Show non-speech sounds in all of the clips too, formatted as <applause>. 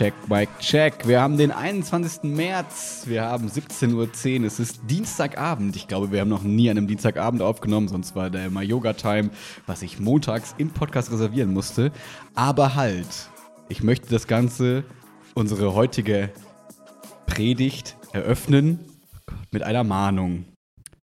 Check, Mike, check. Wir haben den 21. März. Wir haben 17.10 Uhr. Es ist Dienstagabend. Ich glaube, wir haben noch nie an einem Dienstagabend aufgenommen, sonst war der immer Yoga-Time, was ich montags im Podcast reservieren musste. Aber halt, ich möchte das Ganze, unsere heutige Predigt eröffnen mit einer Mahnung.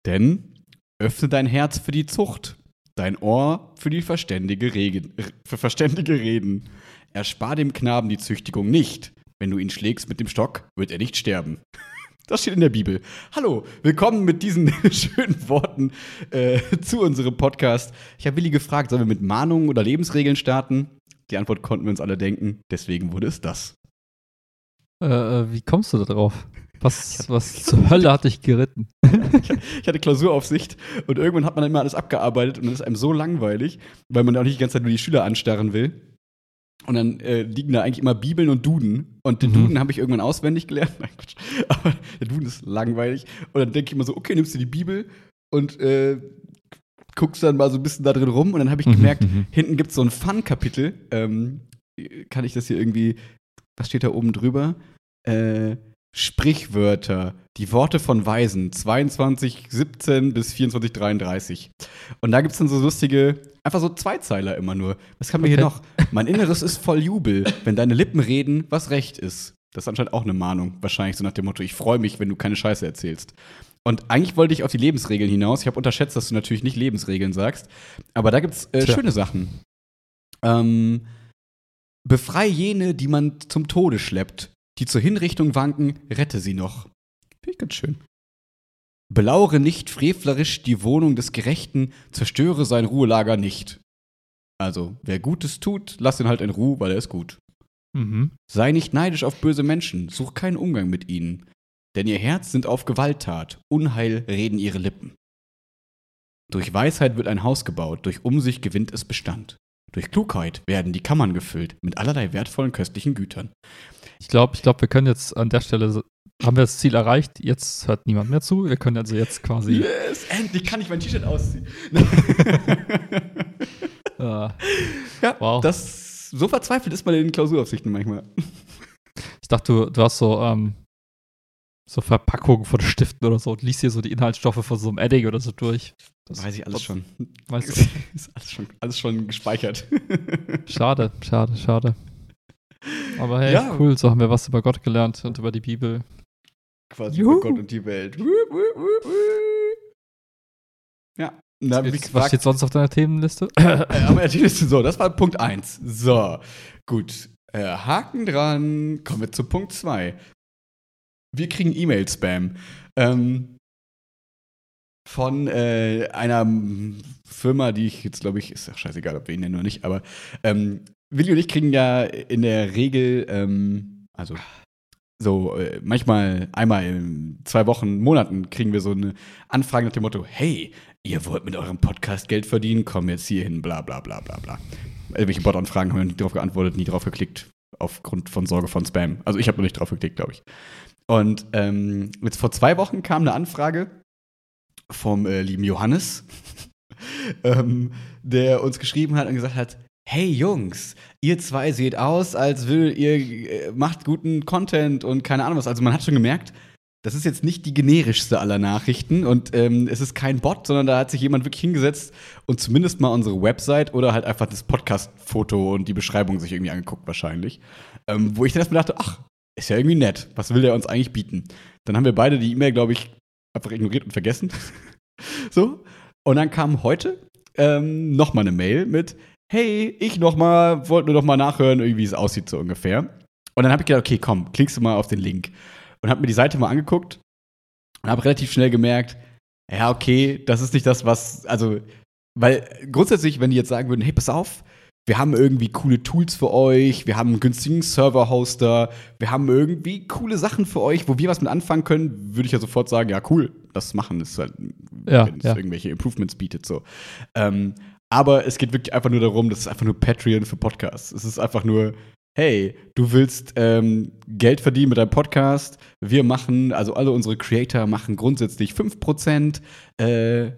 Denn öffne dein Herz für die Zucht, dein Ohr für die verständige Regen, für verständige Reden. Erspar dem Knaben die Züchtigung nicht. Wenn du ihn schlägst mit dem Stock, wird er nicht sterben. <laughs> Das steht in der Bibel. Hallo, willkommen mit diesen <laughs> schönen Worten äh, zu unserem Podcast. Ich habe Willi gefragt, sollen wir mit Mahnungen oder Lebensregeln starten? Die Antwort konnten wir uns alle denken, deswegen wurde es das. Äh, äh wie kommst du da drauf? Was, was zur Hölle hat dich geritten? <laughs> ich hatte Klausuraufsicht und irgendwann hat man dann immer alles abgearbeitet und dann ist einem so langweilig, weil man auch nicht die ganze Zeit nur die Schüler anstarren will. Und dann äh, liegen da eigentlich immer Bibeln und Duden. Und den mhm. Duden habe ich irgendwann auswendig gelernt. <laughs> Nein, Quatsch. Aber der Duden ist langweilig. Und dann denke ich immer so, okay, nimmst du die Bibel und äh, guckst dann mal so ein bisschen da drin rum. Und dann habe ich mhm, gemerkt, mhm. hinten gibt es so ein Fun-Kapitel. Ähm, kann ich das hier irgendwie, was steht da oben drüber? Äh, Sprichwörter, die Worte von Weisen, 2217 bis 2433. Und da gibt es dann so lustige, einfach so Zweizeiler immer nur. Was haben wir okay. hier noch? Mein Inneres ist voll Jubel, wenn deine Lippen reden, was recht ist. Das ist anscheinend auch eine Mahnung, wahrscheinlich so nach dem Motto, ich freue mich, wenn du keine Scheiße erzählst. Und eigentlich wollte ich auf die Lebensregeln hinaus. Ich habe unterschätzt, dass du natürlich nicht Lebensregeln sagst. Aber da gibt es äh, schöne Sachen. Ähm, befrei jene, die man zum Tode schleppt die zur Hinrichtung wanken, rette sie noch. Finde ich ganz schön. Belaure nicht frevlerisch die Wohnung des Gerechten, zerstöre sein Ruhelager nicht. Also, wer Gutes tut, lass ihn halt in Ruhe, weil er ist gut. Mhm. Sei nicht neidisch auf böse Menschen, such keinen Umgang mit ihnen. Denn ihr Herz sind auf Gewalttat, Unheil reden ihre Lippen. Durch Weisheit wird ein Haus gebaut, durch Umsicht gewinnt es Bestand. Durch Klugheit werden die Kammern gefüllt mit allerlei wertvollen köstlichen Gütern. Ich glaube, ich glaub, wir können jetzt an der Stelle, haben wir das Ziel erreicht, jetzt hört niemand mehr zu. Wir können also jetzt quasi. Yes, endlich kann ich mein T-Shirt ausziehen. ja, <laughs> ja wow. Das, so verzweifelt ist man in den Klausuraufsichten manchmal. Ich dachte, du, du hast so, ähm, so Verpackungen von Stiften oder so und liest hier so die Inhaltsstoffe von so einem Edding oder so durch. Das weiß ich alles schon. Weißt du? <laughs> ist alles schon, alles schon gespeichert. schade, schade, schade. Aber hey, ja. cool, so haben wir was über Gott gelernt und über die Bibel. Quasi Juhu. über Gott und die Welt. Ja. Na, was, was steht sonst auf deiner Themenliste? <laughs> äh, Themenliste, so, das war Punkt 1. So, gut. Äh, Haken dran. Kommen wir zu Punkt 2. Wir kriegen E-Mail-Spam. Ähm, von äh, einer Firma, die ich jetzt glaube ich, ist ja scheißegal, ob wir ihn nennen oder nicht, aber ähm, Willi und ich kriegen ja in der Regel, ähm, also so äh, manchmal einmal in zwei Wochen, Monaten kriegen wir so eine Anfrage nach dem Motto, hey, ihr wollt mit eurem Podcast Geld verdienen, komm jetzt hier hin, bla bla bla bla bla. Irgendwelche Bot-Anfragen haben wir nicht drauf geantwortet, nie drauf geklickt, aufgrund von Sorge von Spam. Also ich habe noch nicht drauf geklickt, glaube ich. Und ähm, jetzt vor zwei Wochen kam eine Anfrage vom äh, lieben Johannes, <laughs> ähm, der uns geschrieben hat und gesagt hat, hey Jungs, ihr zwei seht aus, als will ihr äh, macht guten Content und keine Ahnung was. Also man hat schon gemerkt, das ist jetzt nicht die generischste aller Nachrichten und ähm, es ist kein Bot, sondern da hat sich jemand wirklich hingesetzt und zumindest mal unsere Website oder halt einfach das Podcast-Foto und die Beschreibung sich irgendwie angeguckt wahrscheinlich. Ähm, wo ich dann erstmal dachte, ach, ist ja irgendwie nett. Was will der uns eigentlich bieten? Dann haben wir beide die E-Mail, glaube ich, einfach ignoriert und vergessen. <laughs> so. Und dann kam heute ähm, nochmal eine Mail mit, hey, ich nochmal, wollte nur noch mal nachhören, wie es aussieht so ungefähr. Und dann habe ich gedacht, okay, komm, klickst du mal auf den Link. Und habe mir die Seite mal angeguckt und habe relativ schnell gemerkt, ja, okay, das ist nicht das, was, also, weil grundsätzlich, wenn die jetzt sagen würden, hey, pass auf, wir haben irgendwie coole Tools für euch, wir haben einen günstigen Server-Hoster, wir haben irgendwie coole Sachen für euch, wo wir was mit anfangen können, würde ich ja sofort sagen, ja, cool, das machen, ist halt, ja, wenn es ja. irgendwelche Improvements bietet, so. Ähm, aber es geht wirklich einfach nur darum, das ist einfach nur Patreon für Podcasts. Es ist einfach nur, hey, du willst ähm, Geld verdienen mit deinem Podcast. Wir machen, also alle unsere Creator machen grundsätzlich 5% äh,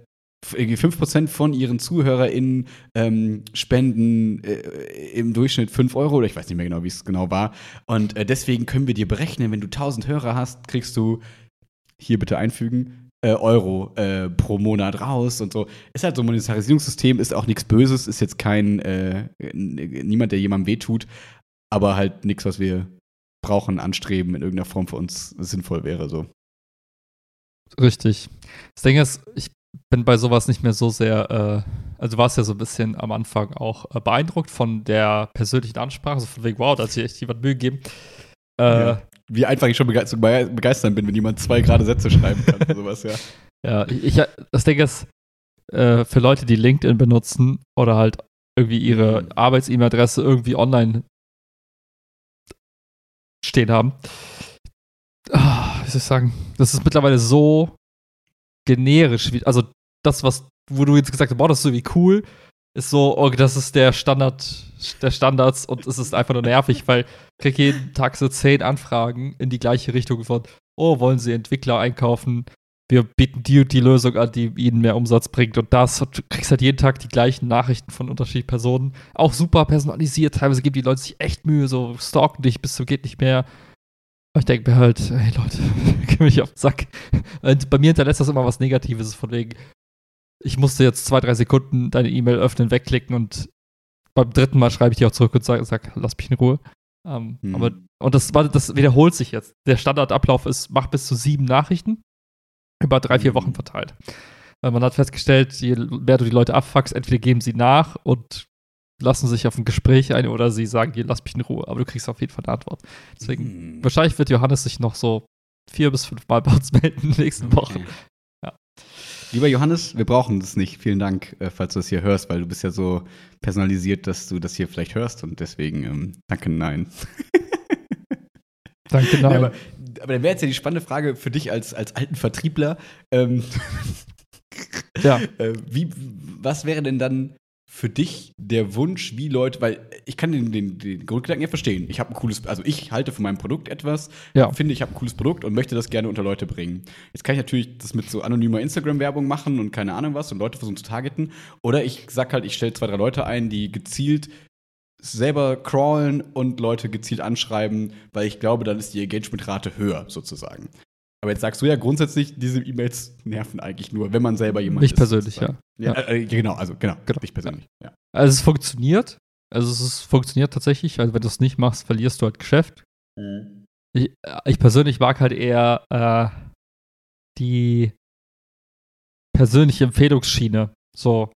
irgendwie 5% von ihren ZuhörerInnen ähm, spenden äh, im Durchschnitt 5 Euro oder ich weiß nicht mehr genau, wie es genau war. Und äh, deswegen können wir dir berechnen, wenn du 1000 Hörer hast, kriegst du hier bitte einfügen, Euro äh, pro Monat raus und so. Ist halt so ein Monetarisierungssystem, ist auch nichts Böses, ist jetzt kein, äh, niemand, der jemandem wehtut, aber halt nichts, was wir brauchen, anstreben, in irgendeiner Form für uns sinnvoll wäre, so. Richtig. Das Ding ist, ich bin bei sowas nicht mehr so sehr, äh, also war es ja so ein bisschen am Anfang auch äh, beeindruckt von der persönlichen Ansprache, so von wegen, wow, da hat sich echt jemand Mühe gegeben. Äh, ja. Wie einfach ich schon begeistert, bin, wenn jemand zwei gerade Sätze schreiben kann, sowas, ja. <laughs> Ja, ich, das Ding ist, äh, für Leute, die LinkedIn benutzen oder halt irgendwie ihre mhm. Arbeits-E-Mail-Adresse irgendwie online stehen haben, ah, wie soll ich sagen, das ist mittlerweile so generisch, wie, also das, was, wo du jetzt gesagt hast, boah, das ist so wie cool, ist so, oh, das ist der Standard, der Standards und es ist einfach nur nervig, weil ich kriege jeden Tag so zehn Anfragen in die gleiche Richtung von, oh, wollen Sie Entwickler einkaufen? Wir bieten die und die Lösung an, die Ihnen mehr Umsatz bringt und das. Und du kriegst halt jeden Tag die gleichen Nachrichten von unterschiedlichen Personen. Auch super personalisiert. Teilweise geben die Leute sich echt Mühe, so stalken dich bis zum geht nicht mehr. Aber ich denke mir halt, hey Leute, <laughs> geh mich auf den Sack. Und bei mir hinterlässt das immer was Negatives, von wegen, ich musste jetzt zwei, drei Sekunden deine E-Mail öffnen, wegklicken und beim dritten Mal schreibe ich dir auch zurück und sage, sag, lass mich in Ruhe. Ähm, hm. aber, und das, das wiederholt sich jetzt. Der Standardablauf ist, mach bis zu sieben Nachrichten über drei, vier hm. Wochen verteilt. Weil man hat festgestellt, je mehr du die Leute abfuckst, entweder geben sie nach und lassen sich auf ein Gespräch ein oder sie sagen dir, lass mich in Ruhe, aber du kriegst auf jeden Fall eine Antwort. Deswegen, hm. wahrscheinlich wird Johannes sich noch so vier bis fünf Mal bei uns <laughs> melden in den nächsten Wochen. Lieber Johannes, wir brauchen das nicht. Vielen Dank, äh, falls du das hier hörst, weil du bist ja so personalisiert, dass du das hier vielleicht hörst und deswegen ähm, danke, nein. <laughs> danke, nein. Ja, aber, aber, dann wäre jetzt ja die spannende Frage für dich als, als alten Vertriebler. Ähm, ja. <laughs> Äh, wie, was wäre denn dann für dich der Wunsch, wie Leute, weil ich kann den, den, den Grundgedanken ja verstehen. Ich habe ein cooles, also ich halte von meinem Produkt etwas, ja. finde, ich habe ein cooles Produkt und möchte das gerne unter Leute bringen. Jetzt kann ich natürlich das mit so anonymer Instagram-Werbung machen und keine Ahnung was und Leute versuchen zu targeten. Oder ich sag halt, ich stelle zwei, drei Leute ein, die gezielt selber crawlen und Leute gezielt anschreiben, weil ich glaube, dann ist die Engagement-Rate höher, sozusagen. Aber jetzt sagst du ja grundsätzlich, diese E-Mails nerven eigentlich nur, wenn man selber jemand Nicht ist, persönlich, ja. ja. Äh, äh, genau, also genau, genau. nicht persönlich. Ja. Also es funktioniert. Also es ist, funktioniert tatsächlich. Also wenn du es nicht machst, verlierst du halt Geschäft. Mhm. Ich, ich, persönlich mag halt eher äh, die persönliche Empfehlungsschiene. So.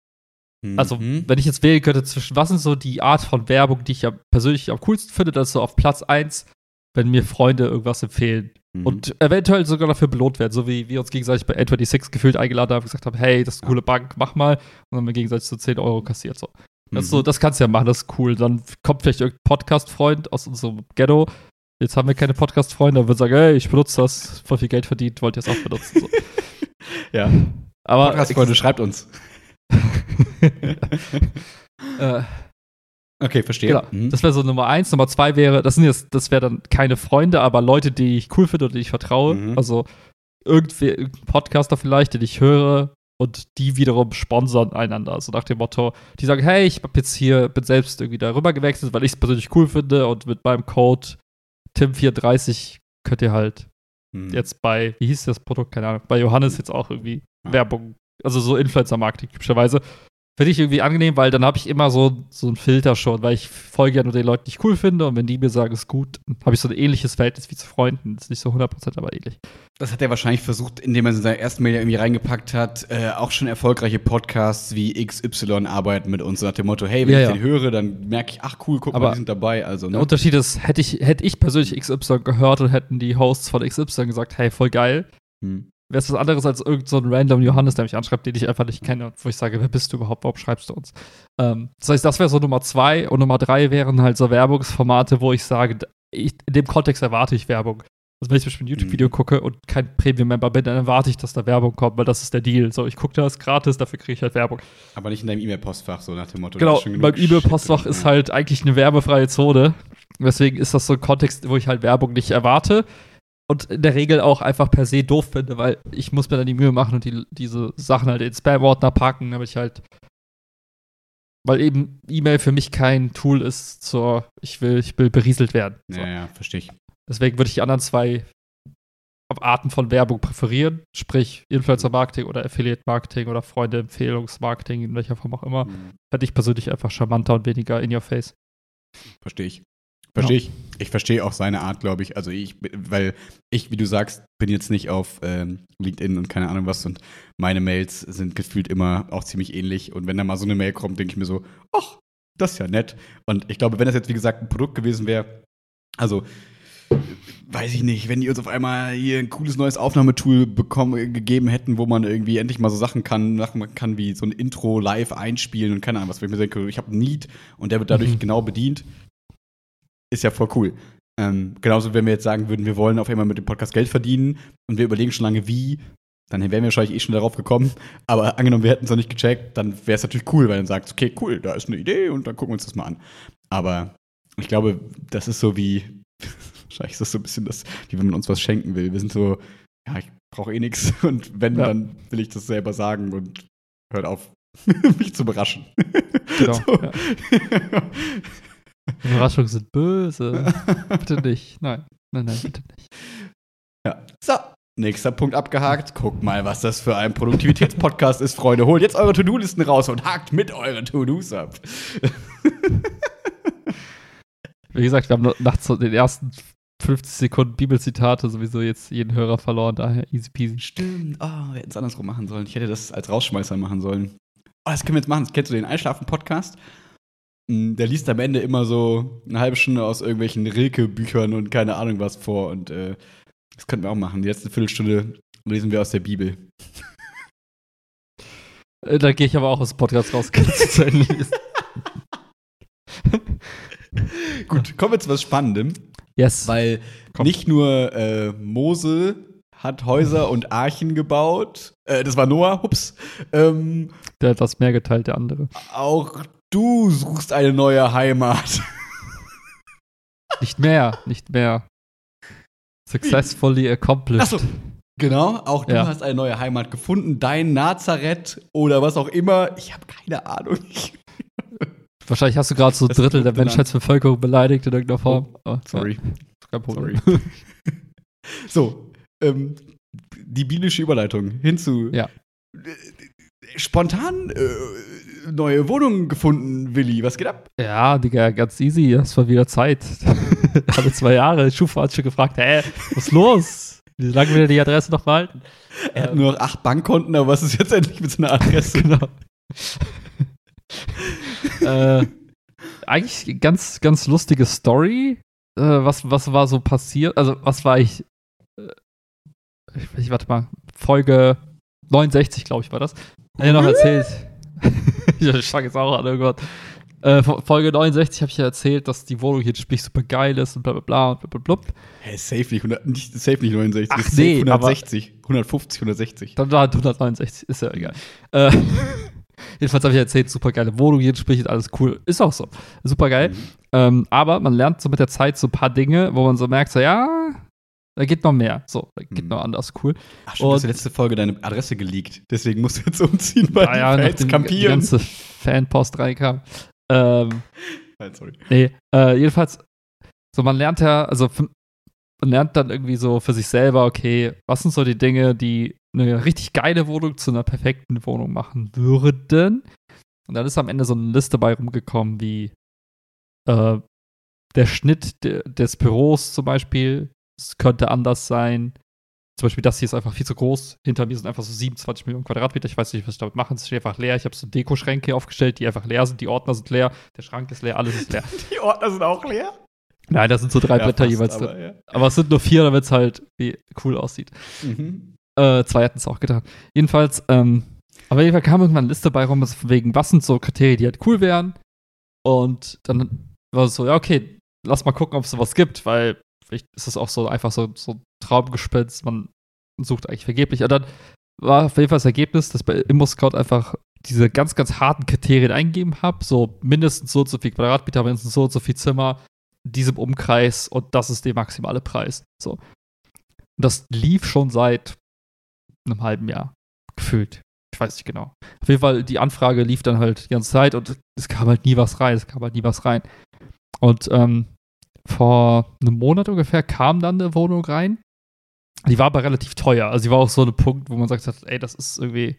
Mhm. Also, wenn ich jetzt wählen könnte zwischen, was sind so die Art von Werbung, die ich ja persönlich am coolsten finde, das ist so auf Platz 1, wenn mir Freunde irgendwas empfehlen. Mhm. Und eventuell sogar dafür belohnt werden, so wie wir uns gegenseitig bei A26 gefühlt eingeladen haben und gesagt haben, hey, das ist eine coole Bank, mach mal. Und dann haben wir gegenseitig so 10 Euro kassiert. So. Das, mhm. so, das kannst du ja machen, das ist cool. Dann kommt vielleicht irgendein Podcast-Freund aus unserem Ghetto. Jetzt haben wir keine Podcast-Freunde, und wird sagen, hey, ich benutze das, voll viel Geld verdient, wollt ihr es auch benutzen. So. <laughs> ja. Aber Podcast-Freunde, schreibt uns. <laughs> äh, Okay, verstehe. Genau. Mhm. Das wäre so Nummer eins. Nummer zwei wäre, das sind jetzt, das wäre dann keine Freunde, aber Leute, die ich cool finde oder die ich vertraue. Mhm. Also irgendwer, irgendein Podcaster vielleicht, den ich höre und die wiederum sponsern einander. Also nach dem Motto, die sagen, hey, ich hab jetzt hier, bin selbst irgendwie darüber gewechselt, weil ich es persönlich cool finde und mit meinem Code Tim34 könnt ihr halt mhm. jetzt bei, wie hieß das Produkt, keine Ahnung, bei Johannes jetzt auch irgendwie ja. Werbung, also so Influencer-Marketing typischerweise Finde ich irgendwie angenehm, weil dann habe ich immer so, so einen Filter schon, weil ich folge ja nur den Leuten, die ich cool finde und wenn die mir sagen, ist gut, habe ich so ein ähnliches Verhältnis wie zu Freunden. Ist nicht so 100%, aber ähnlich. Das hat er wahrscheinlich versucht, indem er es in seiner ersten Mail irgendwie reingepackt hat, äh, auch schon erfolgreiche Podcasts wie XY arbeiten mit uns nach dem Motto, hey, wenn ja, ich ja. den höre, dann merke ich, ach cool, guck aber mal, die sind dabei. Also, ne? Der Unterschied ist, hätte ich, hätte ich persönlich XY gehört und hätten die Hosts von XY gesagt, hey, voll geil, hm wäre es was anderes als irgendein so random Johannes, der mich anschreibt, den ich einfach nicht kenne, wo ich sage, wer bist du überhaupt, warum schreibst du uns? Ähm, das heißt, das wäre so Nummer zwei und Nummer drei wären halt so Werbungsformate, wo ich sage, ich, in dem Kontext erwarte ich Werbung. Also wenn ich zum Beispiel ein YouTube-Video mhm. gucke und kein Premium-Member bin, dann erwarte ich, dass da Werbung kommt, weil das ist der Deal. So, ich gucke das gratis, dafür kriege ich halt Werbung. Aber nicht in deinem E-Mail-Postfach, so nach dem Motto. Genau, beim E-Mail-Postfach ist halt eigentlich eine werbefreie Zone. Deswegen ist das so ein Kontext, wo ich halt Werbung nicht erwarte. Und in der Regel auch einfach per se doof finde, weil ich muss mir dann die Mühe machen und die, diese Sachen halt in Spam-Ordner packen, damit ich halt weil eben E-Mail für mich kein Tool ist zur ich will ich will berieselt werden. So. Ja, ja, verstehe ich. Deswegen würde ich die anderen zwei Arten von Werbung präferieren, sprich Influencer-Marketing oder Affiliate-Marketing oder Freunde-Empfehlungsmarketing, in welcher Form auch immer. Mhm. Hätte ich persönlich einfach charmanter und weniger in your face. Verstehe ich. Verstehe ich. Ich verstehe auch seine Art, glaube ich. Also ich, weil ich, wie du sagst, bin jetzt nicht auf ähm, LinkedIn und keine Ahnung was und meine Mails sind gefühlt immer auch ziemlich ähnlich. Und wenn da mal so eine Mail kommt, denke ich mir so, ach, das ist ja nett. Und ich glaube, wenn das jetzt, wie gesagt, ein Produkt gewesen wäre, also weiß ich nicht, wenn die uns auf einmal hier ein cooles neues Aufnahmetool bekommen, gegeben hätten, wo man irgendwie endlich mal so Sachen kann, machen kann wie so ein Intro live einspielen und keine Ahnung was, wo ich mir denke, ich habe Need und der wird dadurch mhm. genau bedient, ist ja voll cool. Ähm, genauso, wenn wir jetzt sagen würden, wir wollen auf einmal mit dem Podcast Geld verdienen und wir überlegen schon lange, wie, dann wären wir wahrscheinlich eh schon darauf gekommen. Aber angenommen, wir hätten es noch nicht gecheckt, dann wäre es natürlich cool, weil dann sagt, okay, cool, da ist eine Idee und dann gucken wir uns das mal an. Aber ich glaube, das ist so wie <laughs> Wahrscheinlich ist das so ein bisschen das, wie wenn man uns was schenken will. Wir sind so, ja, ich brauche eh nichts <laughs> und wenn, ja. dann will ich das selber sagen und hört auf, <laughs> mich zu überraschen. Genau. So. Ja. Überraschungen sind böse. <laughs> bitte nicht. Nein, nein, nein, bitte nicht. Ja. So, nächster Punkt abgehakt. Guck mal, was das für ein Produktivitätspodcast ist, Freunde. Holt jetzt eure To-Do-Listen raus und hakt mit euren To-Dos ab. Wie gesagt, wir haben nach den ersten 50 Sekunden Bibelzitate sowieso jetzt jeden Hörer verloren, daher easy peasy. Stimmt, oh, wir hätten es andersrum machen sollen. Ich hätte das als Rausschmeißer machen sollen. Oh, das können wir jetzt machen. Kennst du den Einschlafen-Podcast? Hm, der liest am Ende immer so eine halbe Stunde aus irgendwelchen Rilke-Büchern und keine Ahnung was vor. Und äh, das könnten wir auch machen. Die letzte Viertelstunde lesen wir aus der Bibel. Äh, da gehe ich aber auch aus dem Podcast raus. Lesen. <laughs> Gut, kommen wir zu was Spannendem. Yes. Weil Komm. nicht nur äh, Mose hat Häuser und Archen gebaut. Äh, das war Noah, hups. Ähm, der hat das mehr geteilt, der andere. Auch du suchst eine neue Heimat. <laughs> Nicht mehr, nicht mehr. Successfully accomplished. Achso, genau. Auch du ja. hast eine neue Heimat gefunden. Dein Nazareth oder was auch immer. Ich habe keine Ahnung. Wahrscheinlich hast du gerade so ein Drittel der Menschheitsbevölkerung beleidigt in irgendeiner Form. Oh, sorry. Kein Problem. Sorry. <laughs> so, ähm, die biblische Überleitung hinzu. Ja. Spontan äh, neue Wohnungen gefunden, Willi. Was geht ab? Ja, Digga, ganz easy. Das war wieder Zeit. <laughs> Alle zwei Jahre. Schufa hat schon gefragt: Hä, was ist los? Wie lange will er die Adresse noch behalten? Er ähm, hat nur noch acht Bankkonten, aber was ist jetzt endlich mit seiner Adresse? <laughs> genau <laughs> äh, eigentlich ganz, ganz lustige Story. Äh, was, was war so passiert? Also, was war ich. Äh, ich, ich warte mal. Folge 69, glaube ich, war das. Hat ja noch erzählt. <laughs> ich fange jetzt auch an, oh Gott. Äh, Folge 69 habe ich ja erzählt, dass die Wohnung hier sprich super geil ist und bla bla bla und blablabla. Hä, hey, safe nicht, 100, nicht, safe nicht 69, Ach, nee, 160, 150, 160. Dann war 169, ist ja egal. äh, <laughs> Jedenfalls habe ich erzählt, super geile Wohnung, hier spricht alles cool. Ist auch so. Super geil. Mhm. Ähm, aber man lernt so mit der Zeit so ein paar Dinge, wo man so merkt, so, ja, da geht noch mehr. So, da geht mhm. noch anders cool. Ach, schon, du hast letzte Folge deine Adresse geleakt. Deswegen musst du jetzt umziehen, weil ah, ja, Fans kampieren. Die ganze Fanpost reinkam. Ähm, Nein, sorry. Nee, äh, jedenfalls, so man lernt ja, also man lernt dann irgendwie so für sich selber, okay, was sind so die Dinge, die eine richtig geile Wohnung zu einer perfekten Wohnung machen würden. Und dann ist am Ende so eine Liste bei rumgekommen, wie äh, der Schnitt de des Büros zum Beispiel. Es könnte anders sein. Zum Beispiel, das hier ist einfach viel zu groß. Hinter mir sind einfach so 27 Millionen Quadratmeter. Ich weiß nicht, was ich damit machen. Es steht einfach leer. Ich habe so Dekoschränke aufgestellt, die einfach leer sind. Die Ordner sind leer. Der Schrank ist leer. Alles ist leer. <laughs> die Ordner sind auch leer? Nein, das sind so drei ja, Blätter jeweils. Aber, ja. aber, es sind nur vier, damit es halt wie cool aussieht. Mhm. Äh, zwei hatten es auch getan. Jedenfalls, ähm, aber jeden Fall kam irgendwann eine Liste bei rum, wegen, was sind so Kriterien, die halt cool wären. Und dann war es so, ja, okay, lass mal gucken, ob es sowas gibt, weil vielleicht ist es auch so einfach so, so Traumgespinst, man sucht eigentlich vergeblich. Und dann war auf jeden Fall das Ergebnis, dass bei ImmoScout einfach diese ganz, ganz harten Kriterien eingegeben habe, so mindestens so und so viel Quadratmeter, mindestens so und so viel Zimmer, diesem Umkreis und das ist der maximale Preis. So. das lief schon seit einem halben Jahr. Gefühlt. Ich weiß nicht genau. Auf jeden Fall, die Anfrage lief dann halt die ganze Zeit und es kam halt nie was rein. Es kam halt nie was rein. Und ähm, vor einem Monat ungefähr kam dann eine Wohnung rein. Die war aber relativ teuer. Also die war auch so ein Punkt, wo man sagt hat, ey, das ist irgendwie.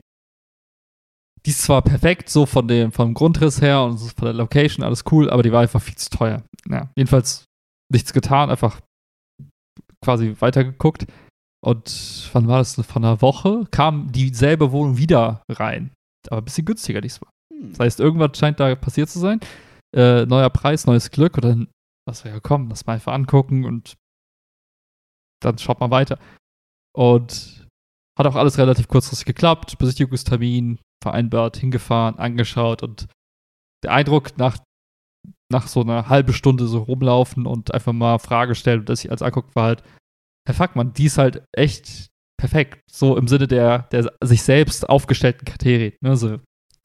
Die ist zwar perfekt, so von dem, vom Grundriss her und von der Location, alles cool, aber die war einfach viel zu teuer. Ja, jedenfalls nichts getan, einfach quasi weitergeguckt. Und wann war das? Von einer Woche kam dieselbe Wohnung wieder rein. Aber ein bisschen günstiger diesmal. Hm. Das heißt, irgendwas scheint da passiert zu sein. Äh, neuer Preis, neues Glück. Und was wir ja kommen, das mal einfach angucken und dann schaut man weiter. Und hat auch alles relativ kurzfristig geklappt. Besichtigungstermin vereinbart, hingefahren, angeschaut und der Eindruck nach, nach so einer halben Stunde so rumlaufen und einfach mal Frage stellen und das sich als anguckt, war halt, Herr Fackmann, die ist halt echt perfekt. So im Sinne der, der sich selbst aufgestellten Kriterien. Ne? So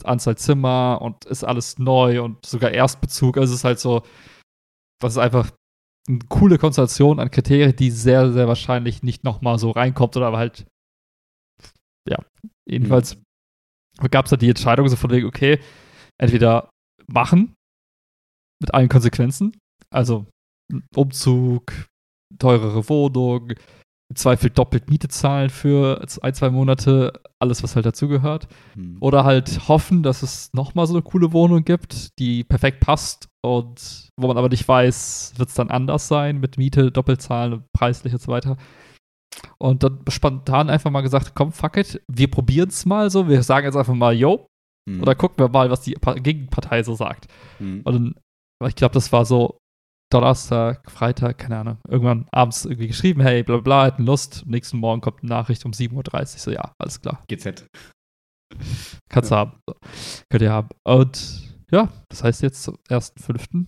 Anzahl Zimmer und ist alles neu und sogar Erstbezug. Also es ist halt so, das ist einfach eine coole Konstellation an Kriterien, die sehr, sehr wahrscheinlich nicht nochmal so reinkommt oder aber halt, ja, jedenfalls gab es da die Entscheidung so von wegen, okay, entweder machen mit allen Konsequenzen, also Umzug, teurere Wohnung, im Zweifel doppelt Miete zahlen für ein, zwei Monate, alles, was halt dazugehört. Hm. Oder halt hoffen, dass es nochmal so eine coole Wohnung gibt, die perfekt passt und wo man aber nicht weiß, wird es dann anders sein mit Miete, Doppelzahlen, preislich und so weiter. Und dann spontan einfach mal gesagt, komm, fuck it, wir probieren es mal so, wir sagen jetzt einfach mal, yo, Hm. oder gucken wir mal, was die Pa- Gegenpartei so sagt. Hm. Und dann, ich glaube, das war so Donnerstag, Freitag, keine Ahnung, irgendwann abends irgendwie geschrieben, hey, bla bla, hätten Lust. Am nächsten Morgen kommt eine Nachricht um 7.30 Uhr. So, ja, alles klar, GZ. kannst du haben. So. Könnt ihr haben. Und ja, das heißt jetzt zum 1.5.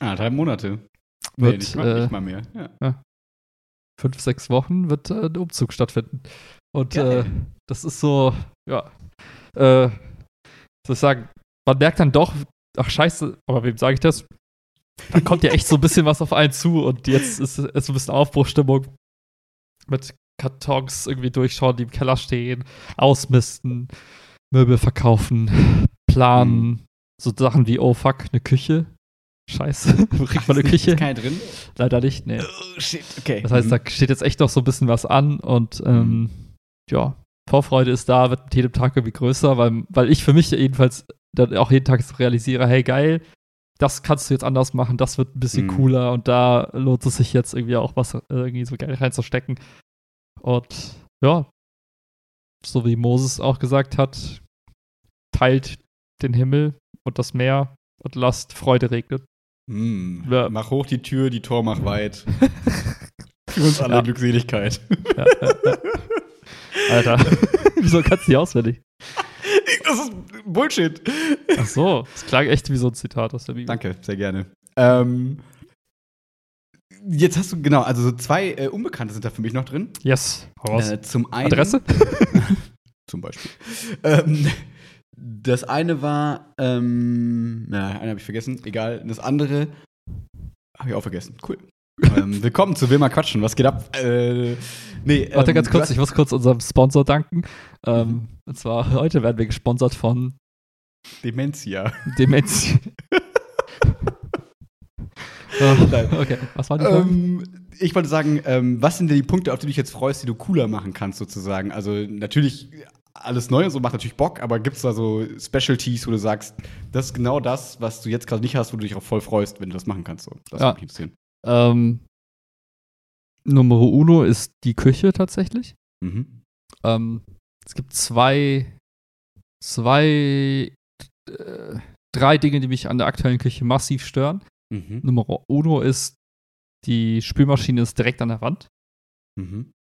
Ah, drei Monate. Wird, nee, nicht, mal, äh, nicht mal mehr. Ja. fünf, sechs Wochen wird äh, ein Umzug stattfinden. Und äh, das ist so, ja, äh, soll ich sagen, man merkt dann doch, ach scheiße, aber wem sage ich das? Da kommt ja echt so ein bisschen was auf einen zu und jetzt ist es so ein bisschen Aufbruchstimmung mit Kartons irgendwie durchschauen, die im Keller stehen, ausmisten, Möbel verkaufen, planen, so Sachen wie, oh fuck, eine Küche. Scheiße, <laughs> wo kriegt man eine nicht- Küche? Ist keine drin? Leider nicht, nee. Oh, shit, okay. Das heißt, da steht jetzt echt noch so ein bisschen was an und ähm, ja, Vorfreude ist da, wird mit jedem Tag irgendwie größer, weil, weil ich für mich jedenfalls dann auch jeden Tag so realisiere, hey geil, das kannst du jetzt anders machen, das wird ein bisschen Mhm. cooler und da lohnt es sich jetzt irgendwie auch was äh, irgendwie so Geld reinzustecken. Und ja, so wie Moses auch gesagt hat, teilt den Himmel und das Meer und lasst Freude regnen. Hm. Ja. Mach hoch die Tür, die Tor mach weit. <laughs> Für uns alle Ja. Glückseligkeit. Ja. Alter, <laughs> wieso kannst du die auswendig? Das ist Bullshit. Ach so, das klang echt wie so ein Zitat aus der Bibel. Danke, sehr gerne. Ähm, jetzt hast du, genau, also so zwei äh, Unbekannte sind da für mich noch drin. Yes. Äh, zum einen. Adresse? <laughs> Zum Beispiel. Ähm, das eine war, ähm, na, eine habe ich vergessen, egal. Das andere habe ich auch vergessen. Cool. ähm, <laughs> willkommen zu Wilma Quatschen. Was geht ab? Äh, nee, Warte ähm, ganz kurz, ich muss kurz unserem Sponsor danken. Ähm, Mhm. Und zwar heute werden wir gesponsert von Dementia. Demenz. Okay, was war die Frage? Ähm, ich wollte sagen, ähm, was sind denn die Punkte, auf die du dich jetzt freust, die du cooler machen kannst, sozusagen? Also, natürlich, alles Neue so macht natürlich Bock, aber gibt es da so Specialties, wo du sagst, das ist genau das, was du jetzt gerade nicht hast, wo du dich auch voll freust, wenn du das machen kannst? So. Das Ja. würde. Ähm, Numero uno ist die Küche tatsächlich. Mhm. Ähm, es gibt zwei, zwei, äh, drei Dinge, die mich an der aktuellen Küche massiv stören. Mhm. Numero uno ist, die Spülmaschine ist direkt an der Wand. Mhm.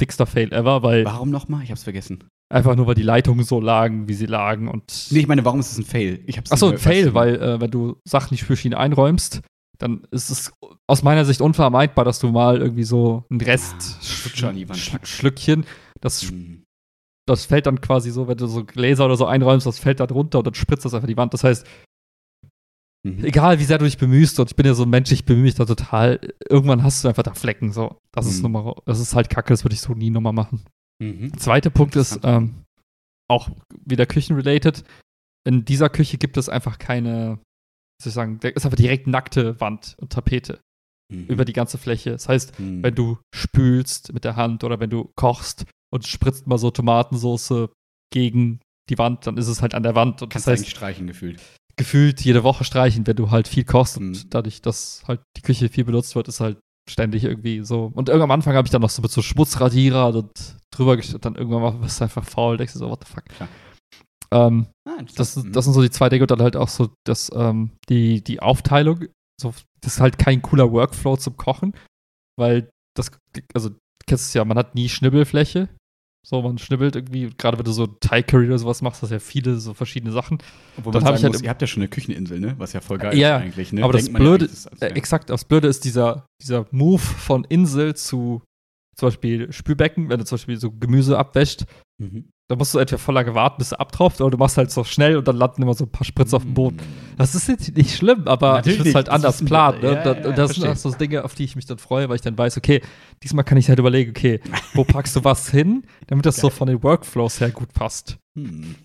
Dickster Fail ever, weil Warum nochmal? Ich hab's vergessen. einfach nur, weil die Leitungen so lagen, wie sie lagen und. Nee, ich meine, warum ist es ein Fail? Ich hab's Achso, ein Fail, weil äh, wenn du Sachen in die Spülmaschine einräumst, dann ist es aus meiner Sicht unvermeidbar, dass du mal irgendwie so einen Rest Ah, Lutscher an die Wand Sch. Schlückchen, das, Mhm. das fällt dann quasi so, wenn du so Gläser oder so einräumst, das fällt da drunter und dann spritzt das einfach die Wand. Das heißt, Mhm. egal wie sehr du dich bemühst, und ich bin ja so ein Mensch, ich bemühe mich da total, irgendwann hast du einfach da Flecken. So. Das ist Mhm. Nummer, das ist halt kacke, das würde ich so nie nochmal machen. Mhm. Zweiter Punkt ist ähm, auch wieder küchenrelated. In dieser Küche gibt es einfach keine, soll ich sagen, da ist einfach direkt nackte Wand und Tapete Mhm. über die ganze Fläche. Das heißt, Mhm. wenn du spülst mit der Hand oder wenn du kochst und spritzt mal so Tomatensoße gegen die Wand, dann ist es halt an der Wand. Und kannst das du heißt, eigentlich streichen gefühlt. Gefühlt jede Woche streichen, wenn du halt viel kochst und Mhm. dadurch, dass halt die Küche viel benutzt wird, ist halt ständig irgendwie so. Und irgendwann am Anfang habe ich dann noch so mit so Schmutzradierer und drüber gestellt, dann irgendwann mal bist du einfach faul, denkst du so, what the fuck. Klar. Ähm, Ah, das, interessant. das sind so die zwei Dinge und dann halt auch so das, ähm, die, die Aufteilung. So, das ist halt kein cooler Workflow zum Kochen, weil das, also, du kennst es ja, man hat nie Schnibbelfläche. So, man schnibbelt irgendwie, gerade wenn du so Thai-Curry oder sowas machst, hast du ja viele so verschiedene Sachen. Obwohl dann man sagen ich halt muss, ihr habt ja schon eine Kücheninsel, ne? Was ja voll geil Ja, ist eigentlich, ne? aber das Denkt ja Blöde- das ist alles Äh, wär. exakt, das Blöde ist dieser, dieser Move von Insel zu zum Beispiel Spülbecken, wenn du zum Beispiel so Gemüse abwäscht, Mhm. Da musst du entweder voll lange warten, bis er abtropft, oder du machst halt so schnell und dann landen immer so ein paar Spritze auf dem Boden. Das ist jetzt nicht schlimm, aber Natürlich ich es halt anders planen. Ne? Ja, ja, ja, das sind auch so Dinge, auf die ich mich dann freue, weil ich dann weiß, okay, diesmal kann ich halt überlegen, okay, wo packst du was hin, damit das so von den Workflows her gut passt. Hm.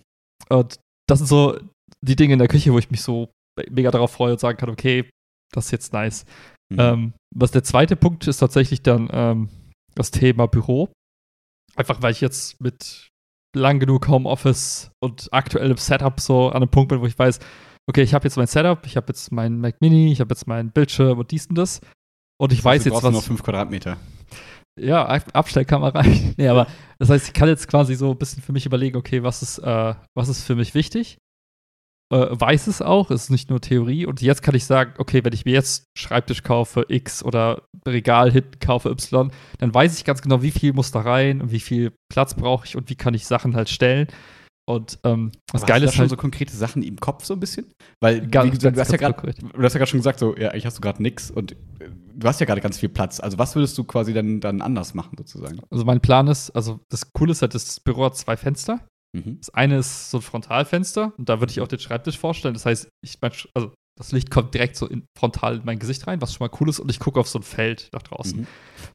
Und das sind so die Dinge in der Küche, wo ich mich so mega darauf freue und sagen kann, okay, das ist jetzt nice. Mhm. Ähm, was der zweite Punkt ist tatsächlich dann ähm, das Thema Büro. Einfach weil ich jetzt mit lang genug Homeoffice und aktuellem Setup so an einem Punkt bin, wo ich weiß, okay, ich habe jetzt mein Setup, ich habe jetzt meinen Mac Mini, ich habe jetzt meinen Bildschirm und dies und das. Und ich Das heißt, weiß du jetzt, brauchst nur noch was. fünf Quadratmeter. Ja, Ab- Abstellkammer reicht. <laughs> nee, aber das heißt, ich kann jetzt quasi so ein bisschen für mich überlegen, okay, was ist, äh, was ist für mich wichtig? Äh, weiß es auch, ist nicht nur Theorie. Und jetzt kann ich sagen, okay, wenn ich mir jetzt Schreibtisch kaufe, X oder Regal hinten kaufe, Y, dann weiß ich ganz genau, wie viel muss da rein und wie viel Platz brauche ich und wie kann ich Sachen halt stellen. Und ähm, das Geile du ist schon halt, so konkrete Sachen im Kopf so ein bisschen? Weil Ganz- wie du ganz hast ja konkret. du hast ja gerade schon gesagt so, ja, eigentlich hast du gerade nix und äh, du hast ja gerade ganz viel Platz. Also was würdest du quasi dann dann anders machen sozusagen? also mein Plan ist, also das Coole ist halt, das Büro hat zwei Fenster. Mhm. Das eine ist so ein Frontalfenster und da würde ich auch den Schreibtisch vorstellen. Das heißt, ich mein, also das Licht kommt direkt so in, frontal in mein Gesicht rein, was schon mal cool ist, und ich gucke auf so ein Feld nach draußen. Mhm.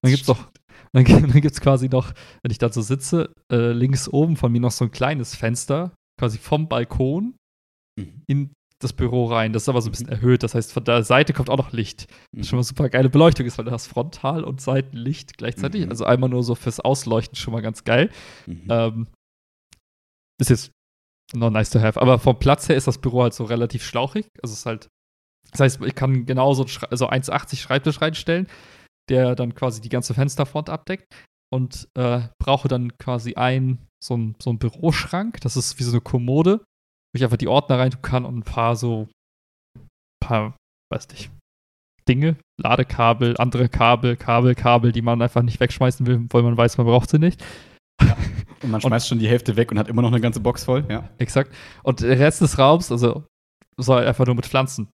Dann gibt es noch, dann, <laughs> dann gibt's quasi noch, wenn ich da so sitze, äh, links oben von mir noch so ein kleines Fenster, quasi vom Balkon Mhm. in das Büro rein. Das ist aber so ein bisschen Mhm. erhöht. Das heißt, von der Seite kommt auch noch Licht. Mhm. Schon mal super geile Beleuchtung ist, weil du hast Frontal- und Seitenlicht gleichzeitig. Mhm. Also einmal nur so fürs Ausleuchten schon mal ganz geil. Mhm. Ähm, ist jetzt noch nice to have. Aber vom Platz her ist das Büro halt so relativ schlauchig. Also es ist halt, das heißt, ich kann genauso Schre- also 1,80 Schreibtisch reinstellen, der dann quasi die ganze Fensterfront abdeckt und äh, brauche dann quasi ein so ein, so ein Büroschrank. Das ist wie so eine Kommode, wo ich einfach die Ordner rein tun kann und ein paar so, paar, weiß nicht, Dinge, Ladekabel, andere Kabel, Kabel, Kabel, die man einfach nicht wegschmeißen will, weil man weiß, man braucht sie nicht. Und man schmeißt schon die Hälfte weg und hat immer noch eine ganze Box voll, ja. Exakt. Und der Rest des Raums, also soll einfach nur mit Pflanzen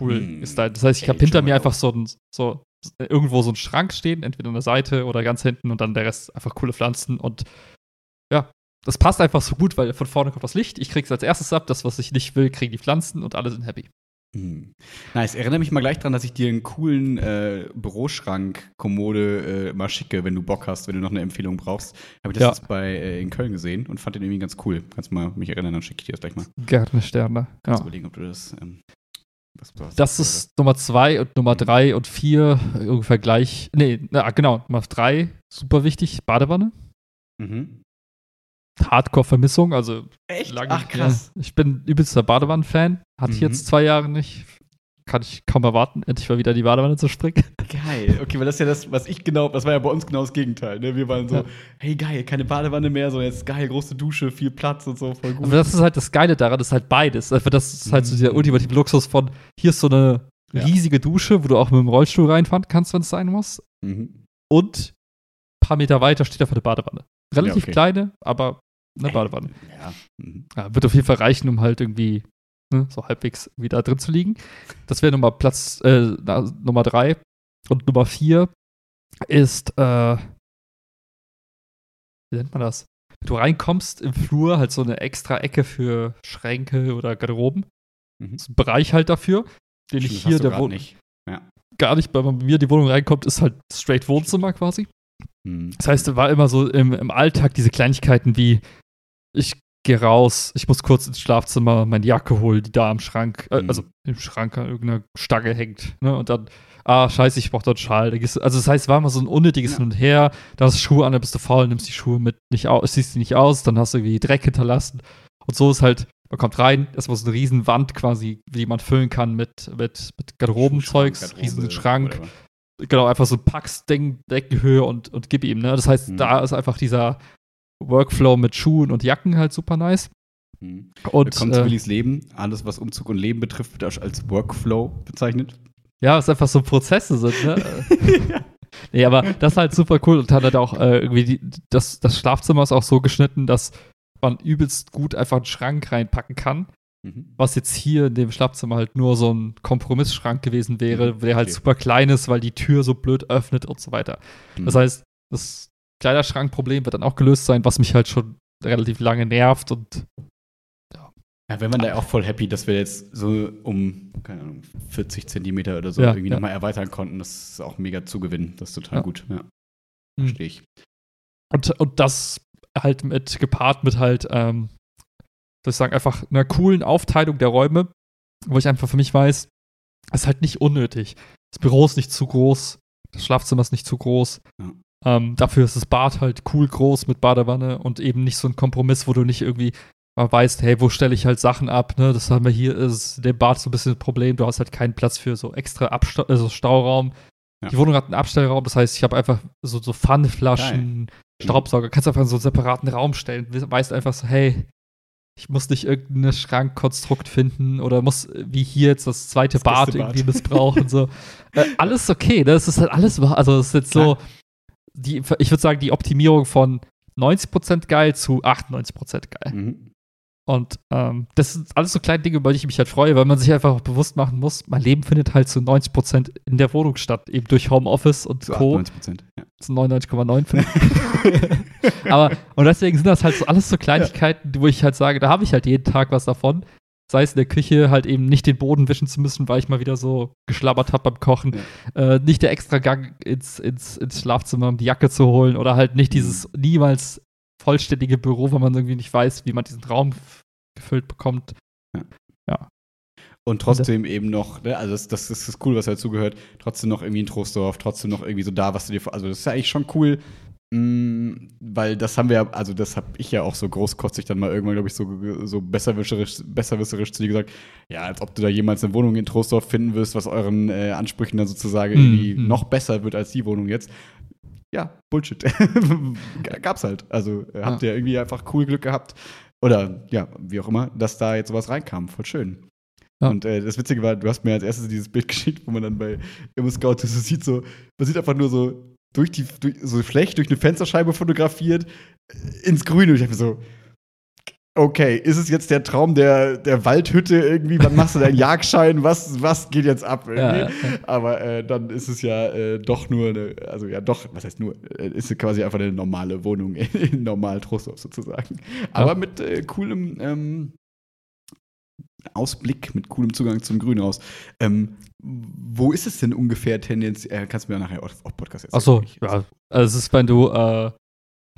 cool Hm. ist da. Das heißt, ich habe hinter mir einfach so, ein, so irgendwo so einen Schrank stehen, entweder an der Seite oder ganz hinten und dann der Rest einfach coole Pflanzen und ja, das passt einfach so gut, weil von vorne kommt das Licht, ich krieg's als erstes ab, das, was ich nicht will, kriegen die Pflanzen und alle sind happy. Mhm. Nice. Erinnere mich mal gleich dran, dass ich dir einen coolen äh, Büroschrank, Kommode äh, mal schicke, wenn du Bock hast, wenn du noch eine Empfehlung brauchst. Habe ich das Ja. jetzt bei äh, in Köln gesehen und fand den irgendwie ganz cool. Kannst du mal mich erinnern, dann schicke ich dir das gleich mal. Gerne Sterne. Kannst Ja. überlegen, ob du das. Ähm, hast. Das ist Nummer zwei und Nummer drei und vier ungefähr gleich. Nee, na, genau, Nummer drei, super wichtig, Badewanne. Mhm. Hardcore-Vermissung, also Echt? lange Ach, krass. Ja, ich bin übelster Badewannen-Fan. Hatte ich Mhm. jetzt zwei Jahre nicht. Kann ich kaum erwarten, endlich mal wieder in die Badewanne zu springen. Geil. Okay, weil das ist ja das, was ich genau, das war ja bei uns genau das Gegenteil. Ne? Wir waren so, Ja. hey geil, keine Badewanne mehr, sondern jetzt geil, große Dusche, viel Platz und so, voll gut. Aber das ist halt das Geile daran, das ist halt beides. Einfach das ist halt so dieser Mhm. ultimative Luxus von, hier ist so eine Ja. riesige Dusche, wo du auch mit dem Rollstuhl reinfahren kannst, wenn es sein muss. mhm. Und ein paar Meter weiter steht einfach eine Badewanne. Relativ okay. kleine, aber eine Badewanne. Ja. Mhm. Ja, wird auf jeden Fall reichen, um halt irgendwie ne, so halbwegs wieder drin zu liegen. Das wäre Nummer Platz äh, na, Nummer drei. Und Nummer vier ist, äh, wie nennt man das? Wenn du reinkommst im Flur, halt so eine extra Ecke für Schränke oder Garderoben. Mhm. So ein Bereich halt dafür. den Stimmt, ich hier der Wohnung nicht. Ja. gar nicht, weil man bei mir in die Wohnung reinkommt, ist halt straight Wohnzimmer quasi. Hm. Das heißt, es war immer so im, im Alltag diese Kleinigkeiten wie, ich gehe raus, ich muss kurz ins Schlafzimmer meine Jacke holen, die da am Schrank, äh, Mhm. also im Schrank an irgendeiner Stange hängt. Ne? Und dann, ah, scheiße, ich brauch dort Schal. Also das heißt, es war immer so ein unnötiges Ja. Hin und Her. Da hast du Schuhe an, dann bist du faul, nimmst die Schuhe mit nicht aus, ziehst die nicht aus, dann hast du irgendwie Dreck hinterlassen. Und so ist halt, man kommt rein, erstmal so eine riesen Wand quasi, die man füllen kann mit, mit, mit Garderobenzeugs, Garderobe, riesen Schrank whatever. genau, einfach so packst Ding, Deckenhöhe und, und gib ihm, ne? Das heißt, Mhm. da ist einfach dieser Workflow mit Schuhen und Jacken halt super nice. Hm. Und Willkommen zu äh, Willis Leben. Alles, was Umzug und Leben betrifft, wird als- als Workflow bezeichnet. ja, es einfach so Prozesse sind, ne? <laughs> nee, aber das ist halt super cool und hat halt auch äh, irgendwie die, das, das Schlafzimmer ist auch so geschnitten, dass man übelst gut einfach einen Schrank reinpacken kann. Mhm. Was jetzt hier in dem Schlafzimmer halt nur so ein Kompromissschrank gewesen wäre, Mhm, der halt okay. super klein ist, weil die Tür so blöd öffnet und so weiter. Das Mhm. heißt, das Kleiderschrankproblem wird dann auch gelöst sein, was mich halt schon relativ lange nervt und Ja, wenn man da auch voll happy, dass wir jetzt so um, keine Ahnung, 40 Zentimeter oder so Ja, irgendwie ja. nochmal erweitern konnten. Das ist auch mega Zugewinn. Das ist total Ja. gut. Ja, Mhm. verstehe ich. Und, und das halt mit gepaart mit halt, ähm, soll ich sagen, einfach einer coolen Aufteilung der Räume, wo ich einfach für mich weiß, ist halt nicht unnötig. Das Büro ist nicht zu groß, das Schlafzimmer ist nicht zu groß. Ja. Ähm, dafür ist das Bad halt cool groß mit Badewanne und eben nicht so ein Kompromiss, wo du nicht irgendwie mal weißt, hey, wo stelle ich halt Sachen ab, ne? Das haben wir hier, ist dem Bad so ein bisschen das Problem, du hast halt keinen Platz für so extra Absta also Stauraum. Ja. Die Wohnung hat einen Abstellraum, das heißt, ich habe einfach so, so Pfannflaschen, Staubsauger, kannst einfach in so einen separaten Raum stellen. We- Weißt einfach so, hey, ich muss nicht irgendein Schrankkonstrukt finden oder muss äh, wie hier jetzt das zweite Das Bad irgendwie missbrauchen. so. <laughs> äh, alles okay, ne? Es ist halt alles, wahr. also es ist jetzt so, die, ich würde sagen, die Optimierung von 90% geil zu 98% geil. Mhm. Und ähm, das sind alles so kleine Dinge, über die ich mich halt freue, weil man sich einfach bewusst machen muss, mein Leben findet halt zu 90% in der Wohnung statt, eben durch Homeoffice und Zu Co. 98 Prozent. Ja. zu 99,9. <laughs> <laughs> Aber, und deswegen sind das halt so alles so Kleinigkeiten, wo ich halt sage, da habe ich halt jeden Tag was davon. Sei es in der Küche, halt eben nicht den Boden wischen zu müssen, weil ich mal wieder so geschlabbert habe beim Kochen. Äh, nicht der extra Gang ins, ins, ins Schlafzimmer, um die Jacke zu holen. Oder halt nicht dieses niemals vollständige Büro, wo man irgendwie nicht weiß, wie man diesen Raum gefüllt bekommt. Und trotzdem eben noch, ne, also das, das ist das cool, was dazugehört, trotzdem noch irgendwie ein Trostdorf, trotzdem noch irgendwie so da, was du dir, also das ist ja eigentlich schon cool, weil das haben wir, ja- also das habe ich ja auch so großkotzig dann mal irgendwann, glaube ich, so, so besserwisserisch, besserwisserisch zu dir gesagt, ja, als ob du da jemals eine Wohnung in Trostdorf finden wirst, was euren äh, Ansprüchen dann sozusagen Mhm, irgendwie mhm. noch besser wird als die Wohnung jetzt. Ja, Bullshit. <laughs> Gab's halt. Also äh, habt ihr irgendwie einfach cool Glück gehabt. Oder ja, wie auch immer, dass da jetzt sowas reinkam. Voll schön. Ja. Und äh, das Witzige war, du hast mir als erstes dieses Bild <laughs> geschickt, wo man dann bei Immo Scout so sieht, so, man sieht einfach nur so durch die, durch, so schlecht durch eine Fensterscheibe fotografiert ins Grüne. Und ich dachte mir so, okay, ist es jetzt der Traum der, der Waldhütte irgendwie? Wann machst du deinen <laughs> Jagdschein? Was, was geht jetzt ab? Ja, ja, Aber äh, dann ist es ja äh, doch nur eine, also ja doch, was heißt nur, äh, ist quasi einfach eine normale Wohnung <laughs> in normalen Trostorf sozusagen. Aber mit äh, coolem ähm, Ausblick, mit coolem Zugang zum Grünhaus. Ähm, wo ist es denn ungefähr tendenziell? Äh, kannst du mir nachher auf, auf Podcast erzählen. Achso, ja. Also es ist, wenn du, äh,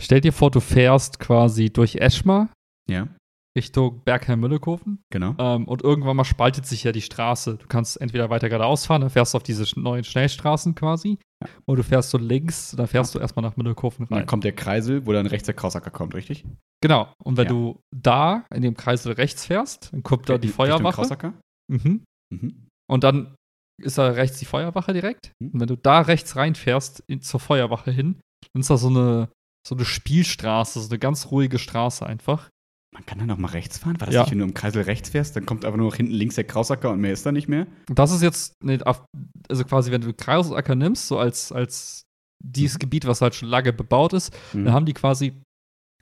stell dir vor, du fährst quasi durch Eschmar Ja, Richtung Bergheim-Müllekofen genau. ähm, und irgendwann mal spaltet sich ja die Straße. Du kannst entweder weiter geradeaus fahren, dann fährst du auf diese neuen Schnellstraßen quasi, Ja. oder du fährst so links, dann fährst du erstmal nach Müllekofen Und dann rein. kommt der Kreisel, wo dann rechts der Krausacker kommt, richtig? Genau. Und wenn Ja. du da in dem Kreisel rechts fährst, dann kommt da die Feuerwache. Krausacker? Mhm. Mhm. Und dann ist da rechts die Feuerwache direkt. Mhm. Und wenn du da rechts reinfährst, in, zur Feuerwache hin, dann ist da so eine, so eine Spielstraße, so eine ganz ruhige Straße einfach. Man kann dann auch mal rechts fahren? War das Ja. nicht, wenn du im Kreisel rechts fährst, dann kommt einfach nur noch hinten links der Krausacker und mehr ist da nicht mehr? Das ist jetzt, also quasi, wenn du Kreisacker nimmst, so als, als dieses Gebiet, was halt schon lange bebaut ist, Mhm. dann haben die quasi,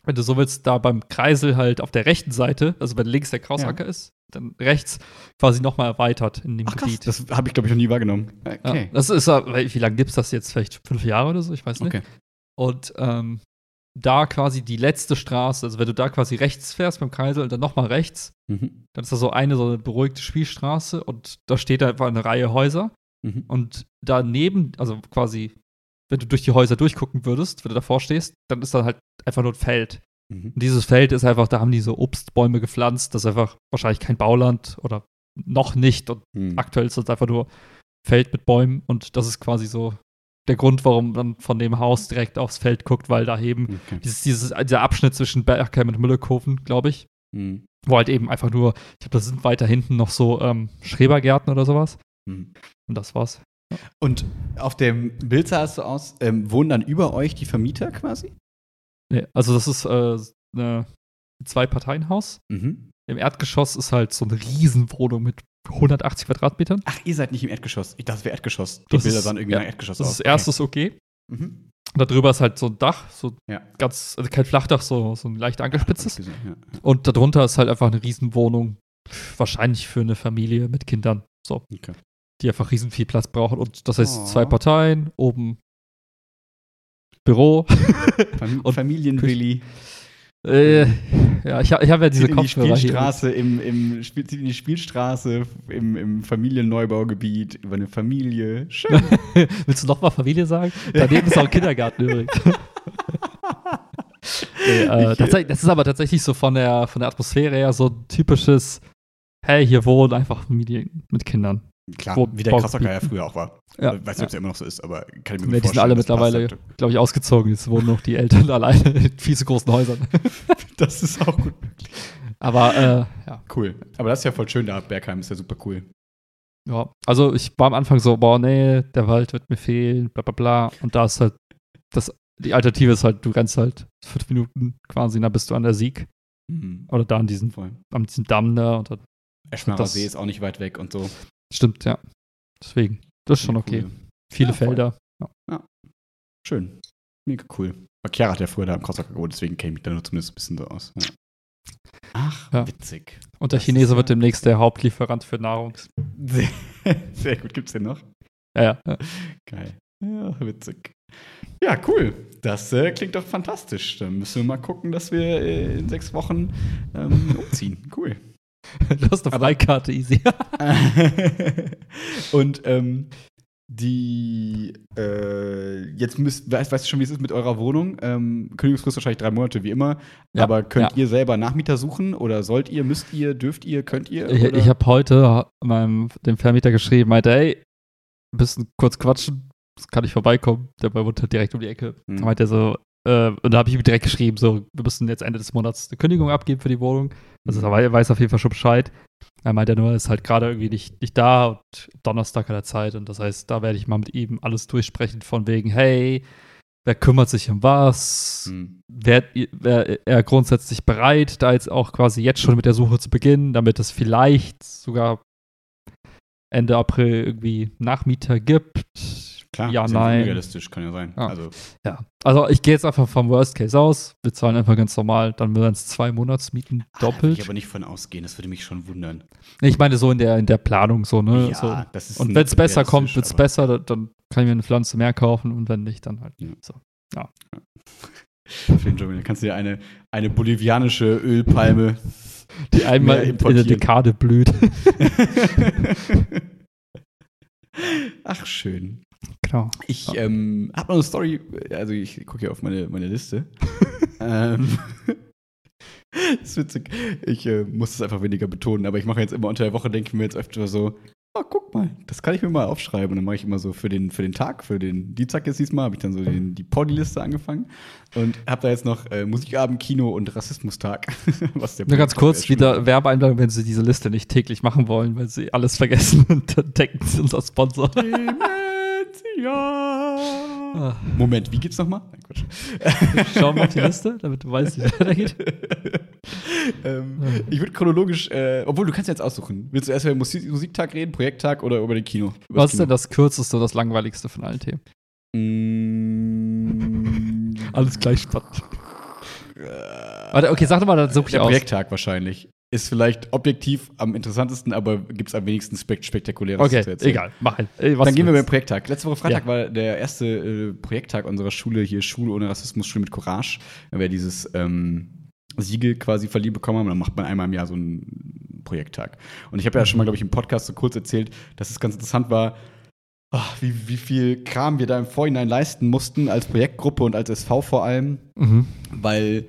wenn du so willst, da beim Kreisel halt auf der rechten Seite, also wenn links der Krausacker ist, dann rechts quasi nochmal erweitert in dem Ach krass, Gebiet. das habe ich, glaube ich, noch nie wahrgenommen. Ja, Okay. das ist, ja- wie lange gibt es das jetzt? Vielleicht fünf Jahre oder so? Ich weiß nicht. okay. Und ähm, da quasi die letzte Straße, also wenn du da quasi rechts fährst beim Kreisel und dann nochmal rechts, Mhm. dann ist da so eine so eine beruhigte Spielstraße und da steht einfach eine Reihe Häuser. Mhm. Und daneben, also quasi, wenn du durch die Häuser durchgucken würdest, wenn du davor stehst, dann ist da halt einfach nur ein Feld. Mhm. Und dieses Feld ist einfach, da haben die so Obstbäume gepflanzt, das ist einfach wahrscheinlich kein Bauland oder noch nicht. Und Mhm. aktuell ist es einfach nur Feld mit Bäumen und das ist quasi so der Grund, warum man von dem Haus direkt aufs Feld guckt, weil da eben Okay. dieses, dieses, dieser Abschnitt zwischen Bergheim und Müllekofen, glaube ich, Mhm. wo halt eben einfach nur, ich glaube, da sind weiter hinten noch so ähm, Schrebergärten oder sowas. Mhm. Und das war's. Und auf dem Bild sah es so aus, ähm, wohnen dann über euch die Vermieter quasi? Nee, also das ist äh, eine Zwei-Parteien-Haus. Mhm. Im Erdgeschoss ist halt so eine Riesenwohnung mit 180 Quadratmetern. Ach, ihr seid nicht im Erdgeschoss. Ich dachte, es wäre Erdgeschoss. Die Das Bilder ist- sahen irgendwie ja, nach Erdgeschoss Das aus. ist erstes okay. Okay. Mhm. Da drüber ist halt so ein Dach, so Ja. ganz, also kein Flachdach, so, so ein leicht angespitztes. Hab ich gesehen, ja. Und darunter ist halt einfach eine Riesenwohnung. Wahrscheinlich für eine Familie mit Kindern. So. Okay. Die einfach riesen viel Platz brauchen. Und das heißt Oh. zwei Parteien, oben Büro. <laughs> Fam Und Familienwilli. äh, ja, ich, ich habe ja diese Zieht in die Kopfhörer hier. Spielstraße im, im zieht in die Spielstraße im, im Familienneubaugebiet über eine Familie. Schön. <laughs> Willst du nochmal Familie sagen? Daneben ist auch ein Kindergarten übrigens. <laughs> nee, äh, tatsächlich, das ist aber tatsächlich so von der, von der Atmosphäre her so ein typisches, hey, hier wohnen einfach Familien mit Kindern. Klar, Wo- wie der Krassocker ja früher auch war. Ja. Ich weiß nicht, ob es ja immer noch so ist, aber kann ich mir gut die sind alle mittlerweile, passt glaube ich, ausgezogen. Jetzt wohnen noch die Eltern <laughs> alleine in viel zu großen Häusern. halt. <laughs> Das ist auch gut möglich. Aber äh, ja. Cool. Aber das ist ja voll schön da. Bergheim ist ja super cool. ja. Also ich war am Anfang so, boah, nee, der Wald wird mir fehlen, bla bla bla. Und da ist halt, das, die Alternative ist halt, du rennst halt fünf Minuten quasi, dann bist du an der Sieg. Mhm. Oder da an diesem, an diesem Damm da. Und dann, Eschmarer Das- See ist auch nicht weit weg und so. Stimmt, ja. Deswegen, das ist schon okay. Cool. Viele Ja. Felder. Schön. Mega cool. Aber Chiara hat ja früher da im Krassocker gewohnt, deswegen kenne ich mich da nur zumindest ein bisschen so aus. Ja. Ach, Ja. witzig. Und der Das Chinese wird ja- demnächst der Hauptlieferant für Nahrung. Sehr, <laughs> sehr gut. Gibt's den noch? Ja, ja. ja. <laughs> Geil. Ja, witzig. Ja, cool. Das äh, klingt doch fantastisch. Dann müssen wir mal gucken, dass wir äh, in sechs Wochen ähm, umziehen. Cool. <laughs> Eine Aber- Freikarte, easy. <laughs> <laughs> Und ähm, die äh, jetzt müsst, weißt, weißt du schon, wie es ist mit eurer Wohnung? Ähm, Kündigungsfrist wahrscheinlich drei Monate, wie immer. Ja, Aber könnt ja. ihr selber Nachmieter suchen oder sollt ihr, müsst ihr, dürft ihr, könnt ihr? Ich, ich habe heute meinem dem Vermieter geschrieben, meinte, ey, ein bisschen kurz quatschen, kann ich vorbeikommen. Der bei wohnt halt direkt um die Ecke. Mhm. Da meinte er so, äh, und da habe ich ihm direkt geschrieben, so, wir müssen jetzt Ende des Monats eine Kündigung abgeben für die Wohnung. Also Mhm. er weiß auf jeden Fall schon Bescheid. Er meinte nur, er ist halt gerade irgendwie nicht, nicht da und Donnerstag hat er Zeit und das heißt, da werde ich mal mit ihm alles durchsprechen von wegen, hey, wer kümmert sich um was? Hm. Wäre wär er grundsätzlich bereit, da jetzt auch quasi jetzt schon mit der Suche zu beginnen, damit es vielleicht sogar Ende April irgendwie Nachmieter gibt? Klar, ja, nein. Realistisch, kann ja sein. Ja. Also, Ja. Also ich gehe jetzt einfach vom Worst Case aus. Wir zahlen einfach ganz normal, dann werden es zwei Monatsmieten ah, da würde doppelt. ich aber nicht von ausgehen, das würde mich schon wundern. Ich meine so in der, in der Planung so, ne? ja, so. das ist Und wenn es besser kommt, wird es besser, dann- kann ich mir eine Pflanze mehr kaufen und wenn nicht, dann halt Ja. so. Für den Dschungel. Dann kannst du dir eine, eine bolivianische Ölpalme <laughs> Die einmal in, der. Dekade blüht. <laughs> Ach, schön. Genau. Ich Ja. ähm, habe noch eine Story, also ich gucke hier auf meine, meine Liste. <laughs> ähm, das <laughs> ist witzig. Ich äh, muss es einfach weniger betonen, aber ich mache jetzt immer unter der Woche, denke ich mir jetzt öfter so, oh, guck mal, das kann ich mir mal aufschreiben. Und dann mache ich immer so für den, für den Tag, für den Dienstag jetzt diesmal, habe ich dann so den, die Poddy-Liste angefangen und habe da jetzt noch äh, Musikabend, Kino und Rassismustag. <laughs> was der Nur ganz kurz wieder war. Werbeeinladung, wenn Sie diese Liste nicht täglich machen wollen, weil Sie alles vergessen und dann denken Sie unser Sponsor. Dementia. Ah. Moment, wie geht's nochmal? Nein, Quatsch. <laughs> Schau mal auf die Liste, damit du weißt, wie es weitergeht. <laughs> ähm, ich würde chronologisch, äh, obwohl du kannst jetzt aussuchen. Willst du erst über den Musik Musiktag reden, Projekttag oder über den Kino? Über Was ist denn das kürzeste und das langweiligste von allen Themen? Mm, Alles gleich spannend. Warte, okay, sag doch mal, dann suche ich der aus. Projekttag wahrscheinlich. Ist vielleicht objektiv am interessantesten, aber gibt es am wenigsten spek spektakuläres Okay, zu erzählen. egal, mach. Ey, was Dann gehen wir beim Projekttag. Letzte Woche Freitag Ja. war der erste äh, Projekttag unserer Schule hier, Schule ohne Rassismus, Schule mit Courage. Da wir dieses ähm, Siegel quasi verliehen bekommen haben. Dann macht man einmal im Jahr so einen Projekttag. Und ich habe ja schon mal, glaube ich, im Podcast so kurz erzählt, dass es ganz interessant war, ach, wie, wie viel Kram wir da im Vorhinein leisten mussten, als Projektgruppe und als SV vor allem Mhm. weil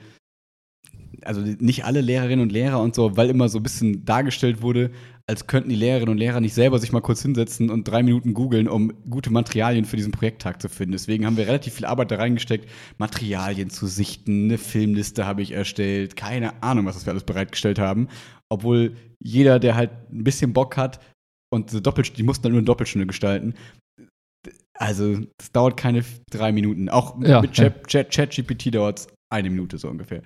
also nicht alle Lehrerinnen und Lehrer und so, weil immer so ein bisschen dargestellt wurde, als könnten die Lehrerinnen und Lehrer nicht selber sich mal kurz hinsetzen und drei Minuten googeln, um gute Materialien für diesen Projekttag zu finden. Deswegen haben wir relativ viel Arbeit da reingesteckt, Materialien zu sichten, eine Filmliste habe ich erstellt, keine Ahnung, was wir alles bereitgestellt haben. Obwohl jeder, der halt ein bisschen Bock hat und so die mussten dann nur eine Doppelstunde gestalten. Also, das dauert keine drei Minuten. Auch Ja, mit Chat, Chat, ChatGPT dauert es eine Minute so ungefähr.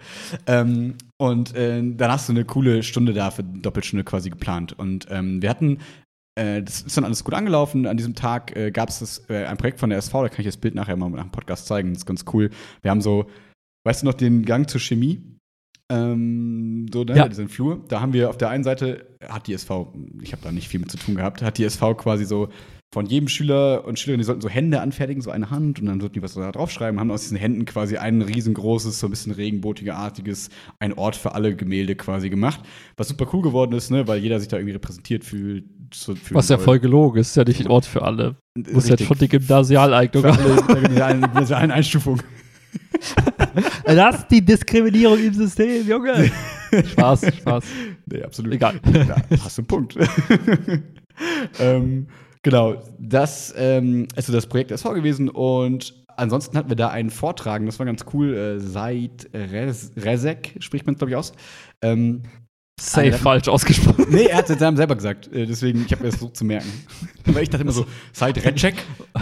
Ähm, und äh, dann hast du eine coole Stunde da für Doppelstunde quasi geplant. Und ähm, wir hatten, äh, das ist dann alles gut angelaufen. An diesem Tag äh, gab es äh, ein Projekt von der SV, da kann ich das Bild nachher mal nach dem Podcast zeigen. Das ist ganz cool. Wir haben so, weißt du noch, den Gang zur Chemie? Ähm, so, ne, Ja. diesen Flur. Da haben wir auf der einen Seite, hat die SV, ich habe da nicht viel mit zu tun gehabt, hat die SV quasi so von jedem Schüler und Schülerin, die sollten so Hände anfertigen, so eine Hand, und dann sollten die was da draufschreiben, haben aus diesen Händen quasi ein riesengroßes, so ein bisschen regenbotigerartiges, ein Ort für alle Gemälde quasi gemacht. Was super cool geworden ist, ne, weil jeder sich da irgendwie repräsentiert fühlt. So, Was ja voll gelogen ist, ist ja nicht ein Ort für alle. Muss ja Richtig. schon die Gymnasialeignung alle gymnasialen, Einstufungen. <laughs> Lass die Diskriminierung im System, Junge. <laughs> Spaß, Spaß. Nee, absolut. Egal. Da hast du einen Punkt. <laughs> ähm, genau, das ähm, ist so das Projekt SV gewesen und ansonsten hatten wir da einen Vortrag, das war ganz cool, äh, Said Rez Rezek, spricht man es glaube ich aus. Ähm, Safe Alter. falsch ausgesprochen. nee, er hat es Namen selber gesagt, äh, deswegen, ich habe mir das versucht zu merken. Weil ich dachte immer so, Said Rezek,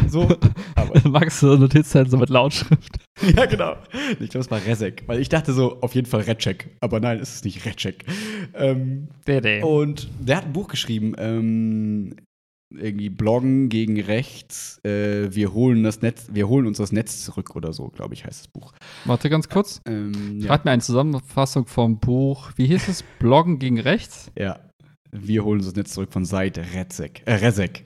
so, aber <laughs> Max so Notizzettel so mit Lautschrift. <laughs> Ja, genau. Ich glaube, es war Rezek, weil ich dachte so, auf jeden Fall Recek. Aber nein, es ist nicht Recek. Ähm, Der, der. und der hat ein Buch geschrieben, ähm, irgendwie Bloggen gegen Rechts. Äh, wir holen das Netz, wir holen uns das Netz zurück oder so, glaube ich, heißt das Buch. Warte ganz kurz. Ähm, ja. Schreib mir eine Zusammenfassung vom Buch. Wie hieß es? Bloggen gegen rechts? ja. Wir holen uns das Netz zurück von Seid Rezek. Äh, Rezek.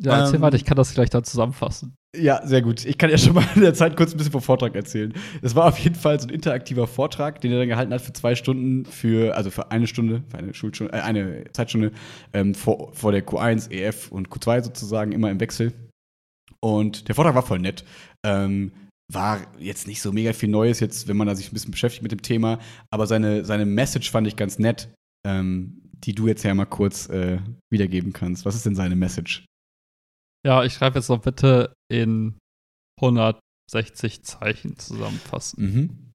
Ja, erzähl Ähm, weiter, ich kann das gleich dann zusammenfassen. Ja, sehr gut. Ich kann ja schon mal in der Zeit kurz ein bisschen vom Vortrag erzählen. Es war auf jeden Fall so ein interaktiver Vortrag, den er dann gehalten hat für zwei Stunden, für, also für eine Stunde, für eine Schulstunde, äh, eine Zeitstunde ähm, vor, vor der Q1, EF und Q2 sozusagen, immer im Wechsel. Und der Vortrag war voll nett. Ähm, war jetzt nicht so mega viel Neues, jetzt, wenn man da sich ein bisschen beschäftigt mit dem Thema, aber seine, seine Message fand ich ganz nett, ähm, die du jetzt ja mal kurz äh, wiedergeben kannst. Was ist denn seine Message? Ja, ich schreibe jetzt noch bitte in 160 Zeichen zusammenfassen. Mhm.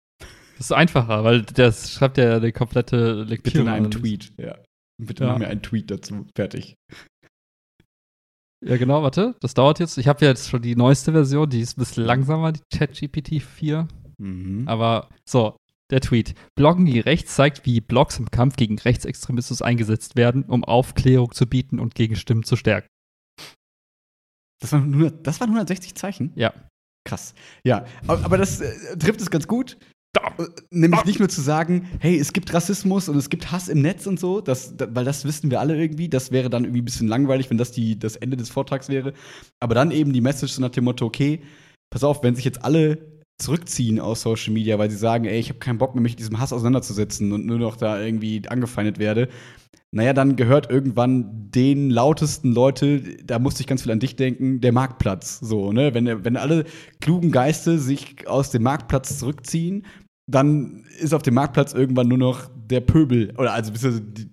Das ist einfacher, weil das schreibt ja eine komplette Lektüre. Bitte in einem. Tweet, ja. Bitte Ja. mach mir einen Tweet dazu. Fertig. Ja, genau, warte. Das dauert jetzt. Ich habe ja jetzt schon die neueste Version, die ist ein bisschen langsamer, die ChatGPT 4. Mhm. Aber so, der Tweet. Bloggen gegen rechts zeigt, wie Blogs im Kampf gegen Rechtsextremismus eingesetzt werden, um Aufklärung zu bieten und Gegenstimmen zu stärken. Das, waren 100, das waren 160 Zeichen? Ja. Krass. Ja, aber, aber das äh, trifft es ganz gut. Äh, Nämlich nicht nur zu sagen, hey, es gibt Rassismus und es gibt Hass im Netz und so, das, da, weil das wissen wir alle irgendwie. Das wäre dann irgendwie ein bisschen langweilig, wenn das die, das Ende des Vortrags wäre. Aber dann eben die Message so nach dem Motto, okay, pass auf, wenn sich jetzt alle zurückziehen aus Social Media, weil sie sagen, ey, ich habe keinen Bock mehr, mich mit diesem Hass auseinanderzusetzen und nur noch da irgendwie angefeindet werde, naja, dann gehört irgendwann den lautesten Leute, da musste ich ganz viel an dich denken, der Marktplatz. So, ne? Wenn, wenn alle klugen Geiste sich aus dem Marktplatz zurückziehen, dann ist auf dem Marktplatz irgendwann nur noch der Pöbel. Oder also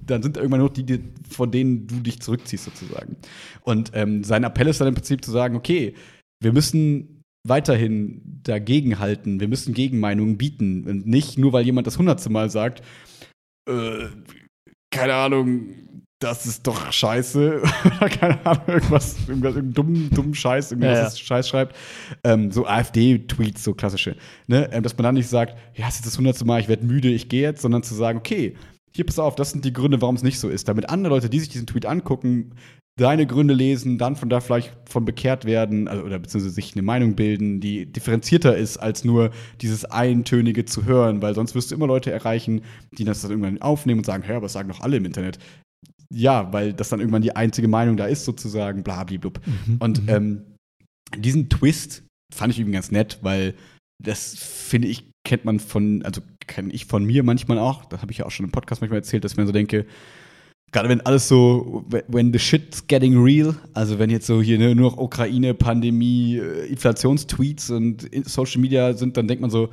dann sind irgendwann nur noch die, die, von denen du dich zurückziehst, sozusagen. Und ähm, sein Appell ist dann im Prinzip zu sagen, okay, wir müssen weiterhin dagegenhalten, wir müssen Gegenmeinungen bieten. Und nicht nur, weil jemand das hundertste Mal sagt, äh, keine Ahnung, das ist doch scheiße. <laughs> Oder keine Ahnung, irgendwas, irgendwas irgendeinen dummen, dummen Scheiß, irgendwas Ja, ja. das Scheiß schreibt. Ähm, so AfD-Tweets, so klassische. Ne? Ähm, dass man dann nicht sagt, ja, es ist das hundertste Mal, ich werde müde, ich gehe jetzt, sondern zu sagen, okay, hier pass auf, das sind die Gründe, warum es nicht so ist. Damit andere Leute, die sich diesen Tweet angucken, deine Gründe lesen, dann von da vielleicht von bekehrt werden also, oder beziehungsweise sich eine Meinung bilden, die differenzierter ist, als nur dieses Eintönige zu hören, weil sonst wirst du immer Leute erreichen, die das dann irgendwann aufnehmen und sagen, hör, was sagen doch alle im Internet? Ja, weil das dann irgendwann die einzige Meinung da ist, sozusagen, blablablub. Mhm. Und ähm, diesen Twist fand ich irgendwie ganz nett, weil das, finde ich, kennt man von, also kenne ich von mir manchmal auch, das habe ich ja auch schon im Podcast manchmal erzählt, dass ich mir so denke, gerade wenn alles so, when the shit's getting real, also wenn jetzt so hier ne, nur noch Ukraine, Pandemie, äh, Inflationstweets und Social Media sind, dann denkt man so,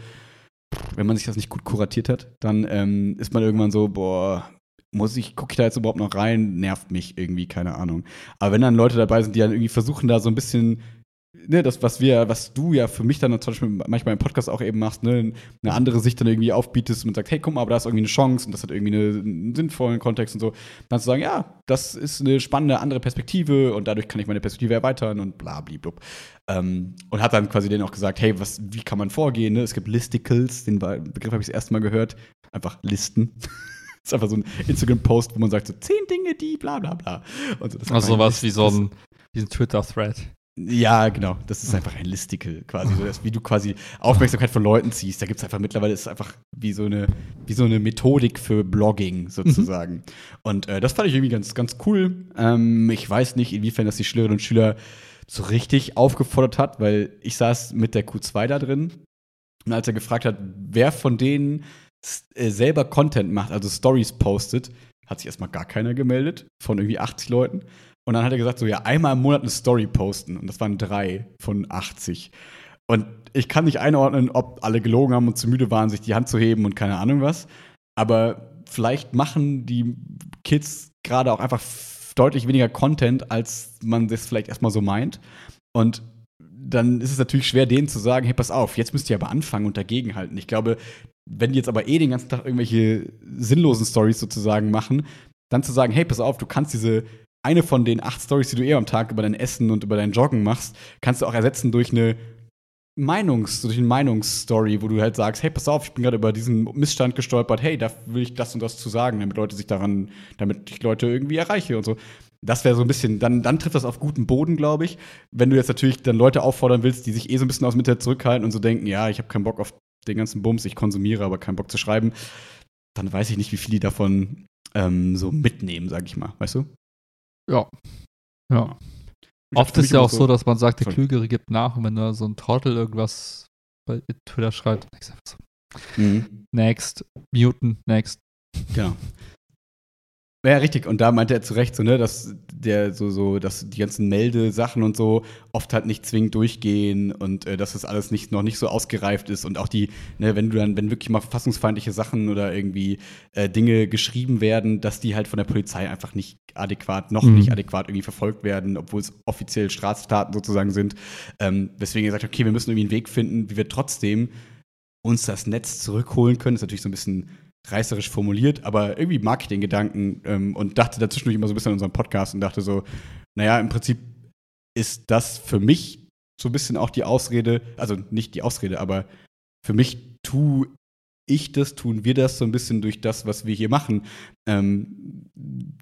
wenn man sich das nicht gut kuratiert hat, dann ähm, ist man irgendwann so, boah, muss ich, gucke ich da jetzt überhaupt noch rein? Nervt mich irgendwie, keine Ahnung. Aber wenn dann Leute dabei sind, die dann irgendwie versuchen, da so ein bisschen ne, das, was wir, was du ja für mich dann zum Beispiel manchmal im Podcast auch eben machst, ne, eine andere Sicht dann irgendwie aufbietest und sagst, hey, guck mal, aber da ist irgendwie eine Chance und das hat irgendwie eine, einen sinnvollen Kontext und so, dann zu sagen, ja, das ist eine spannende andere Perspektive und dadurch kann ich meine Perspektive erweitern und bla, blub. Ähm, und hat dann quasi denen auch gesagt, hey, was, wie kann man vorgehen? Ne? Es gibt Listicles, den Begriff habe ich das erste Mal gehört, einfach Listen. <laughs> Das ist einfach so ein Instagram-Post, wo man sagt so zehn Dinge, die bla bla bla. So, also sowas wie so ein, diesen Twitter-Thread. Ja, genau. Das ist einfach ein Listicle quasi. So, dass, wie du quasi Aufmerksamkeit von Leuten ziehst. Da gibt es einfach mittlerweile, ist einfach wie so eine, wie so eine Methodik für Blogging sozusagen. Mhm. Und äh, das fand ich irgendwie ganz, ganz cool. Ähm, ich weiß nicht, inwiefern das die Schülerinnen und Schüler so richtig aufgefordert hat, weil ich saß mit der Q2 da drin. Und als er gefragt hat, wer von denen äh, selber Content macht, also Stories postet, hat sich erstmal gar keiner gemeldet von irgendwie 80 Leuten. Und dann hat er gesagt, so ja, einmal im Monat eine Story posten. Und das waren drei von 80. Und ich kann nicht einordnen, ob alle gelogen haben und zu müde waren, sich die Hand zu heben und keine Ahnung was. Aber vielleicht machen die Kids gerade auch einfach deutlich weniger Content, als man das vielleicht erstmal so meint. Und dann ist es natürlich schwer, denen zu sagen, hey, pass auf, jetzt müsst ihr aber anfangen und dagegenhalten. Ich glaube, wenn die jetzt aber eh den ganzen Tag irgendwelche sinnlosen Stories sozusagen machen, dann zu sagen, hey, pass auf, du kannst diese eine von den acht Stories, die du eher am Tag über dein Essen und über dein Joggen machst, kannst du auch ersetzen durch eine Meinungs, durch eine Meinungsstory, wo du halt sagst, hey, pass auf, ich bin gerade über diesen Missstand gestolpert, hey, da will ich das und das zu sagen, damit Leute sich daran, damit ich Leute irgendwie erreiche und so. Das wäre so ein bisschen, dann, dann trifft das auf guten Boden, glaube ich. Wenn du jetzt natürlich dann Leute auffordern willst, die sich eh so ein bisschen aus Internet zurückhalten und so denken, ja, ich habe keinen Bock auf den ganzen Bums, ich konsumiere, aber keinen Bock zu schreiben, dann weiß ich nicht, wie viele davon ähm, so mitnehmen, sag ich mal, weißt du? Ja. Ja. Oft ist ja auch so, dass man sagt, der Klügere gibt nach und wenn da so ein Trottel irgendwas bei Twitter schreibt, ich so, mhm. next, muten, next. Genau. Ja, richtig. Und da meinte er zu Recht so, ne, dass der so, so, dass die ganzen Meldesachen und so oft halt nicht zwingend durchgehen und äh, dass das alles nicht, noch nicht so ausgereift ist und auch die, ne, wenn du dann, wenn wirklich mal verfassungsfeindliche Sachen oder irgendwie äh, Dinge geschrieben werden, dass die halt von der Polizei einfach nicht adäquat, noch mhm. nicht adäquat irgendwie verfolgt werden, obwohl es offiziell Straftaten sozusagen sind. Ähm, weswegen er sagt, okay, wir müssen irgendwie einen Weg finden, wie wir trotzdem uns das Netz zurückholen können. Das ist natürlich so ein bisschen reißerisch formuliert, aber irgendwie mag ich den Gedanken ähm, und dachte dazwischendurch immer so ein bisschen an unseren Podcast und dachte so, naja, im Prinzip ist das für mich so ein bisschen auch die Ausrede, also nicht die Ausrede, aber für mich tue ich das, tun wir das so ein bisschen durch das, was wir hier machen. Ähm,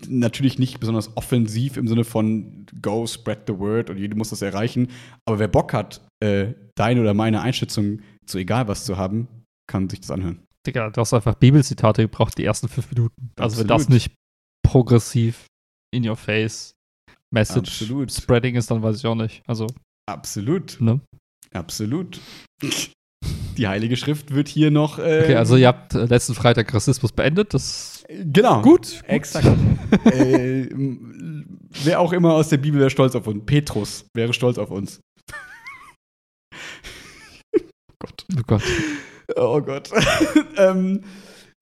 natürlich nicht besonders offensiv im Sinne von go, spread the word und jeder muss das erreichen. Aber wer Bock hat, äh, deine oder meine Einschätzung zu egal was zu haben, kann sich das anhören. Digga, du hast einfach Bibelzitate gebraucht, die ersten fünf Minuten. Also wenn das nicht progressiv in your face Message Absolut. Spreading ist, dann weiß ich auch nicht. Also. Absolut. Ne? Absolut. Die Heilige Schrift wird hier noch. Ähm, okay, also ihr habt äh, letzten Freitag Rassismus beendet. Das genau. Gut. Exakt. <laughs> äh, wer auch immer aus der Bibel wäre stolz auf uns. Petrus wäre stolz auf uns. Gott. Oh Gott. Oh Gott. <laughs> ähm,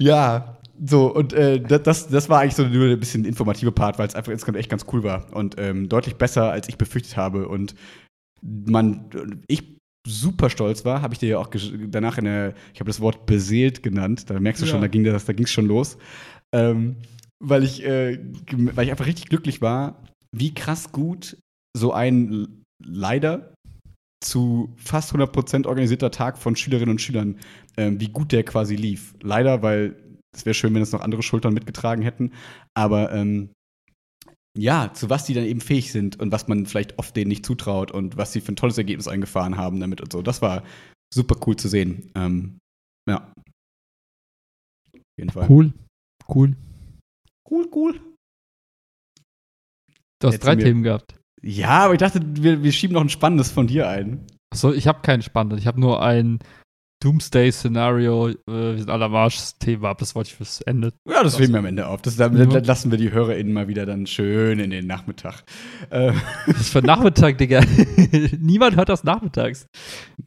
ja, so, und äh, das, das war eigentlich so nur ein bisschen informative Part, weil es einfach insgesamt echt ganz cool war und ähm, deutlich besser, als ich befürchtet habe. Und man, ich super stolz war, habe ich dir ja auch danach in der, ich habe das Wort beseelt genannt, da merkst du ja. schon, da ging das, da ging es schon los. Ähm, weil ich, äh, weil ich einfach richtig glücklich war, wie krass gut so ein leider zu fast 100% organisierter Tag von Schülerinnen und Schülern, ähm, wie gut der quasi lief. Leider, weil es wäre schön, wenn es noch andere Schultern mitgetragen hätten, aber ähm, ja, zu was die dann eben fähig sind und was man vielleicht oft denen nicht zutraut und was sie für ein tolles Ergebnis eingefahren haben damit und so. Das war super cool zu sehen. Ähm, ja. Auf jeden Fall. Cool. Cool. Cool, cool. Du hast Jetzt drei Themen gehabt. Ja, aber ich dachte, wir, wir schieben noch ein spannendes von dir ein. Achso, ich habe keinen spannenden. Ich habe nur ein Doomsday-Szenario. Äh, wir sind alle am Arsch. Das Thema ab. Das wollte ich fürs Ende. Ja, das heben wir am Ende auf. Das, damit Ja. lassen wir die HörerInnen mal wieder dann schön in den Nachmittag. Äh, Das ist für Nachmittag, Digga. <laughs> Niemand hört das nachmittags.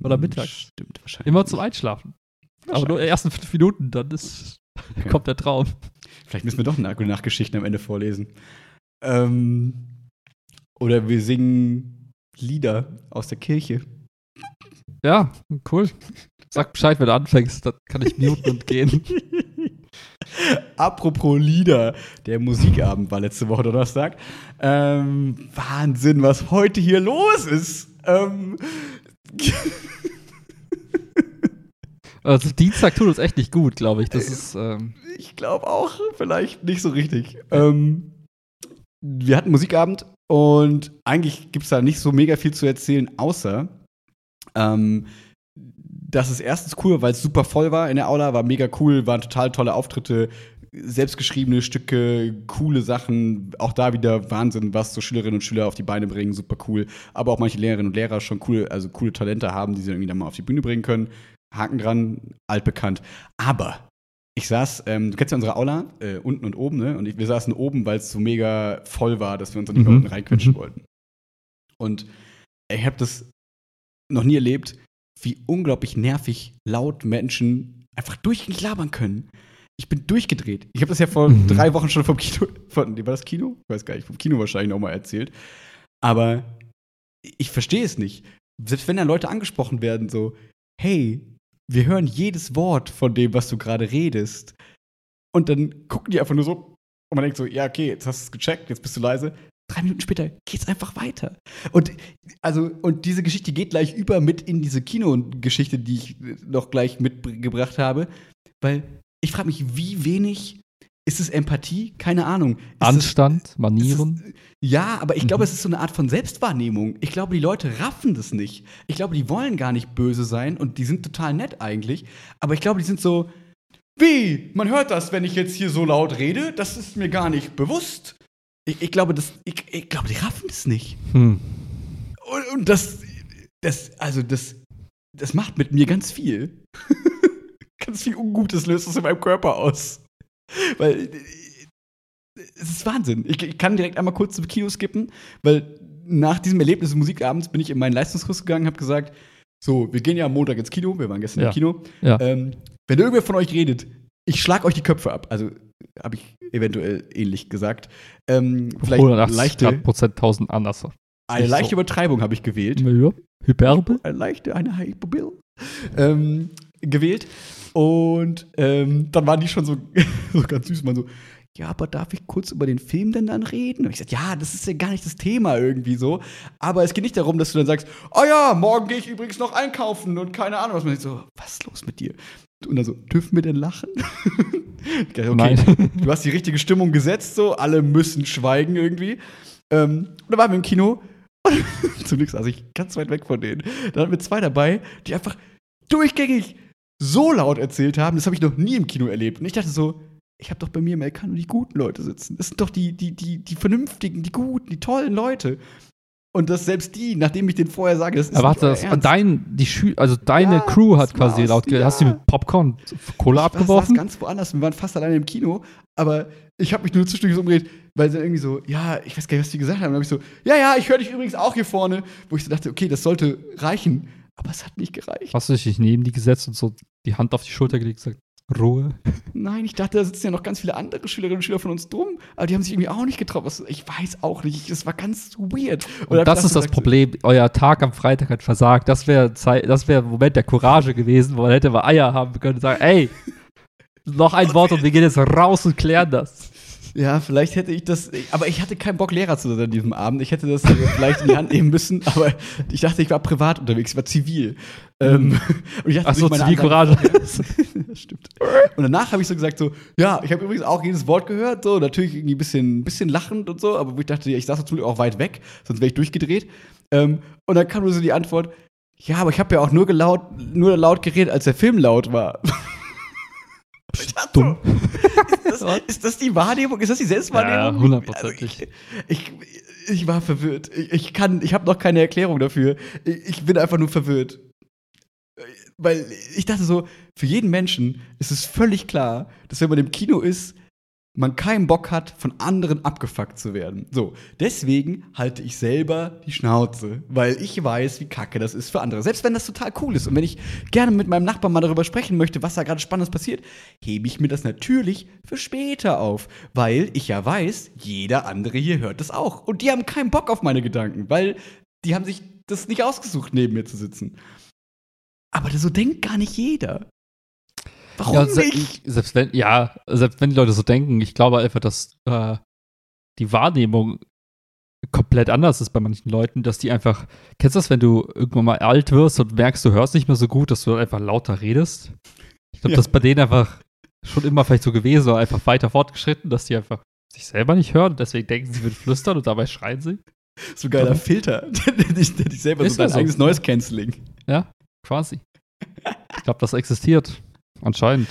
Oder mittags. Stimmt, wahrscheinlich. Immer zum Einschlafen. Aber nur die ersten fünf Minuten, dann ist, Okay. kommt der Traum. Vielleicht müssen wir doch Nach Nachgeschichten am Ende vorlesen. Ähm, oder wir singen Lieder aus der Kirche. Ja, cool. Sag Bescheid, wenn du anfängst. Dann kann ich muten und gehen. <laughs> Apropos Lieder, der Musikabend war letzte Woche Donnerstag. Ähm, Wahnsinn, was heute hier los ist. Ähm, <laughs> Also Dienstag tut uns echt nicht gut, glaube ich. Das ist, ähm, ich glaube auch, vielleicht nicht so richtig. Ähm, wir hatten Musikabend und eigentlich gibt es da nicht so mega viel zu erzählen, außer ähm, dass es erstens cool war, weil es super voll war in der Aula, war mega cool, waren total tolle Auftritte, selbstgeschriebene Stücke, coole Sachen, auch da wieder Wahnsinn, was so Schülerinnen und Schüler auf die Beine bringen, super cool. Aber auch manche Lehrerinnen und Lehrer schon cool, also coole Talente haben, die sie irgendwie dann mal auf die Bühne bringen können. Haken dran, altbekannt. Aber ich saß, ähm, du kennst ja unsere Aula, äh, unten und oben, ne? Und ich, wir saßen oben, weil es so mega voll war, dass wir uns dann nicht mehr Mhm. unten reinquetschen Mhm. wollten. Und ich habe das noch nie erlebt, wie unglaublich nervig laut Menschen einfach durchgängig labern können. Ich bin durchgedreht. Ich habe das ja vor Mhm. drei Wochen schon vom Kino, von, war das Kino? Ich weiß gar nicht, vom Kino wahrscheinlich noch mal erzählt. Aber ich verstehe es nicht. Selbst wenn dann Leute angesprochen werden, so, hey, wir hören jedes Wort von dem, was du gerade redest. Und dann gucken die einfach nur so und man denkt so, ja, okay, jetzt hast du es gecheckt, jetzt bist du leise. Drei Minuten später geht's einfach weiter. Und also, und diese Geschichte geht gleich über mit in diese Kinogeschichte, die ich noch gleich mitgebracht habe. Weil ich frage mich, wie wenig ist es Empathie? Keine Ahnung. Ist es- Anstand, ist Manieren. es- Ja, aber ich glaube, Mhm. es ist so eine Art von Selbstwahrnehmung. Ich glaube, die Leute raffen das nicht. Ich glaube, die wollen gar nicht böse sein und die sind total nett eigentlich. Aber ich glaube, die sind so, wie? Man hört das, wenn ich jetzt hier so laut rede? Das ist mir gar nicht bewusst. Ich, ich glaube, das, ich, ich glaube, die raffen das nicht. Hm. Und, und das, das, also das, das macht mit mir ganz viel. <laughs> ganz viel Ungutes löst es in meinem Körper aus. Weil äh, es ist Wahnsinn. Ich, ich kann direkt einmal kurz zum Kino skippen, weil nach diesem Erlebnis des Musikabends bin ich in meinen Leistungskurs gegangen, habe gesagt, so, wir gehen ja am Montag ins Kino, wir waren gestern Ja. im Kino. Ja. Ähm, wenn irgendwer von euch redet, ich schlag euch die Köpfe ab. Also habe ich eventuell ähnlich gesagt. Ähm, vielleicht 180 leichte, Prozent 1000 anders. eine leichte so. Übertreibung habe ich gewählt Ja. Hyperbel? eine leichte, eine Hyperbel ähm, gewählt. Und ähm, dann waren die schon so, <laughs> so ganz süß, man so, ja, aber darf ich kurz über den Film denn dann reden? Und ich sagte, ja, das ist ja gar nicht das Thema irgendwie so. Aber es geht nicht darum, dass du dann sagst, oh ja, morgen gehe ich übrigens noch einkaufen und keine Ahnung, was man denkt so, was ist los mit dir? Und dann so, dürfen wir denn lachen? <laughs> Okay, Nein. du hast die richtige Stimmung gesetzt, so, alle müssen schweigen irgendwie. Ähm, und dann waren wir im Kino. <laughs> Zum Glück saß ich ganz weit weg von denen. Dann hatten wir zwei dabei, die einfach durchgängig so laut erzählt haben. Das habe ich noch nie im Kino erlebt. Und ich dachte so, ich habe doch bei mir im LK nur die guten Leute sitzen. Das sind doch die, die, die, die vernünftigen, die guten, die tollen Leute. Und dass selbst die, nachdem ich denen vorher sage, das ist Aber nicht das, Ernst. dein, die Schü also deine Ja, Crew hat quasi laut ja. Hast du mit Popcorn Cola Ich abgeworfen? ganz woanders. Wir waren fast alleine im Kino. Aber ich habe mich nur zwischendurch so umgedreht, weil sie irgendwie so, ja, ich weiß gar nicht, was die gesagt haben. Dann habe ich so, ja, ja, ich höre dich übrigens auch hier vorne. Wo ich so dachte, okay, das sollte reichen. Aber es hat nicht gereicht. Hast du dich neben die gesetzt und so die Hand auf die Schulter gelegt und gesagt, Ruhe? Nein, ich dachte, da sitzen ja noch ganz viele andere Schülerinnen und Schüler von uns drum. Aber die haben sich irgendwie auch nicht getraut. Was- Ich weiß auch nicht. Es war ganz weird. Und hab das ist das Problem. Euer Tag am Freitag hat versagt. Das wäre das wäre ein Moment der Courage gewesen, wo man hätte mal Eier haben können und sagen, ey, noch ein Wort und wir gehen jetzt raus und klären das. Ja, vielleicht hätte ich das. Aber ich hatte keinen Bock, Lehrer zu sein an diesem Abend. Ich hätte das vielleicht in die Hand nehmen müssen. <laughs> Aber ich dachte, ich war privat unterwegs, ich war zivil. Ähm, und ich dachte, Ach so, Zivilcourage. <laughs> Stimmt. Und danach habe ich so gesagt so, ja, ich habe übrigens auch jedes Wort gehört, so natürlich irgendwie ein bisschen, bisschen lachend und so, aber wo ich dachte, ja, ich saß natürlich auch weit weg, sonst wäre ich durchgedreht. Ähm, und dann kam nur so die Antwort, ja, aber ich habe ja auch nur, gelaut, nur laut geredet, als der Film laut war. <laughs> So, <laughs> ist, das, ist das die Wahrnehmung? Ist das die Selbstwahrnehmung? Ja, hundertprozentig. Also ich, ich, ich war verwirrt. Ich, ich kann, ich habe noch keine Erklärung dafür. Ich bin einfach nur verwirrt. Weil ich dachte so, für jeden Menschen ist es völlig klar, dass wenn man im Kino ist, man keinen Bock hat, von anderen abgefuckt zu werden. So, deswegen halte ich selber die Schnauze, weil ich weiß, wie kacke das ist für andere. Selbst wenn das total cool ist und wenn ich gerne mit meinem Nachbarn mal darüber sprechen möchte, was da gerade Spannendes passiert, hebe ich mir das natürlich für später auf, weil ich ja weiß, jeder andere hier hört das auch. Und die haben keinen Bock auf meine Gedanken, weil die haben sich das nicht ausgesucht, neben mir zu sitzen. Aber so denkt gar nicht jeder. Warum Ja, se nicht? selbst wenn, ja, selbst wenn die Leute so denken, ich glaube einfach, dass äh, die Wahrnehmung komplett anders ist bei manchen Leuten, dass die einfach, kennst du das, wenn du irgendwann mal alt wirst und merkst, du hörst nicht mehr so gut, dass du einfach lauter redest? Ich glaube, Ja. das ist bei denen einfach schon immer vielleicht so gewesen oder einfach weiter fortgeschritten, dass die einfach sich selber nicht hören und deswegen denken, sie würden flüstern und dabei schreien sie. So ein geiler Warum? Filter, <laughs> der dich, selber Ist so dein so. eigenes Noise Canceling. Ja, quasi. Ich glaube, das existiert. Anscheinend.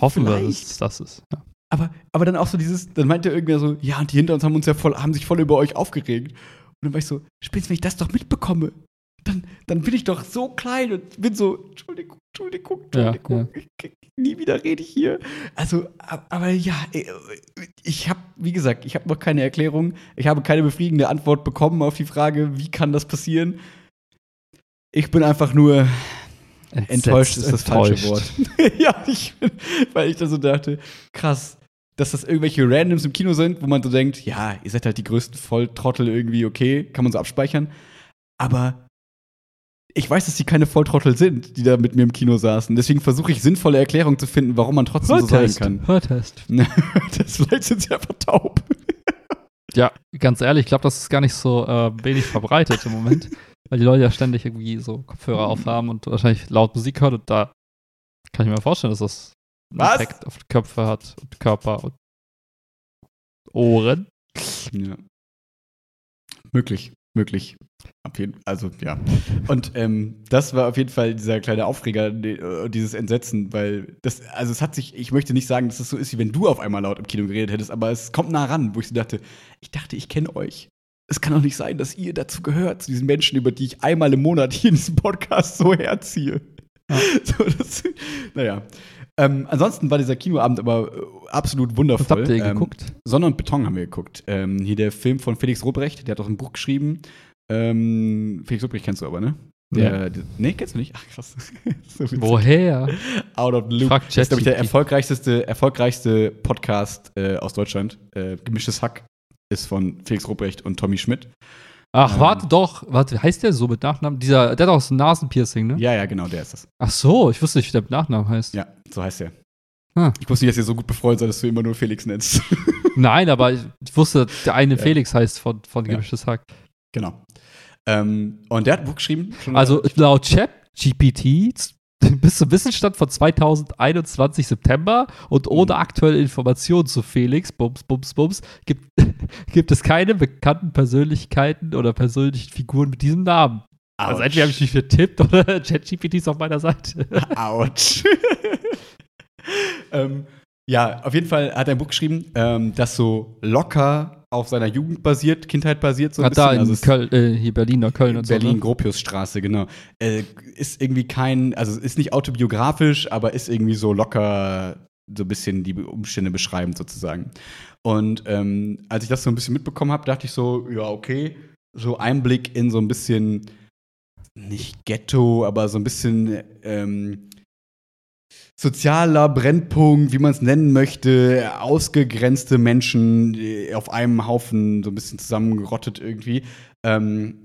Hoffen wir, dass Vielleicht. es das ist. Ja. Aber, aber dann auch so dieses, dann meinte irgendwer so, ja, und die hinter uns haben uns ja voll, haben sich voll über euch aufgeregt. Und dann war ich so, spätestens wenn ich das doch mitbekomme, dann, dann bin ich doch so klein und bin so, Entschuldigung, Entschuldigung, Ja, Entschuldigung, Ich, ich, nie wieder rede ich hier. Also, ab- aber ja, äh, ich habe, wie gesagt, ich habe noch keine Erklärung. Ich habe keine befriedigende Antwort bekommen auf die Frage, wie kann das passieren. Ich bin einfach nur enttäuscht ist das falsche Wort. <laughs> ja, ich, weil ich da so dachte, krass, dass das irgendwelche Randoms im Kino sind, wo man so denkt, ja, ihr seid halt die größten Volltrottel irgendwie, okay, kann man so abspeichern. Aber ich weiß, dass die keine Volltrottel sind, die da mit mir im Kino saßen. Deswegen versuche ich sinnvolle Erklärungen zu finden, warum man trotzdem so sein kann. Hörtest. <laughs> das, vielleicht sind sie einfach taub. Ja, ganz ehrlich, ich glaube, das ist gar nicht so äh, wenig verbreitet im Moment, <laughs> weil die Leute ja ständig irgendwie so Kopfhörer aufhaben und wahrscheinlich laut Musik hören und da kann ich mir vorstellen, dass das einen Was? Effekt auf die Köpfe hat und Körper und Ohren. Ja. Möglich, möglich. Jeden, also ja. Und ähm, das war auf jeden Fall dieser kleine Aufreger, äh, dieses Entsetzen, weil das, also es hat sich, ich möchte nicht sagen, dass es so ist, wie wenn du auf einmal laut im Kino geredet hättest, aber es kommt nah ran, wo ich so dachte, ich dachte, ich kenne euch. Es kann doch nicht sein, dass ihr dazu gehört, zu diesen Menschen, über die ich einmal im Monat hier in diesem Podcast so herziehe. Ja. <laughs> So, das, naja. Ähm, ansonsten war dieser Kinoabend aber äh, absolut wundervoll. Was habt ihr Ähm, geguckt? Sonne und Beton haben wir geguckt. Ähm, hier der Film von Felix Robrecht, der hat auch ein Buch geschrieben. Ähm, Felix Robrecht kennst du aber, ne? Der, nee, kennst du nicht? Ach, krass. <laughs> so. Woher? Out of the Loop. Frag Das ist, glaube ich, der erfolgreichste, erfolgreichste Podcast äh, aus Deutschland. Äh, Gemischtes Hack ist von Felix Robrecht und Tommy Schmidt. Ach, Ähm. warte doch. Warte, heißt der so mit Nachnamen? Dieser, der hat auch so ein Nasenpiercing, ne? Ja, ja, genau, der ist das. Ach so, ich wusste nicht, wie der mit Nachnamen heißt. Ja, so heißt er. Ah. Ich wusste nicht, dass ihr so gut befreundet seid, dass du immer nur Felix nennst. <laughs> Nein, aber ich, ich wusste, der eine Ja. Felix heißt von, von Ja. Gemischtes Hack. genau. Ähm, und der hat ein Buch geschrieben. Also laut ChatGPT z- bis zum Wissensstand von 2021 September und ohne Mhm. aktuelle Informationen zu Felix, Bums, Bums, Bums, gibt, <laughs> gibt es keine bekannten Persönlichkeiten oder persönlichen Figuren mit diesem Namen. Also Autsch. entweder habe ich mich vertippt oder <laughs> ChatGPT ist auf meiner Seite. <laughs> Autsch. ähm, ja, auf jeden Fall hat er ein Buch geschrieben, ähm, das so locker auf seiner Jugend basiert, Kindheit basiert. So ein Hat da in Also Köln, äh, hier Berliner Köln und Berlin, so. Ne? Gropiusstraße, genau. Äh, ist irgendwie kein, also ist nicht autobiografisch, aber ist irgendwie so locker so ein bisschen die Umstände beschreibend sozusagen. Und ähm, als ich das so ein bisschen mitbekommen habe, dachte ich so, ja, okay, so Einblick in so ein bisschen, nicht Ghetto, aber so ein bisschen ähm, sozialer Brennpunkt, wie man es nennen möchte, ausgegrenzte Menschen auf einem Haufen so ein bisschen zusammengerottet irgendwie. Ähm,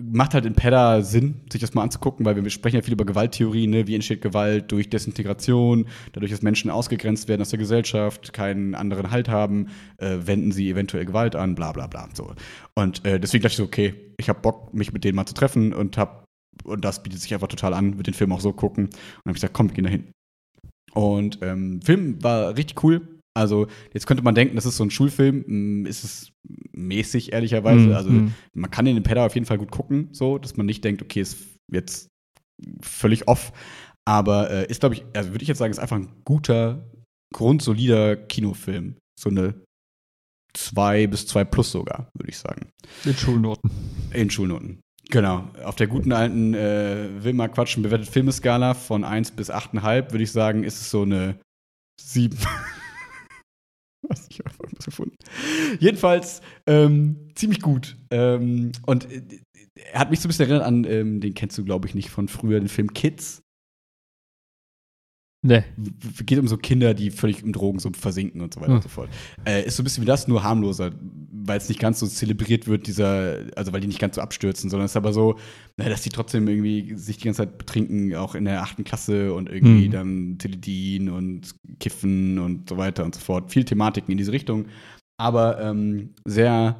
macht halt in Pedda Sinn, sich das mal anzugucken, weil wir sprechen ja viel über Gewalttheorie, ne? wie entsteht Gewalt durch Desintegration, dadurch, dass Menschen ausgegrenzt werden aus der Gesellschaft, keinen anderen Halt haben, äh, wenden sie eventuell Gewalt an, bla bla bla. So. Und äh, deswegen dachte ich so, okay, ich habe Bock, mich mit denen mal zu treffen und habe und das bietet sich einfach total an, wird den Film auch so gucken. Und dann habe ich gesagt, komm, wir gehen da hin. Und ähm, Film war richtig cool. Also, jetzt könnte man denken, das ist so ein Schulfilm. Mm, Ist es mäßig, ehrlicherweise. Mhm, Also, mhm. man kann in den Pedder auf jeden Fall gut gucken, so, dass man nicht denkt, okay, ist jetzt völlig off. Aber äh, ist, glaube ich, also würde ich jetzt sagen, ist einfach ein guter, grundsolider Kinofilm. So eine 2 bis 2 plus sogar, würde ich sagen. Mit Schulnoten. In Schulnoten. Genau. Auf der guten alten äh, Will mal quatschen bewertet Filmeskala von 1 bis 8,5 würde ich sagen, ist es so eine 7. <laughs> Was <laughs> ich habe irgendwas gefunden. Jedenfalls ähm, ziemlich gut. Ähm, und äh, er hat mich so ein bisschen erinnert an, ähm, den kennst du, glaube ich, nicht von früher, den Film Kids. Ne. W- geht um so Kinder, die völlig im Drogensumpf versinken und so weiter Hm. und so fort. Äh, ist so ein bisschen wie das, nur harmloser, weil es nicht ganz so zelebriert wird, dieser, also weil die nicht ganz so abstürzen, sondern es ist aber so, na, dass die trotzdem irgendwie sich die ganze Zeit betrinken, auch in der achten Klasse und irgendwie Hm. dann Teledin und Kiffen und so weiter und so fort. Viel Thematiken in diese Richtung, aber ähm, sehr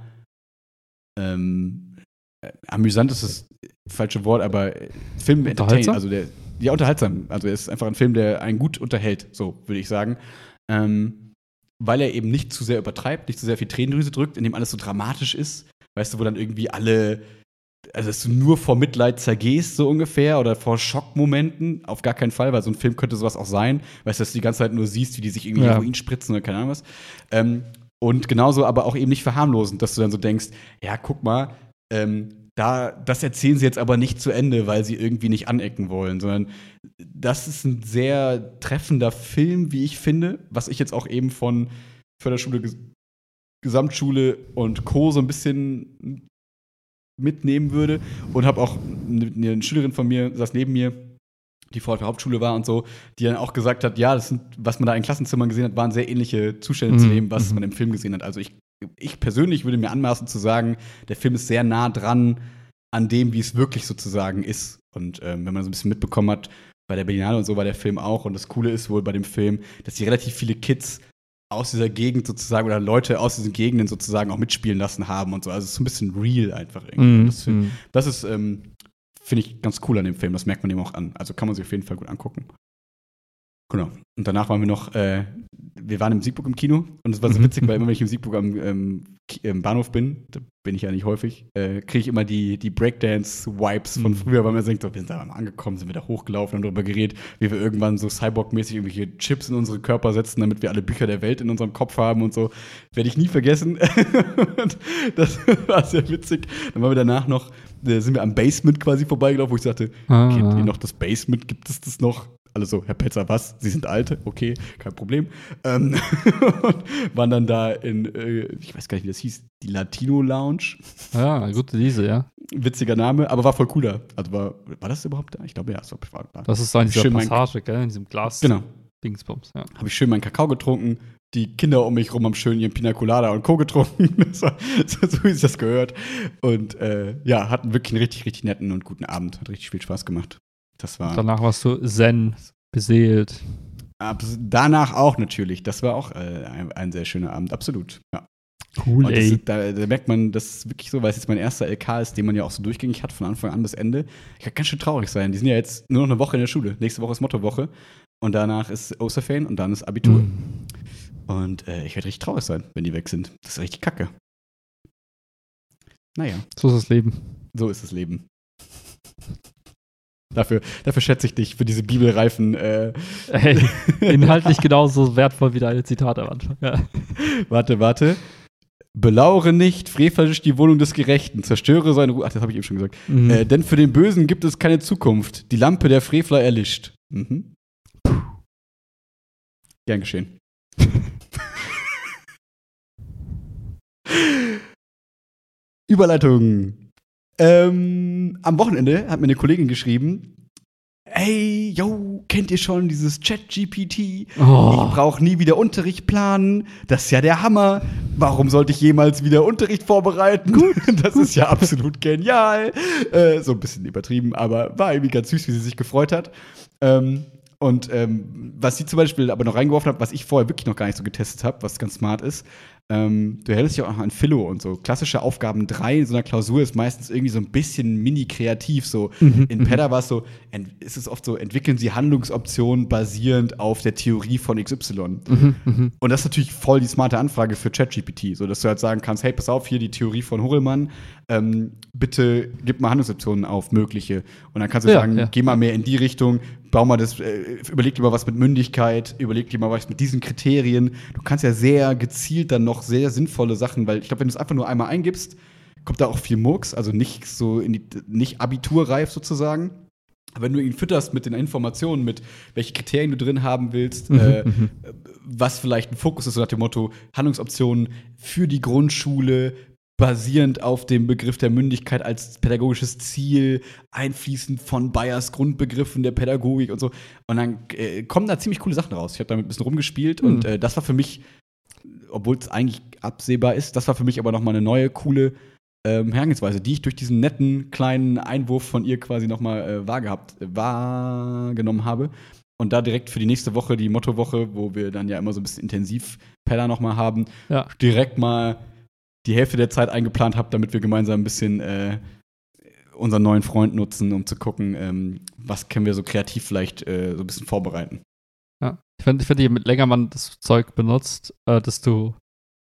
ähm, äh, amüsant ist das falsche Wort, aber Film entertain, also der, ja, unterhaltsam. Also er ist einfach ein Film, der einen gut unterhält, so würde ich sagen. Ähm, weil er eben nicht zu sehr übertreibt, nicht zu sehr viel Tränendrüse drückt, in dem alles so dramatisch ist. Weißt du, wo dann irgendwie alle, also dass du nur vor Mitleid zergehst, so ungefähr, oder vor Schockmomenten. Auf gar keinen Fall, weil so ein Film könnte sowas auch sein. Weißt du, dass du die ganze Zeit nur siehst, wie die sich irgendwie Ja. Heroin spritzen oder keine Ahnung was. Ähm, und genauso aber auch eben nicht verharmlosend, dass du dann so denkst, ja, guck mal, ähm, da, das erzählen sie jetzt aber nicht zu Ende, weil sie irgendwie nicht anecken wollen, sondern das ist ein sehr treffender Film, wie ich finde, was ich jetzt auch eben von Förderschule, Ges Gesamtschule und Co. so ein bisschen mitnehmen würde und habe auch eine, Schülerin von mir, saß neben mir, die vorher auf der Hauptschule war und so, die dann auch gesagt hat, ja, das sind, was man da in Klassenzimmern gesehen hat, waren sehr ähnliche Zustände zu Mhm, dem, was mhm. man im Film gesehen hat. Also ich, ich persönlich würde mir anmaßen zu sagen, der Film ist sehr nah dran an dem, wie es wirklich sozusagen ist. Und ähm, wenn man so ein bisschen mitbekommen hat, bei der Berlinale und so war der Film auch. Und das Coole ist wohl bei dem Film, dass die relativ viele Kids aus dieser Gegend sozusagen oder Leute aus diesen Gegenden sozusagen auch mitspielen lassen haben und so. Also es ist so ein bisschen real einfach irgendwie. Mhm. Das, Mhm. das ist, ähm, finde ich, ganz cool an dem Film. Das merkt man ihm auch an. Also kann man sich auf jeden Fall gut angucken. Genau. Und danach waren wir noch, äh, wir waren im Siegburg im Kino und es war so Mhm. witzig, weil immer wenn ich im Siegburg am ähm, im Bahnhof bin, da bin ich ja nicht häufig, äh, kriege ich immer die, die Breakdance-Vibes von Mhm. früher, weil man denkt, so, wir sind da angekommen, sind wir da hochgelaufen, haben darüber geredet, wie wir irgendwann so Cyborg-mäßig irgendwelche Chips in unsere Körper setzen, damit wir alle Bücher der Welt in unserem Kopf haben und so. Werde ich nie vergessen. <laughs> und das <laughs> war sehr witzig. Dann waren wir danach noch, äh, sind wir am Basement quasi vorbeigelaufen, wo ich sagte, Ah. Kennt ihr noch das Basement? Gibt es das noch? Alle so, Herr Petzer, was? Sie sind alte? Okay, kein Problem. Ähm, <laughs> und waren dann da in, äh, ich weiß gar nicht, wie das hieß, die Latino Lounge. Ja, gut, diese, ja. Witziger Name, aber war voll cooler. Also war, war das überhaupt da? Ich glaube, ja, es war da. Das ist da in dieser Schön mein- Passage, gell? In diesem Glas. Genau. Dingsbums, ja. Habe ich schön meinen Kakao getrunken. Die Kinder um mich rum haben schön ihren Pina Colada und Co. getrunken. <laughs> War so, so wie sich das gehört. Und äh, ja, hatten wirklich einen richtig, richtig netten und guten Abend. Hat richtig viel Spaß gemacht. Das war. Danach warst du Zen, beseelt. Abs- Danach auch natürlich. Das war auch äh, ein, ein sehr schöner Abend, absolut. Ja. Cool, Und das, ey. ist- da, da merkt man, das ist wirklich so, weil es jetzt mein erster LK ist, den man ja auch so durchgängig hat, von Anfang an bis Ende. Ich kann ganz schön traurig sein. Die sind ja jetzt nur noch eine Woche in der Schule. Nächste Woche ist Mottowoche. Und danach ist Osterferien und dann ist Abitur. Mhm. Und äh, ich werde richtig traurig sein, wenn die weg sind. Das ist richtig kacke. Naja, So ist das Leben. so ist das Leben. Dafür, dafür schätze ich dich für diese bibelreifen äh, Ey, inhaltlich genauso wertvoll wie deine Zitate am Anfang. Ja. Warte, warte. Belauere nicht frevlerisch die Wohnung des Gerechten, zerstöre seine Ruhe. Ach, das habe ich eben schon gesagt. Mhm. Äh, denn für den Bösen gibt es keine Zukunft. Die Lampe der Frevler erlischt. Mhm. Gern geschehen. <laughs> Überleitung. Ähm, am Wochenende hat mir eine Kollegin geschrieben: Ey, yo, kennt ihr schon dieses Chat-GPT? Ich oh, brauche nie wieder Unterricht planen. Das ist ja der Hammer. Warum sollte ich jemals wieder Unterricht vorbereiten? <laughs> das ist ja absolut genial. Äh, so ein bisschen übertrieben, aber war irgendwie ganz süß, wie sie sich gefreut hat. Ähm, Und ähm, was sie zum Beispiel aber noch reingeworfen hat, was ich vorher wirklich noch gar nicht so getestet habe, was ganz smart ist, ähm, du hältst dich auch noch an Philo und so. Klassische Aufgaben 3 in so einer Klausur ist meistens irgendwie so ein bisschen mini-kreativ. So Mhm, in Pedda war es so, ist es oft so, entwickeln sie Handlungsoptionen basierend auf der Theorie von XY. Mhm, mhm. Und das ist natürlich voll die smarte Anfrage für ChatGPT, so dass du halt sagen kannst, hey, pass auf, hier die Theorie von Horelmann, ähm, bitte gib mal Handlungsoptionen auf mögliche. Und dann kannst du Ja, sagen, ja. geh mal mehr in die Richtung, bau mal das, äh, überleg dir mal was mit Mündigkeit, überleg dir mal was mit diesen Kriterien. Du kannst ja sehr gezielt dann noch sehr sinnvolle Sachen, weil ich glaube, wenn du es einfach nur einmal eingibst, kommt da auch viel Murks, also nicht so in die, nicht abiturreif sozusagen. Aber wenn du ihn fütterst mit den Informationen, mit welche Kriterien du drin haben willst, äh, was vielleicht ein Fokus ist, so nach dem Motto Handlungsoptionen für die Grundschule, basierend auf dem Begriff der Mündigkeit als pädagogisches Ziel, einfließend von Bayers Grundbegriffen der Pädagogik und so. Und dann äh, kommen da ziemlich coole Sachen raus. Ich habe damit ein bisschen rumgespielt und äh, das war für mich, obwohl es eigentlich absehbar ist, das war für mich aber noch mal eine neue, coole ähm, Herangehensweise, die ich durch diesen netten kleinen Einwurf von ihr quasi noch mal äh, wahrgehabt, wahrgenommen habe. Und da direkt für die nächste Woche, die Mottowoche, wo wir dann ja immer so ein bisschen intensiv Pedder noch mal haben, Ja. direkt mal die Hälfte der Zeit eingeplant habe, damit wir gemeinsam ein bisschen äh, unseren neuen Freund nutzen, um zu gucken, ähm, was können wir so kreativ vielleicht äh, so ein bisschen vorbereiten. Ja. Ich finde, find, je länger man das Zeug benutzt, äh, desto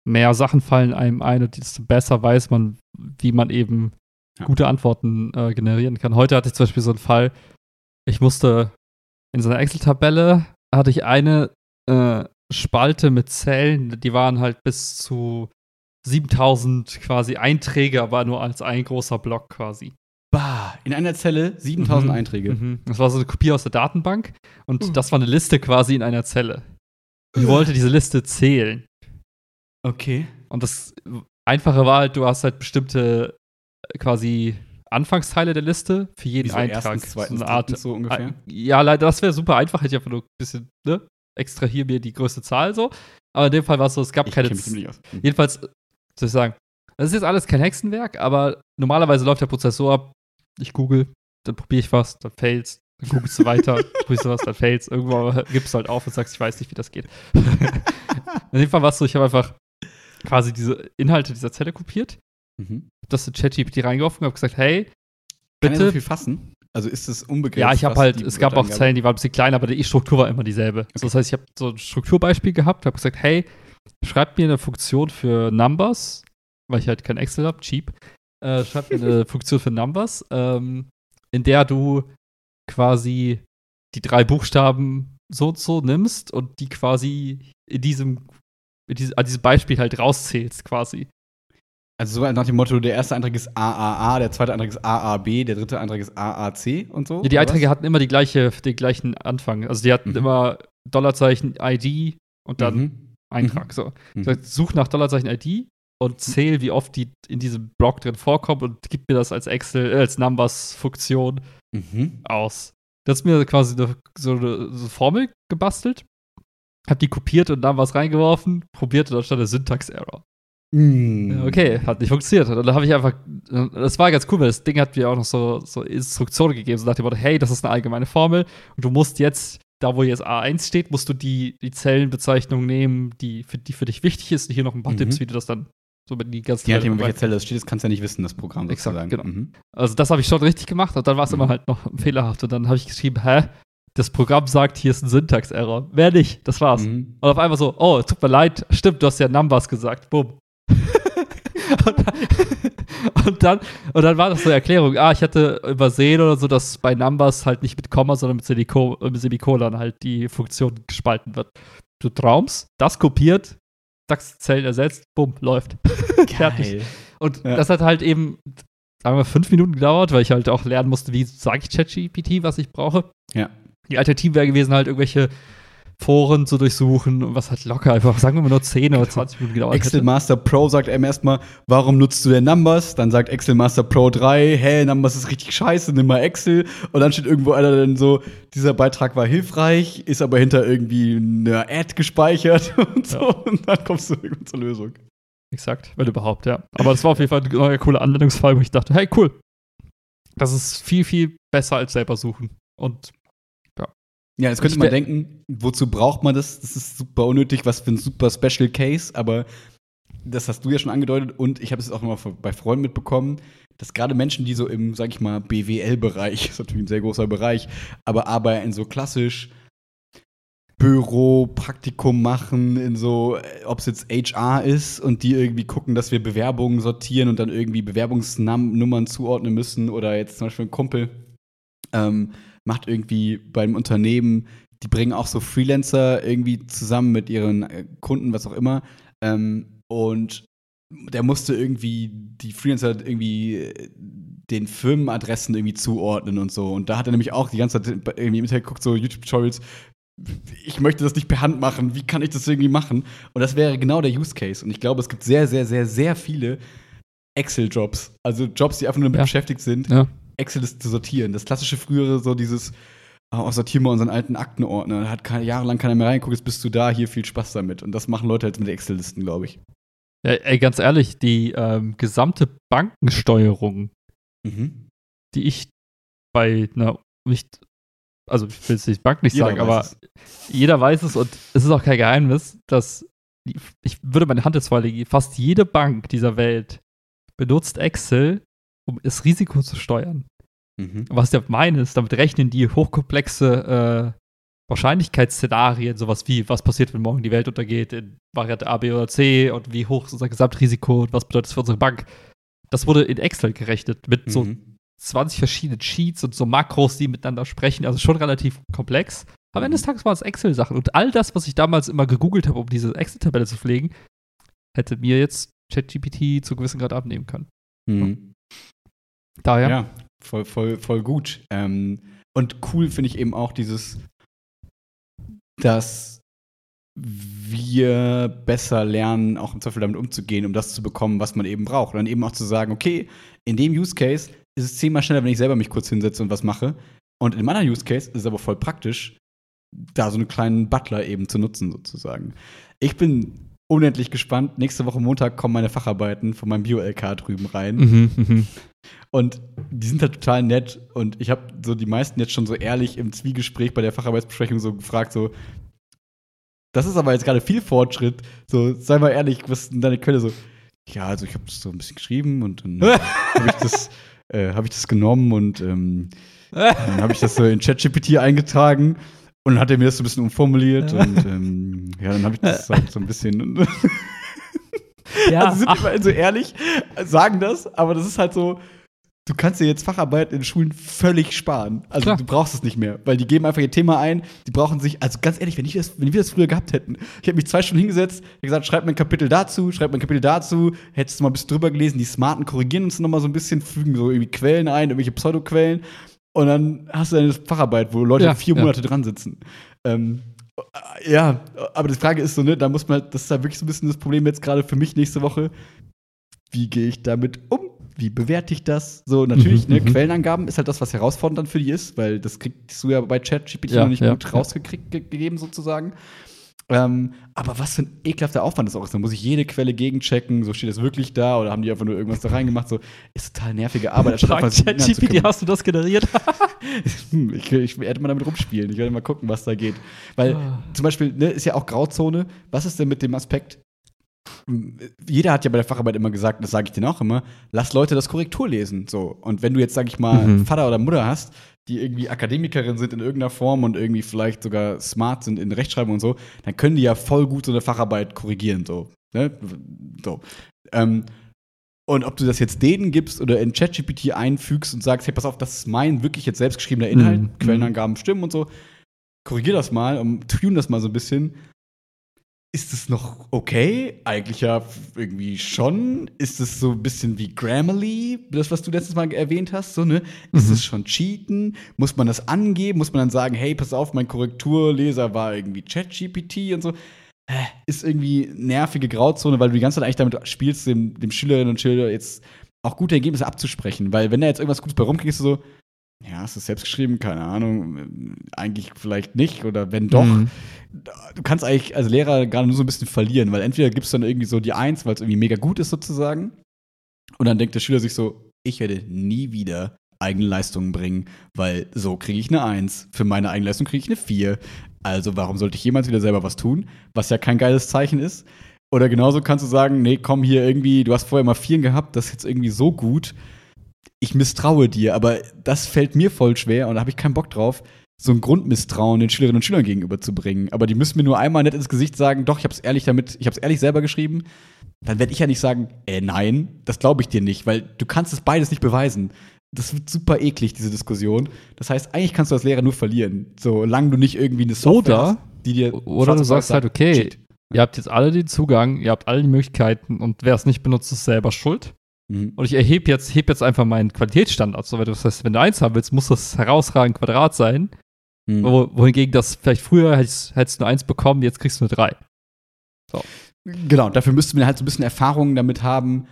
mehr Sachen fallen einem ein und desto besser weiß man, wie man eben Ja. gute Antworten äh, generieren kann. Heute hatte ich zum Beispiel so einen Fall, ich musste in so einer Excel-Tabelle hatte ich eine äh, Spalte mit Zellen, die waren halt bis zu 7000 quasi Einträge, aber nur als ein großer Block quasi. Bah, in einer Zelle 7000 Mhm. Einträge. Mhm. Das war so eine Kopie aus der Datenbank und Mhm. das war eine Liste quasi in einer Zelle. Ich wollte diese Liste zählen. Okay. Und das Einfache war halt, du hast halt bestimmte äh, quasi Anfangsteile der Liste für jeden so Eintrag. erstens, zweitens, so eine Art. so ungefähr? Äh, Ja, leider, das wäre super einfach. Hätte ich einfach nur ein bisschen, ne? Extrahier mir die größte Zahl so. Aber in dem Fall war es so, es gab Ich keine. mich nicht aus. Mhm. Jedenfalls, soll ich sagen, das ist jetzt alles kein Hexenwerk, aber normalerweise läuft der Prozess so ab, ich google, dann probiere ich was, dann fails, dann googelst du weiter, <laughs> probierst du was, dann fails. Irgendwann gibst du halt auf und sagst, ich weiß nicht, wie das geht. <laughs> In dem Fall war es so, ich habe einfach quasi diese Inhalte dieser Zelle kopiert, Mhm. hab das in ChatGPT reingeworfen und habe gesagt, hey, Kann er so bitte. viel fassen? Also ist es unbegrenzt? Ja, ich habe halt, es gab auch Zellen, die waren ein bisschen kleiner, aber die Struktur war immer dieselbe. So, das heißt, ich habe so ein Strukturbeispiel gehabt, habe gesagt, hey, schreib mir eine Funktion für Numbers, weil ich halt kein Excel habe, cheap. Äh, schreib mir eine <laughs> Funktion für Numbers, ähm, in der du quasi die drei Buchstaben so und so nimmst und die quasi in diesem, in diesem, an diesem Beispiel halt rauszählst, quasi. Also so nach dem Motto, der erste Eintrag ist AAA, der zweite Eintrag ist AAB, der dritte Eintrag ist AAC und so? Ja, die Einträge was? hatten immer die gleiche, den gleichen Anfang. Also die hatten Mhm. immer Dollarzeichen ID und dann Mhm. Eintrag. So. Mhm. Heißt, such nach Dollarzeichen ID und zähl, wie oft die in diesem Block drin vorkommt und gib mir das als Excel, äh, als Numbers-Funktion Mhm. aus. Das ist mir quasi eine, so eine so eine Formel gebastelt, hab die kopiert und Numbers reingeworfen, probiert und dann stand der Syntax-Error. Mhm. Okay, hat nicht funktioniert. Und dann habe ich einfach, das war ganz cool, weil das Ding hat mir auch noch so, so Instruktionen gegeben, so nach dem Motto, hey, das ist eine allgemeine Formel und du musst jetzt, da wo jetzt A1 steht, musst du die, die Zellenbezeichnung nehmen, die für, die für dich wichtig ist und hier noch ein paar Mhm. Tipps, wie du das dann so mit die ganzen nachdem, in Leute welcher Zelle das steht, das kannst du ja nicht wissen, das Programm Exakt, genau. Mhm. Also das habe ich schon richtig gemacht und dann war es Mhm. immer halt noch fehlerhaft und dann habe ich geschrieben, hä, das Programm sagt, hier ist ein Syntax-Error. Wer nicht? Das war's. Mhm. Und auf einmal so, oh, tut mir leid, stimmt, du hast ja Numbers gesagt. Bumm. <laughs> und, dann, <laughs> und, dann, und dann war das so eine Erklärung, ah, ich hatte übersehen oder so, dass bei Numbers halt nicht mit Komma, sondern mit, Siliko, mit Semikolon halt die Funktion gespalten wird. Du traumst, das kopiert, DAX-Zellen ersetzt, bumm, läuft. <laughs> Fertig. Und Ja. das hat halt eben, sagen wir, fünf Minuten gedauert, weil ich halt auch lernen musste, wie sage ich ChatGPT, was ich brauche. Ja. Die Alternative wäre gewesen, halt irgendwelche Foren zu durchsuchen und was halt locker einfach, sagen wir mal nur 10 oder 20 Minuten gedauert Excel hätte. Master Pro sagt einem erstmal, warum nutzt du denn Numbers? Dann sagt Excel Master Pro 3, hä, Numbers ist richtig scheiße, nimm mal Excel. Und dann steht irgendwo einer dann so, dieser Beitrag war hilfreich, ist aber hinter irgendwie einer Ad gespeichert <laughs> und so. Ja. Und dann kommst du irgendwann zur Lösung. Exakt, wenn überhaupt, ja. Aber das war auf jeden Fall ein neuer cooler Anwendungsfall, wo ich dachte, hey, cool. Das ist viel, viel besser als selber suchen. Und Ja, jetzt könnte Ich man denken, wozu braucht man das? Das ist super unnötig, was für ein super Special Case, aber das hast du ja schon angedeutet und ich habe es auch immer bei Freunden mitbekommen, dass gerade Menschen, die so im, sag ich mal, BWL-Bereich, <laughs> ist natürlich ein sehr großer Bereich, aber arbeiten so klassisch Büro, Praktikum machen, in so, ob es jetzt HR ist und die irgendwie gucken, dass wir Bewerbungen sortieren und dann irgendwie Bewerbungsnummern zuordnen müssen oder jetzt zum Beispiel ein Kumpel ähm, macht irgendwie beim Unternehmen, die bringen auch so Freelancer irgendwie zusammen mit ihren äh, Kunden, was auch immer. Ähm, und der musste irgendwie die Freelancer irgendwie äh, den Firmenadressen irgendwie zuordnen und so. Und da hat er nämlich auch die ganze Zeit irgendwie im Internet geguckt, so YouTube-Tutorials. Ich möchte das nicht per Hand machen. Wie kann ich das irgendwie machen? Und das wäre genau der Use Case. Und ich glaube, es gibt sehr, sehr, sehr, sehr viele Excel-Jobs. Also Jobs, die einfach nur damit Ja. beschäftigt sind, Ja. Excel ist zu sortieren. Das klassische frühere, so dieses, oh, sortieren wir unseren alten Aktenordner. Da hat keine, jahrelang keiner mehr reingeguckt, jetzt bist du da, hier viel Spaß damit. Und das machen Leute halt mit Excel-Listen, glaube ich. Ja, ey, ganz ehrlich, die ähm, gesamte Bankensteuerung, Mhm. die ich bei einer nicht, also ich will jetzt nicht Bank nicht Jeder sagen, aber es. jeder weiß es und es ist auch kein Geheimnis, dass ich würde meine Hand ins Feuer legen, fast jede Bank dieser Welt benutzt Excel, um das Risiko zu steuern. Mhm. Was damit meine, ist, damit rechnen die hochkomplexe äh, Wahrscheinlichkeitsszenarien, sowas wie, was passiert, wenn morgen die Welt untergeht, in Variante A, B oder C und wie hoch ist unser Gesamtrisiko und was bedeutet das für unsere Bank. Das wurde in Excel gerechnet mit so Mhm. 20 verschiedenen Sheets und so Makros, die miteinander sprechen. Also schon relativ komplex. Am Ende des Tages waren es Excel-Sachen. Und all das, was ich damals immer gegoogelt habe, um diese Excel-Tabelle zu pflegen, hätte mir jetzt ChatGPT zu gewissen Grad abnehmen können. Mhm. Daher, Ja, voll, voll, voll gut. Ähm, und cool finde ich eben auch dieses, dass wir besser lernen, auch im Zweifel damit umzugehen, um das zu bekommen, was man eben braucht. Und dann eben auch zu sagen, okay, in dem Use Case ist es zehnmal schneller, wenn ich selber mich kurz hinsetze und was mache. Und in einem anderen Use Case ist es aber voll praktisch, da so einen kleinen Butler eben zu nutzen, sozusagen. Ich bin unendlich gespannt. Nächste Woche Montag kommen meine Facharbeiten von meinem Bio-LK drüben rein. Mhm, mhm. Und die sind halt total nett. Und ich habe so die meisten jetzt schon so ehrlich im Zwiegespräch bei der Facharbeitsbesprechung so gefragt, so, das ist aber jetzt gerade viel Fortschritt. So, sei mal ehrlich, was ist denn deine Quelle? So, ja, also ich habe das so ein bisschen geschrieben und dann <laughs> habe ich, das, äh, hab ich das genommen und ähm, dann habe ich das so in ChatGPT eingetragen. Und dann hat er mir das so ein bisschen umformuliert und ähm, ja, dann habe ich das halt so ein bisschen. Ja, also sind ach, immerhin so ehrlich, sagen das, aber das ist halt so, du kannst dir jetzt Facharbeit in Schulen völlig sparen. Also Klar. du brauchst es nicht mehr, weil die geben einfach ihr Thema ein, die brauchen sich, also ganz ehrlich, wenn, ich das, wenn wir das früher gehabt hätten, ich hätte mich zwei Stunden hingesetzt, hab gesagt, schreib mir ein Kapitel dazu, schreib mir ein Kapitel dazu, hättest du mal ein bisschen drüber gelesen, die Smarten korrigieren uns nochmal so ein bisschen, fügen so irgendwie Quellen ein, irgendwelche Pseudoquellen und dann hast du deine Facharbeit, wo Leute Ja, vier ja. Monate dran sitzen. Ähm, ja, aber die Frage ist so, ne, da muss man, das ist halt wirklich so ein bisschen das Problem jetzt gerade für mich nächste Woche. Wie gehe ich damit um? Wie bewerte ich das? So, natürlich, Mhm, ne, mhm. Quellenangaben ist halt das, was herausfordernd dann für die ist, weil das kriegst du ja bei ChatGPT Ja, noch nicht ja, gut ja. rausgekriegt ge gegeben, sozusagen. Ähm, aber was für ein ekelhafter Aufwand das auch ist. Da muss ich jede Quelle gegenchecken, so steht das wirklich da oder haben die einfach nur irgendwas da reingemacht, so ist total nervige Arbeit, ChatGPT, hast du das generiert? <laughs> Ich, ich werde mal damit rumspielen. Ich werde mal gucken, was da geht. Weil Ah. zum Beispiel, ne, ist ja auch Grauzone. Was ist denn mit dem Aspekt? Jeder hat ja bei der Facharbeit immer gesagt, das sage ich denen auch immer, lass Leute das Korrektur lesen. So. Und wenn du jetzt, sag ich mal, Mhm. Vater oder Mutter hast, die irgendwie Akademikerin sind in irgendeiner Form und irgendwie vielleicht sogar smart sind in Rechtschreibung und so, dann können die ja voll gut so eine Facharbeit korrigieren. So. Ne? so. Ähm, und ob du das jetzt denen gibst oder in ChatGPT einfügst und sagst, hey, pass auf, das ist mein wirklich jetzt selbstgeschriebener Inhalt, Mhm. Quellenangaben stimmen und so, korrigier das mal und tune das mal so ein bisschen. Ist es noch okay? Eigentlich ja irgendwie schon. Ist es so ein bisschen wie Grammarly, das, was du letztes Mal erwähnt hast? So, ne? Ist Mhm. es schon Cheaten? Muss man das angeben? Muss man dann sagen, hey, pass auf, mein Korrekturleser war irgendwie ChatGPT und so? Ist irgendwie nervige Grauzone, weil du die ganze Zeit eigentlich damit spielst, dem, dem Schülerinnen und Schüler jetzt auch gute Ergebnisse abzusprechen. Weil wenn da jetzt irgendwas Gutes bei rumkriegst, so, ja, ist das selbst geschrieben? Keine Ahnung. Eigentlich vielleicht nicht. Oder wenn doch, Mhm. du kannst eigentlich als Lehrer gerade nur so ein bisschen verlieren, weil entweder gibst du dann irgendwie so die Eins, weil es irgendwie mega gut ist sozusagen. Und dann denkt der Schüler sich so, ich werde nie wieder eigene Leistungen bringen, weil so kriege ich eine Eins. Für meine eigene Leistung kriege ich eine Vier. Also warum sollte ich jemals wieder selber was tun, was ja kein geiles Zeichen ist? Oder genauso kannst du sagen, nee, komm hier irgendwie, du hast vorher mal Vieren gehabt, das ist jetzt irgendwie so gut. Ich misstraue dir, aber das fällt mir voll schwer und da habe ich keinen Bock drauf, so ein Grundmisstrauen den Schülerinnen und Schülern gegenüberzubringen. Aber die müssen mir nur einmal nett ins Gesicht sagen, doch, ich habe es ehrlich damit, ich habe es ehrlich selber geschrieben. Dann werde ich ja nicht sagen, äh, nein, das glaube ich dir nicht, weil du kannst es beides nicht beweisen. Das wird super eklig, diese Diskussion. Das heißt, eigentlich kannst du als Lehrer nur verlieren, solange du nicht irgendwie eine Software Oder- hast, die dir Oder du sagst halt, okay, cheat. ihr habt jetzt alle den Zugang, ihr habt alle die Möglichkeiten und wer es nicht benutzt, ist selber schuld. Mhm. Und ich erhebe jetzt, heb jetzt einfach meinen Qualitätsstandard. So, weil du- das heißt, wenn du eins haben willst, muss das herausragend Quadrat sein. Mhm. Wo, wohingegen das vielleicht früher hättest, hättest du eine Eins bekommen, jetzt kriegst du eine drei. Genau, dafür müssten wir halt so ein bisschen Erfahrungen damit haben,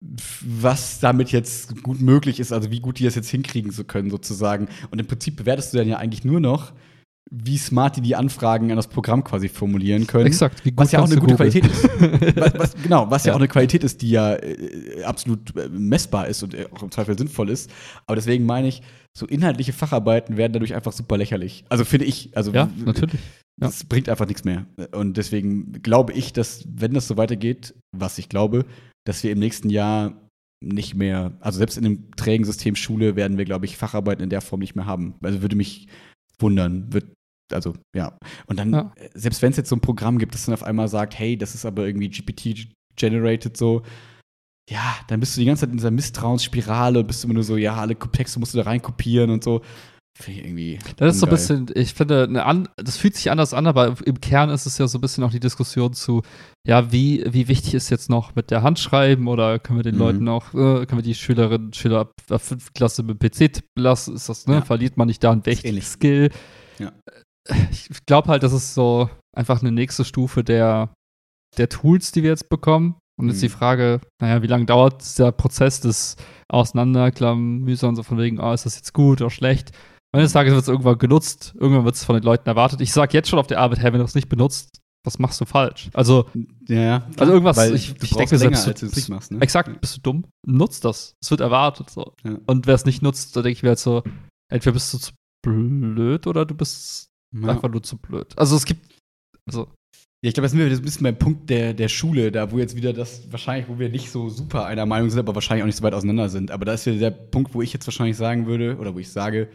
was damit jetzt gut möglich ist, also wie gut die das jetzt hinkriegen zu können, sozusagen. Und im Prinzip bewertest du dann ja eigentlich nur noch, wie smart die die Anfragen an das Programm quasi formulieren können. Exakt, wie gut Was ja auch eine gute googeln? Qualität ist. <laughs> was, was, genau, was ja. Ja. auch eine Qualität ist, die ja äh, absolut äh, messbar ist und äh, auch im Zweifel sinnvoll ist. Aber deswegen meine ich, so inhaltliche Facharbeiten werden dadurch einfach super lächerlich. Also finde ich, also Ja, natürlich. Ja. das bringt einfach nichts mehr. Und deswegen glaube ich, dass, wenn das so weitergeht, was ich glaube, dass wir im nächsten Jahr nicht mehr, also selbst in dem trägen System Schule werden wir, glaube ich, Facharbeiten in der Form nicht mehr haben. Also würde mich wundern, wird, also ja. Und dann, Ja. äh, selbst wenn es jetzt so ein Programm gibt, das dann auf einmal sagt, hey, das ist aber irgendwie GPT-generated so, ja, dann bist du die ganze Zeit in dieser Misstrauensspirale und bist immer nur so, ja, alle Texte musst du da reinkopieren und so. Finde ich irgendwie. Das ist so ein bisschen, ich finde, an, das fühlt sich anders an, aber im Kern ist es ja so ein bisschen auch die Diskussion zu, ja, wie, wie wichtig ist jetzt noch mit der Hand schreiben oder können wir den Mhm. Leuten auch, äh, können wir die Schülerinnen und Schüler ab, ab 5. Klasse mit PC lassen? Ist das, ne? Ja. Verliert man nicht da einen wichtigen. Skill? Ja. Ich glaube halt, das ist so einfach eine nächste Stufe der, der Tools, die wir jetzt bekommen. Und jetzt Mhm. die Frage, naja, wie lange dauert der Prozess des Auseinanderklamüsern, so von wegen, oh, ist das jetzt gut oder schlecht? Des Tages wird es irgendwann genutzt, irgendwann wird es von den Leuten erwartet. Ich sage jetzt schon auf der Arbeit, hey, wenn du es nicht benutzt, was machst du falsch? Also, Ja, ja. Also irgendwas- Weil ich- ich denke, länger, selbst- als du es machst, ne? exakt, bist du dumm? Nutzt das. Es wird erwartet. So. Ja. Und wer es nicht nutzt, da denke ich mir halt so, entweder bist du zu blöd oder du bist Ja. einfach nur zu blöd. Also es gibt, also, Ja, ich glaube, das sind wir ein bisschen beim Punkt der, der Schule, da wo jetzt wieder das wahrscheinlich, wo wir nicht so super einer Meinung sind, aber wahrscheinlich auch nicht so weit auseinander sind. Aber da ist wieder der Punkt, wo ich jetzt wahrscheinlich sagen würde, oder wo ich sage,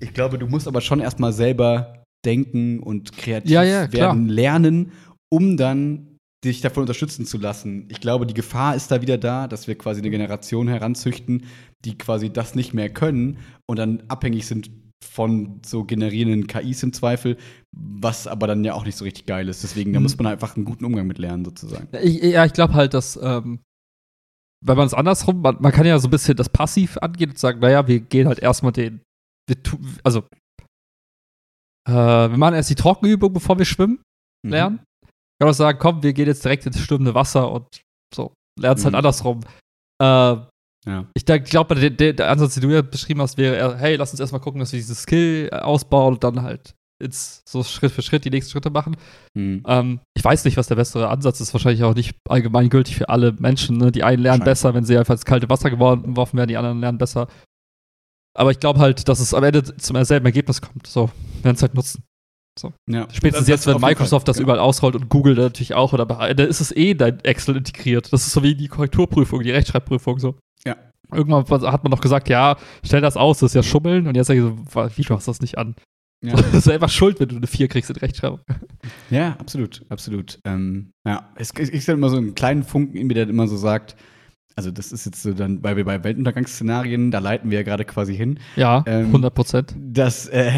ich glaube, du musst aber schon erstmal selber denken und kreativ Ja, ja, werden lernen, um dann dich davon unterstützen zu lassen. Ich glaube, die Gefahr ist da wieder da, dass wir quasi eine Generation heranzüchten, die quasi das nicht mehr können und dann abhängig sind von so generierenden KIs im Zweifel, was aber dann ja auch nicht so richtig geil ist. Deswegen, da Mhm. muss man einfach einen guten Umgang mit lernen, sozusagen. ich, ja, ich glaube halt, dass, ähm, wenn man es andersrum, man, man kann ja so ein bisschen das Passiv angehen und sagen, naja, wir gehen halt erstmal den, wir tu, also, äh, wir machen erst die Trockenübung, bevor wir schwimmen. Mhm. lernen. Ich kann auch sagen, komm, wir gehen jetzt direkt ins stürmende Wasser und so. Lernst halt Mhm. andersrum. Äh, Ja. ich glaube, der, der, der Ansatz, den du ja beschrieben hast, wäre, eher, hey, lass uns erstmal gucken, dass wir dieses Skill äh, ausbauen und dann halt jetzt so Schritt für Schritt die nächsten Schritte machen. Mhm. Ähm, ich weiß nicht, was der bessere Ansatz ist. Wahrscheinlich auch nicht allgemeingültig für alle Menschen. Ne? Die einen lernen besser, wenn sie einfach ins kalte Wasser gewor- geworfen werden, die anderen lernen besser. Aber ich glaube halt, dass es am Ende zum selben Ergebnis kommt. So, werden es halt nutzen. Ja. Spätestens jetzt, wenn Microsoft das überall ausrollt und Google natürlich auch, oder da ist es eh dein Excel integriert. Das ist so wie die Korrekturprüfung, die Rechtschreibprüfung so. Ja. Irgendwann hat man noch gesagt, ja, stell das aus, das ist ja Schummeln. Und jetzt sage ich so, wie, du hast das nicht an. Ja. <laughs> Das ist einfach schuld, wenn du eine 4 kriegst in Rechtschreibung. Ja, absolut, absolut. Ähm, ja, es es gibt immer so einen kleinen Funken in mir, der immer so sagt, also das ist jetzt so dann, weil wir bei Weltuntergangsszenarien, da leiten wir ja gerade quasi hin, Ja, Ähm, 100 Prozent. dass äh,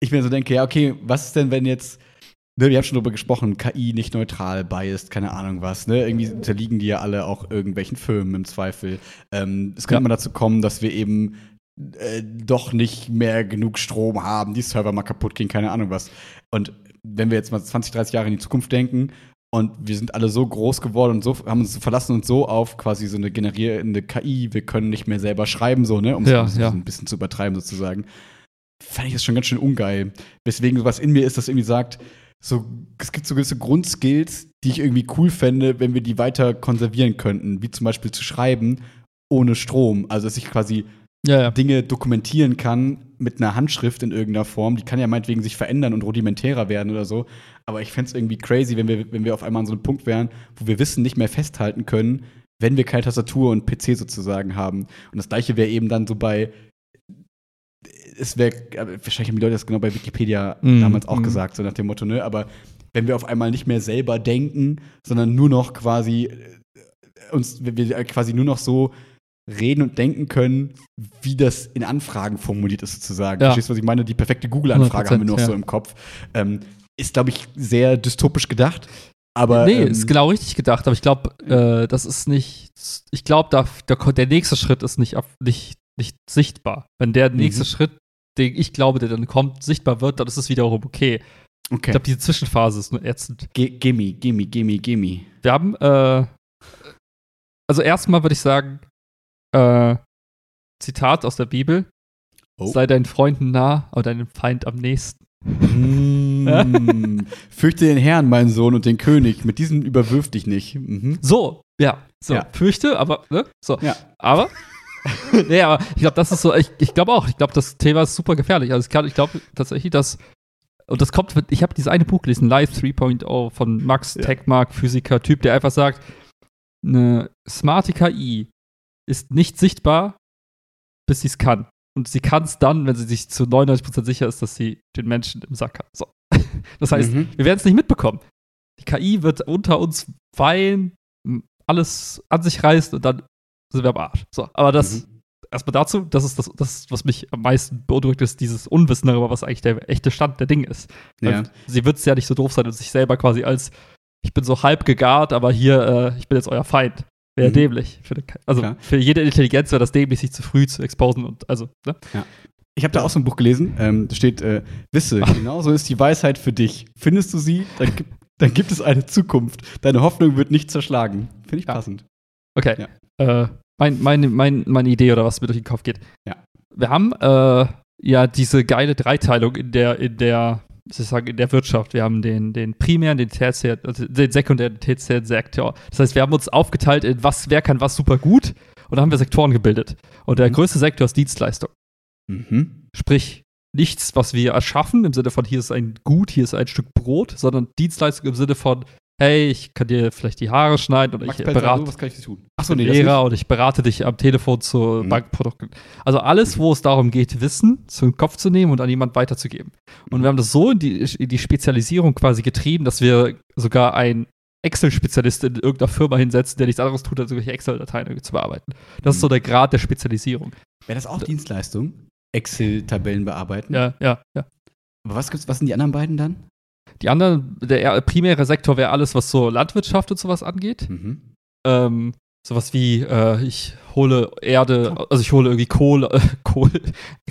ich mir so denke, ja, okay, was ist denn, wenn jetzt, ne, wir haben schon drüber gesprochen, KI nicht neutral, biased, keine Ahnung was, ne? Irgendwie unterliegen die ja alle auch irgendwelchen Firmen im Zweifel. Ähm, es könnte Ja. mal dazu kommen, dass wir eben äh, doch nicht mehr genug Strom haben, die Server mal kaputt gehen, keine Ahnung was. Und wenn wir jetzt mal 20, 30 Jahre in die Zukunft denken und wir sind alle so groß geworden und so haben uns verlassen uns so auf quasi so eine generierende KI, wir können nicht mehr selber schreiben, so, ne? Um es Ja, ein bisschen zu übertreiben sozusagen. Fand ich das schon ganz schön ungeil. Weswegen sowas in mir ist, das irgendwie sagt, so, es gibt so gewisse Grundskills, die ich irgendwie cool fände, wenn wir die weiter konservieren könnten, wie zum Beispiel zu schreiben ohne Strom. Also, dass ich quasi ja. Dinge dokumentieren kann mit einer Handschrift in irgendeiner Form. Die kann ja meinetwegen sich verändern und rudimentärer werden oder so. Aber ich fände es irgendwie crazy, wenn wir, wenn wir auf einmal an so einem Punkt wären, wo wir Wissen nicht mehr festhalten können, wenn wir keine Tastatur und PC sozusagen haben. Und das gleiche wäre eben dann so bei es wäre, wahrscheinlich haben die Leute das genau bei Wikipedia Mm, damals auch mm. gesagt, so nach dem Motto, ne? Aber wenn wir auf einmal nicht mehr selber denken, sondern nur noch quasi äh, uns, wir quasi nur noch so reden und denken können, wie das in Anfragen formuliert ist, sozusagen. Ja. Verstehst du, was ich meine? Die perfekte Google-Anfrage haben wir noch 100%, so ja. im Kopf. Ähm, ist, glaube ich, sehr dystopisch gedacht. Aber nee, ähm, ist genau richtig gedacht, aber ich glaube, äh, das ist nicht. Ich glaube, da, der, der nächste Schritt ist nicht, nicht, nicht sichtbar. Wenn der nächste Mhm. Schritt, den ich glaube, der dann kommt, sichtbar wird, dann ist es wiederum okay. Ich okay. glaube, diese Zwischenphase ist nur ätzend. Ge- Gimme, gimme, gimme, gimme. Wir haben, äh, also erstmal würde ich sagen, äh, Zitat aus der Bibel: Oh. Sei deinen Freunden nah, aber deinem Feind am nächsten. Mm. <laughs> Fürchte den Herrn, mein Sohn, und den König. Mit diesem überwirf dich nicht. Mhm. So, ja, so, Ja. fürchte, aber, ne? So. Ja. Aber, <laughs> nee, aber ich glaube, das ist so, ich, ich glaube auch, ich glaube, das Thema ist super gefährlich. Also ich, ich glaube tatsächlich, dass, und das kommt, ich habe dieses eine Buch gelesen, Live 3.0 von Max Ja. Tegmark, Physiker, Typ, der einfach sagt, eine smarte KI ist nicht sichtbar, bis sie es kann. Und sie kann es dann, wenn sie sich zu 99% sicher ist, dass sie den Menschen im Sack hat. So. <laughs> Das heißt, Mhm. wir werden es nicht mitbekommen. Die KI wird unter uns weinen, alles an sich reißt und dann sind wir am Arsch. So, aber das Mhm. erstmal dazu, das ist das, das, was mich am meisten beunruhigt, ist dieses Unwissen darüber, was eigentlich der echte Stand der Dinge ist. Ja. Sie wird es ja nicht so doof sein und sich selber quasi als ich bin so halb gegart, aber hier, äh, ich bin jetzt euer Feind. Wäre Mhm. dämlich. Für also Klar. für jede Intelligenz wäre das dämlich, sich zu früh zu exposen und also, ne? Ich habe da auch so ein Buch gelesen, ähm, da steht, äh, wisse, <laughs> genauso ist die Weisheit für dich. Findest du sie, dann, gibt- dann gibt es eine Zukunft. Deine Hoffnung wird nicht zerschlagen. Finde ich Ja. passend. Okay. Äh, mein, meine, mein, meine Idee oder was mir durch den Kopf geht. Ja. Wir haben äh, ja diese geile Dreiteilung in der, in der, was soll ich sagen, in der Wirtschaft. Wir haben den, den primären, den tertiären, also den sekundären, den tertiären Sektor. Das heißt, wir haben uns aufgeteilt in was, wer kann was super gut und dann haben wir Sektoren gebildet. Und der Mhm. größte Sektor ist Dienstleistung. Mhm. Sprich, nichts, was wir erschaffen, im Sinne von hier ist ein Gut, hier ist ein Stück Brot, sondern Dienstleistung im Sinne von, hey, ich kann dir vielleicht die Haare schneiden oder Max ich Pelzer, berate was kann ich tun? Achso, bin nee, Lehrer und ich berate dich am Telefon zu Mhm. Bankprodukten. Also alles, wo es darum geht, Wissen zum Kopf zu nehmen und an jemand weiterzugeben. Und wir haben das so in die, in die Spezialisierung quasi getrieben, dass wir sogar einen Excel-Spezialist in irgendeiner Firma hinsetzen, der nichts anderes tut, als irgendwelche Excel-Dateien zu bearbeiten. Das ist so der Grad der Spezialisierung. Wäre das auch Dienstleistung? Excel-Tabellen bearbeiten? Ja, ja, ja. Aber was, gibt's, was sind die anderen beiden dann? Die anderen, der primäre Sektor wäre alles, was so Landwirtschaft und sowas angeht. Mhm. ähm, sowas wie, äh, ich hole Erde, also ich hole irgendwie Kohle, <laughs> äh, Kohle,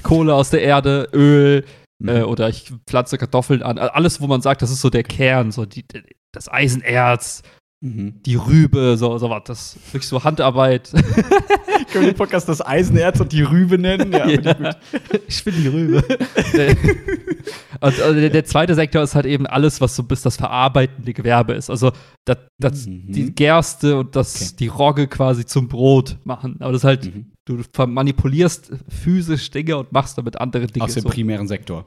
Kohle aus der Erde, Öl, Mhm. äh, oder ich pflanze Kartoffeln an. Alles, wo man sagt, das ist so der Kern, so die, das Eisenerz, Mhm. die Rübe, so, so was. Das ist wirklich so Handarbeit. <laughs> Können wir den Podcast das Eisenerz und die Rübe nennen? Ja, finde ich gut. ich bin die Rübe. <laughs> und also der, der zweite Sektor ist halt eben alles, was so bis das verarbeitende Gewerbe ist. Also das, das, Mhm. die Gerste und das, Okay. die Rogge quasi zum Brot machen. Aber das ist halt, Mhm. du manipulierst physisch Dinge und machst damit andere Dinge. Aus dem so. primären Sektor.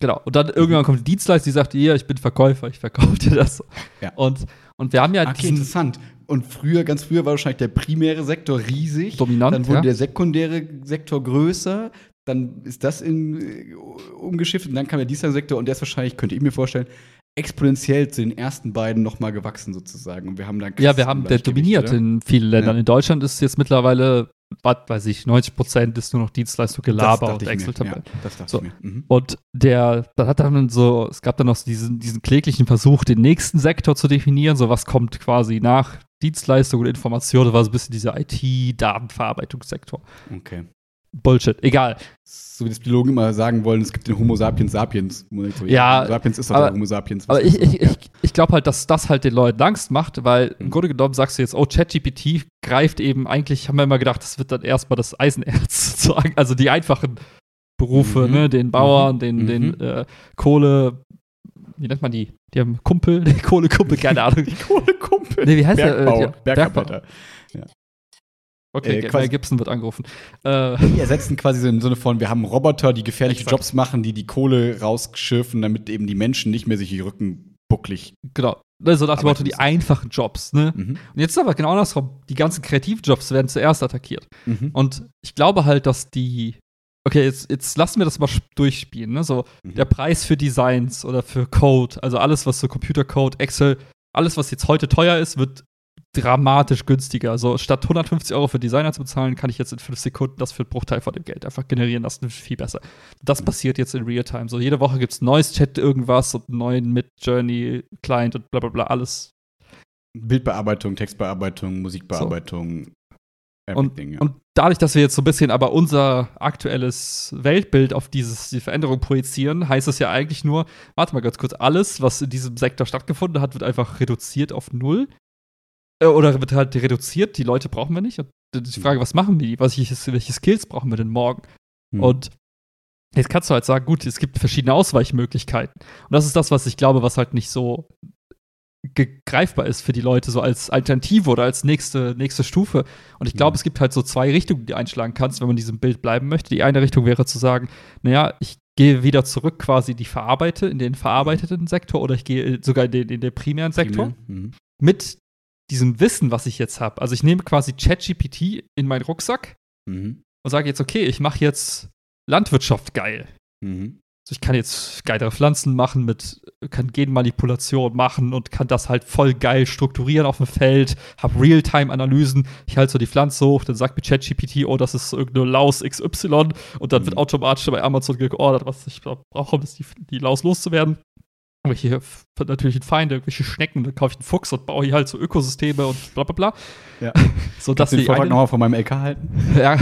Genau. Und dann irgendwann kommt die Dienstleister, die sagt, hier, ich bin Verkäufer, ich verkaufe dir das. Ja. Und, und wir haben ja Okay, interessant. Und früher, ganz früher war wahrscheinlich der primäre Sektor riesig. dominant, Dann wurde ja. der sekundäre Sektor größer. Dann ist das in, äh, umgeschiftet und dann kam der Dienstleistungssektor und der ist wahrscheinlich, könnte ich mir vorstellen, exponentiell zu den ersten beiden nochmal gewachsen sozusagen. Und wir haben dann ja, wir haben, der dominiert in vielen Ländern. Ja. In Deutschland ist jetzt mittlerweile, was weiß ich, 90 Prozent ist nur noch Dienstleistung, Gelaber und Excel-Tabellen. Ja, das dachte So. ich mir. Mhm. Und der, dann hat dann so, es gab dann noch so diesen, diesen kläglichen Versuch, den nächsten Sektor zu definieren, so was kommt quasi nach Dienstleistung und Information, das war so ein bisschen dieser IT-Datenverarbeitungssektor. Okay. Bullshit, egal. So wie das Biologen immer sagen wollen, es gibt den Homo sapiens sapiens. So, Ja, Homo sapiens ist doch aber- der Homo sapiens. Aber ich, ich, ich, ich glaube halt, dass das halt den Leuten Angst macht, weil im Mhm. Grunde genommen sagst du jetzt, oh, ChatGPT greift eben eigentlich, haben wir immer gedacht, das wird dann erstmal das Eisenerz <laughs> sozusagen, also die einfachen Berufe, Mhm. ne, den Bauern, Mhm. den, den äh, Kohle, wie nennt man die? Die haben Kumpel, <laughs> die Kohlekumpel, keine Ahnung. Die Kohlekumpel. Nee, wie heißt der? Äh, Bergbau, ja, Bergarbeiter. Okay, Äh, quasi- Gibson wird angerufen. Äh, Die ersetzen quasi so im Sinne von, wir haben Roboter, die gefährliche Exakt. Jobs machen, die die Kohle rausschürfen, damit eben die Menschen nicht mehr sich die Rücken bucklig. genau. Also nach dem Motto, die einfachen Jobs, ne? Mhm. Und jetzt ist aber genau andersrum. Die ganzen kreativen Jobs werden zuerst attackiert. Mhm. Und ich glaube halt, dass die. Okay, jetzt, jetzt lassen wir das mal durchspielen. Ne? So, Mhm. der Preis für Designs oder für Code, also alles, was so Computercode, Excel, alles, was jetzt heute teuer ist, wird dramatisch günstiger. Also statt 150 Euro für Designer zu bezahlen, kann ich jetzt in fünf Sekunden das für einen Bruchteil von dem Geld einfach generieren lassen. Viel besser. Das passiert jetzt in Realtime. So jede Woche gibt es neues Chat, irgendwas und einen neuen Mid-Journey, Client und bla bla bla, alles Bildbearbeitung, Textbearbeitung, Musikbearbeitung, everything, ja. Und dadurch, dass wir jetzt so ein bisschen aber unser aktuelles Weltbild auf dieses, die Veränderung projizieren, heißt es ja eigentlich nur, warte mal ganz kurz, alles, was in diesem Sektor stattgefunden hat, wird einfach reduziert auf null. Äh, oder wird halt reduziert, die Leute brauchen wir nicht. Und die Frage, was machen wir? Was, welche Skills brauchen wir denn morgen? Hm. Und jetzt kannst du halt sagen, gut, es gibt verschiedene Ausweichmöglichkeiten. Und das ist das, was ich glaube, was halt nicht so greifbar ist für die Leute, so als Alternative oder als nächste, nächste Stufe. Und ich glaube, Mhm. es gibt halt so zwei Richtungen, die du einschlagen kannst, wenn man in diesem Bild bleiben möchte. Die eine Richtung wäre zu sagen, naja, ich gehe wieder zurück quasi die verarbeite, in den verarbeiteten Sektor oder ich gehe sogar in den, in den primären Sektor Mhm. mit diesem Wissen, was ich jetzt habe. Also ich nehme quasi ChatGPT in meinen Rucksack Mhm. und sage jetzt, okay, ich mache jetzt Landwirtschaft geil. Mhm. Also ich kann jetzt geilere Pflanzen machen mit, kann Genmanipulation machen und kann das halt voll geil strukturieren auf dem Feld, habe Realtime-Analysen, ich halte so die Pflanze hoch, dann sagt mir ChatGPT, oh, das ist irgendeine Laus XY und dann Mhm. wird automatisch bei Amazon geordert, was ich brauche, um das die, die Laus loszuwerden. Irgendwelche natürlichen Feinde, irgendwelche Schnecken, dann kaufe ich einen Fuchs und baue hier halt so Ökosysteme und bla bla bla. Ja. <laughs> So, dass den die Vortrag nochmal von meinem LK halten? <laughs> ja.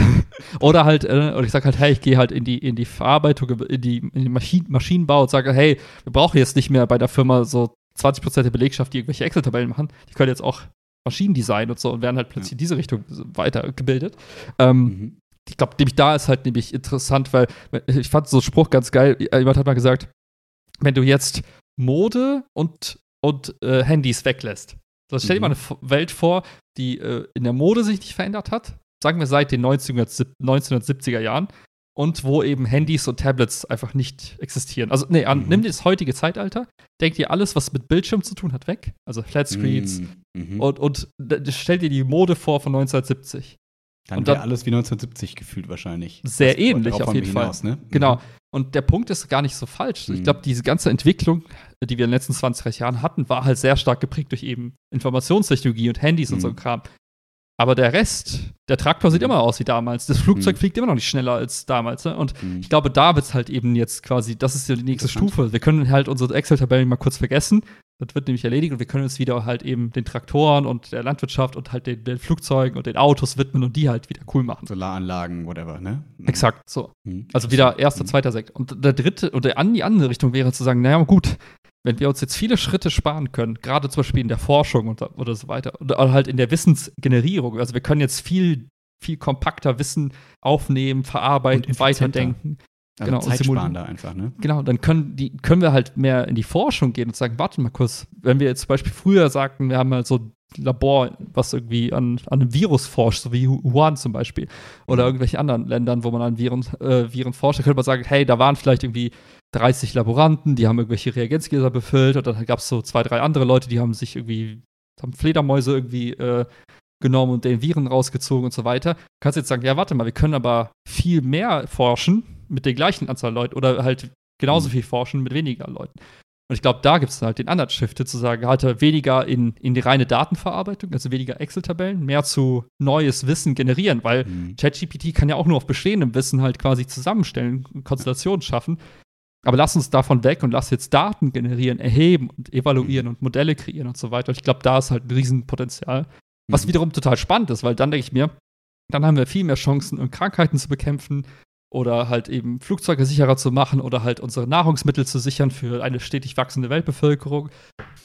Oder halt, äh, oder ich sage halt, hey, ich gehe halt in die, in die Verarbeitung, in die, in den Maschinen, Maschinenbau und sage, hey, wir brauchen jetzt nicht mehr bei der Firma so 20% der Belegschaft, die irgendwelche Excel-Tabellen machen. Die können jetzt auch Maschinen designen und so und werden halt plötzlich in diese Richtung weitergebildet. Ähm, Mhm. ich glaube, nämlich da ist halt nämlich interessant, weil ich fand so einen Spruch ganz geil. Jemand hat mal gesagt, wenn du jetzt Mode und, und äh, Handys weglässt. Also stell dir Mhm. mal eine Welt vor, die äh, in der Mode sich nicht verändert hat. Sagen wir seit den 1970 1970er Jahren. Und wo eben Handys und Tablets einfach nicht existieren. Also, nee, an, Mhm. nimm dir das heutige Zeitalter, denk dir alles, was mit Bildschirm zu tun hat, weg. Also Flatscreens. Mhm. Und, und d- stell dir die Mode vor von 1970. dann und wäre alles wie 1970 gefühlt wahrscheinlich. Sehr Das- ähnlich auf jeden Fall. hinaus, Ne? Genau. Und der Punkt ist gar nicht so falsch. Ich Mhm. glaube, diese ganze Entwicklung, die wir in den letzten 20, 30 Jahren hatten, war halt sehr stark geprägt durch eben Informationstechnologie und Handys und so Mhm. ein Kram. Aber der Rest, der Traktor sieht Mhm. immer aus wie damals. Das Flugzeug Mhm. fliegt immer noch nicht schneller als damals. Ne? Und Mhm. ich glaube, da wird es halt eben jetzt quasi, das ist ja die nächste. Stufe. Wir können halt unsere Excel-Tabellen mal kurz vergessen. Das wird nämlich erledigt und wir können uns wieder halt eben den Traktoren und der Landwirtschaft und halt den, den Flugzeugen und den Autos widmen und die halt wieder cool machen. Solaranlagen, whatever, ne? Mhm. Exakt, so. Mhm. Also wieder erster, Mhm. zweiter Sektor. Und der dritte oder an die andere Richtung wäre zu sagen, naja, gut, wenn wir uns jetzt viele Schritte sparen können, gerade zum Beispiel in der Forschung und, oder so weiter, oder halt in der Wissensgenerierung, also wir können jetzt viel, viel kompakter Wissen aufnehmen, verarbeiten, Und weiterdenken. Also genau, zeitsparender einfach, ne? Genau, dann können, die, können wir halt mehr in die Forschung gehen und sagen, warte mal kurz, wenn wir jetzt zum Beispiel früher sagten, wir haben halt so ein Labor, was irgendwie an, an einem Virus forscht, so wie Wuhan zum Beispiel, oder Mhm. irgendwelchen anderen Ländern, wo man an Viren, äh, Viren forscht, dann könnte man sagen, hey, da waren vielleicht irgendwie 30 Laboranten, die haben irgendwelche Reagenzgläser befüllt und dann gab es so zwei, drei andere Leute, die haben sich irgendwie, haben Fledermäuse irgendwie äh, genommen und den Viren rausgezogen und so weiter. Du kannst jetzt sagen, ja, warte mal, wir können aber viel mehr forschen mit der gleichen Anzahl Leute oder halt genauso Mhm. viel forschen mit weniger Leuten. Und ich glaube, da gibt es halt den anderen Shift, zu sagen, halt weniger in, in die reine Datenverarbeitung, also weniger Excel-Tabellen, mehr zu neues Wissen generieren, weil Mhm. ChatGPT kann ja auch nur auf bestehendem Wissen halt quasi zusammenstellen, Konstellationen schaffen. Aber lass uns davon weg und lass jetzt Daten generieren, erheben und evaluieren Mhm. und Modelle kreieren und so weiter. Und ich glaube, da ist halt ein Riesenpotenzial. Was Mhm. wiederum total spannend ist, weil dann denke ich mir, dann haben wir viel mehr Chancen, um Krankheiten zu bekämpfen oder halt eben Flugzeuge sicherer zu machen oder halt unsere Nahrungsmittel zu sichern für eine stetig wachsende Weltbevölkerung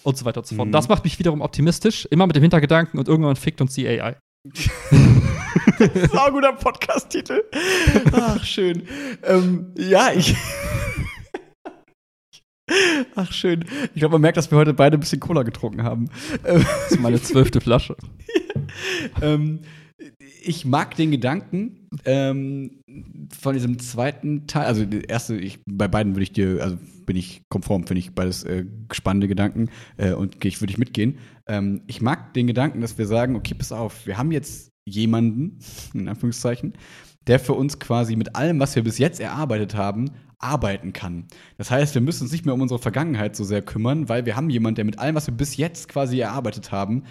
und so weiter und so fort. Mhm. Das macht mich wiederum optimistisch, immer mit dem Hintergedanken und irgendwann fickt uns die AI. <laughs> <laughs> Sau guter Podcast-Titel. Ach, schön. Ähm, ja, ich. <laughs> Ach, schön. Ich glaube, man merkt, dass wir heute beide ein bisschen Cola getrunken haben. Das ist meine zwölfte Flasche. ähm, ich mag den Gedanken ähm, von diesem zweiten Teil. Also, erste, ich, bei beiden würde ich dir, also bin ich konform, finde ich beides äh, spannende Gedanken äh, und ich würde ich mitgehen. Ähm, ich mag den Gedanken, dass wir sagen, okay, pass auf, wir haben jetzt jemanden, in Anführungszeichen, der für uns quasi mit allem, was wir bis jetzt erarbeitet haben, arbeiten kann. Das heißt, wir müssen uns nicht mehr um unsere Vergangenheit so sehr kümmern, weil wir haben jemanden, der mit allem, was wir bis jetzt quasi erarbeitet haben,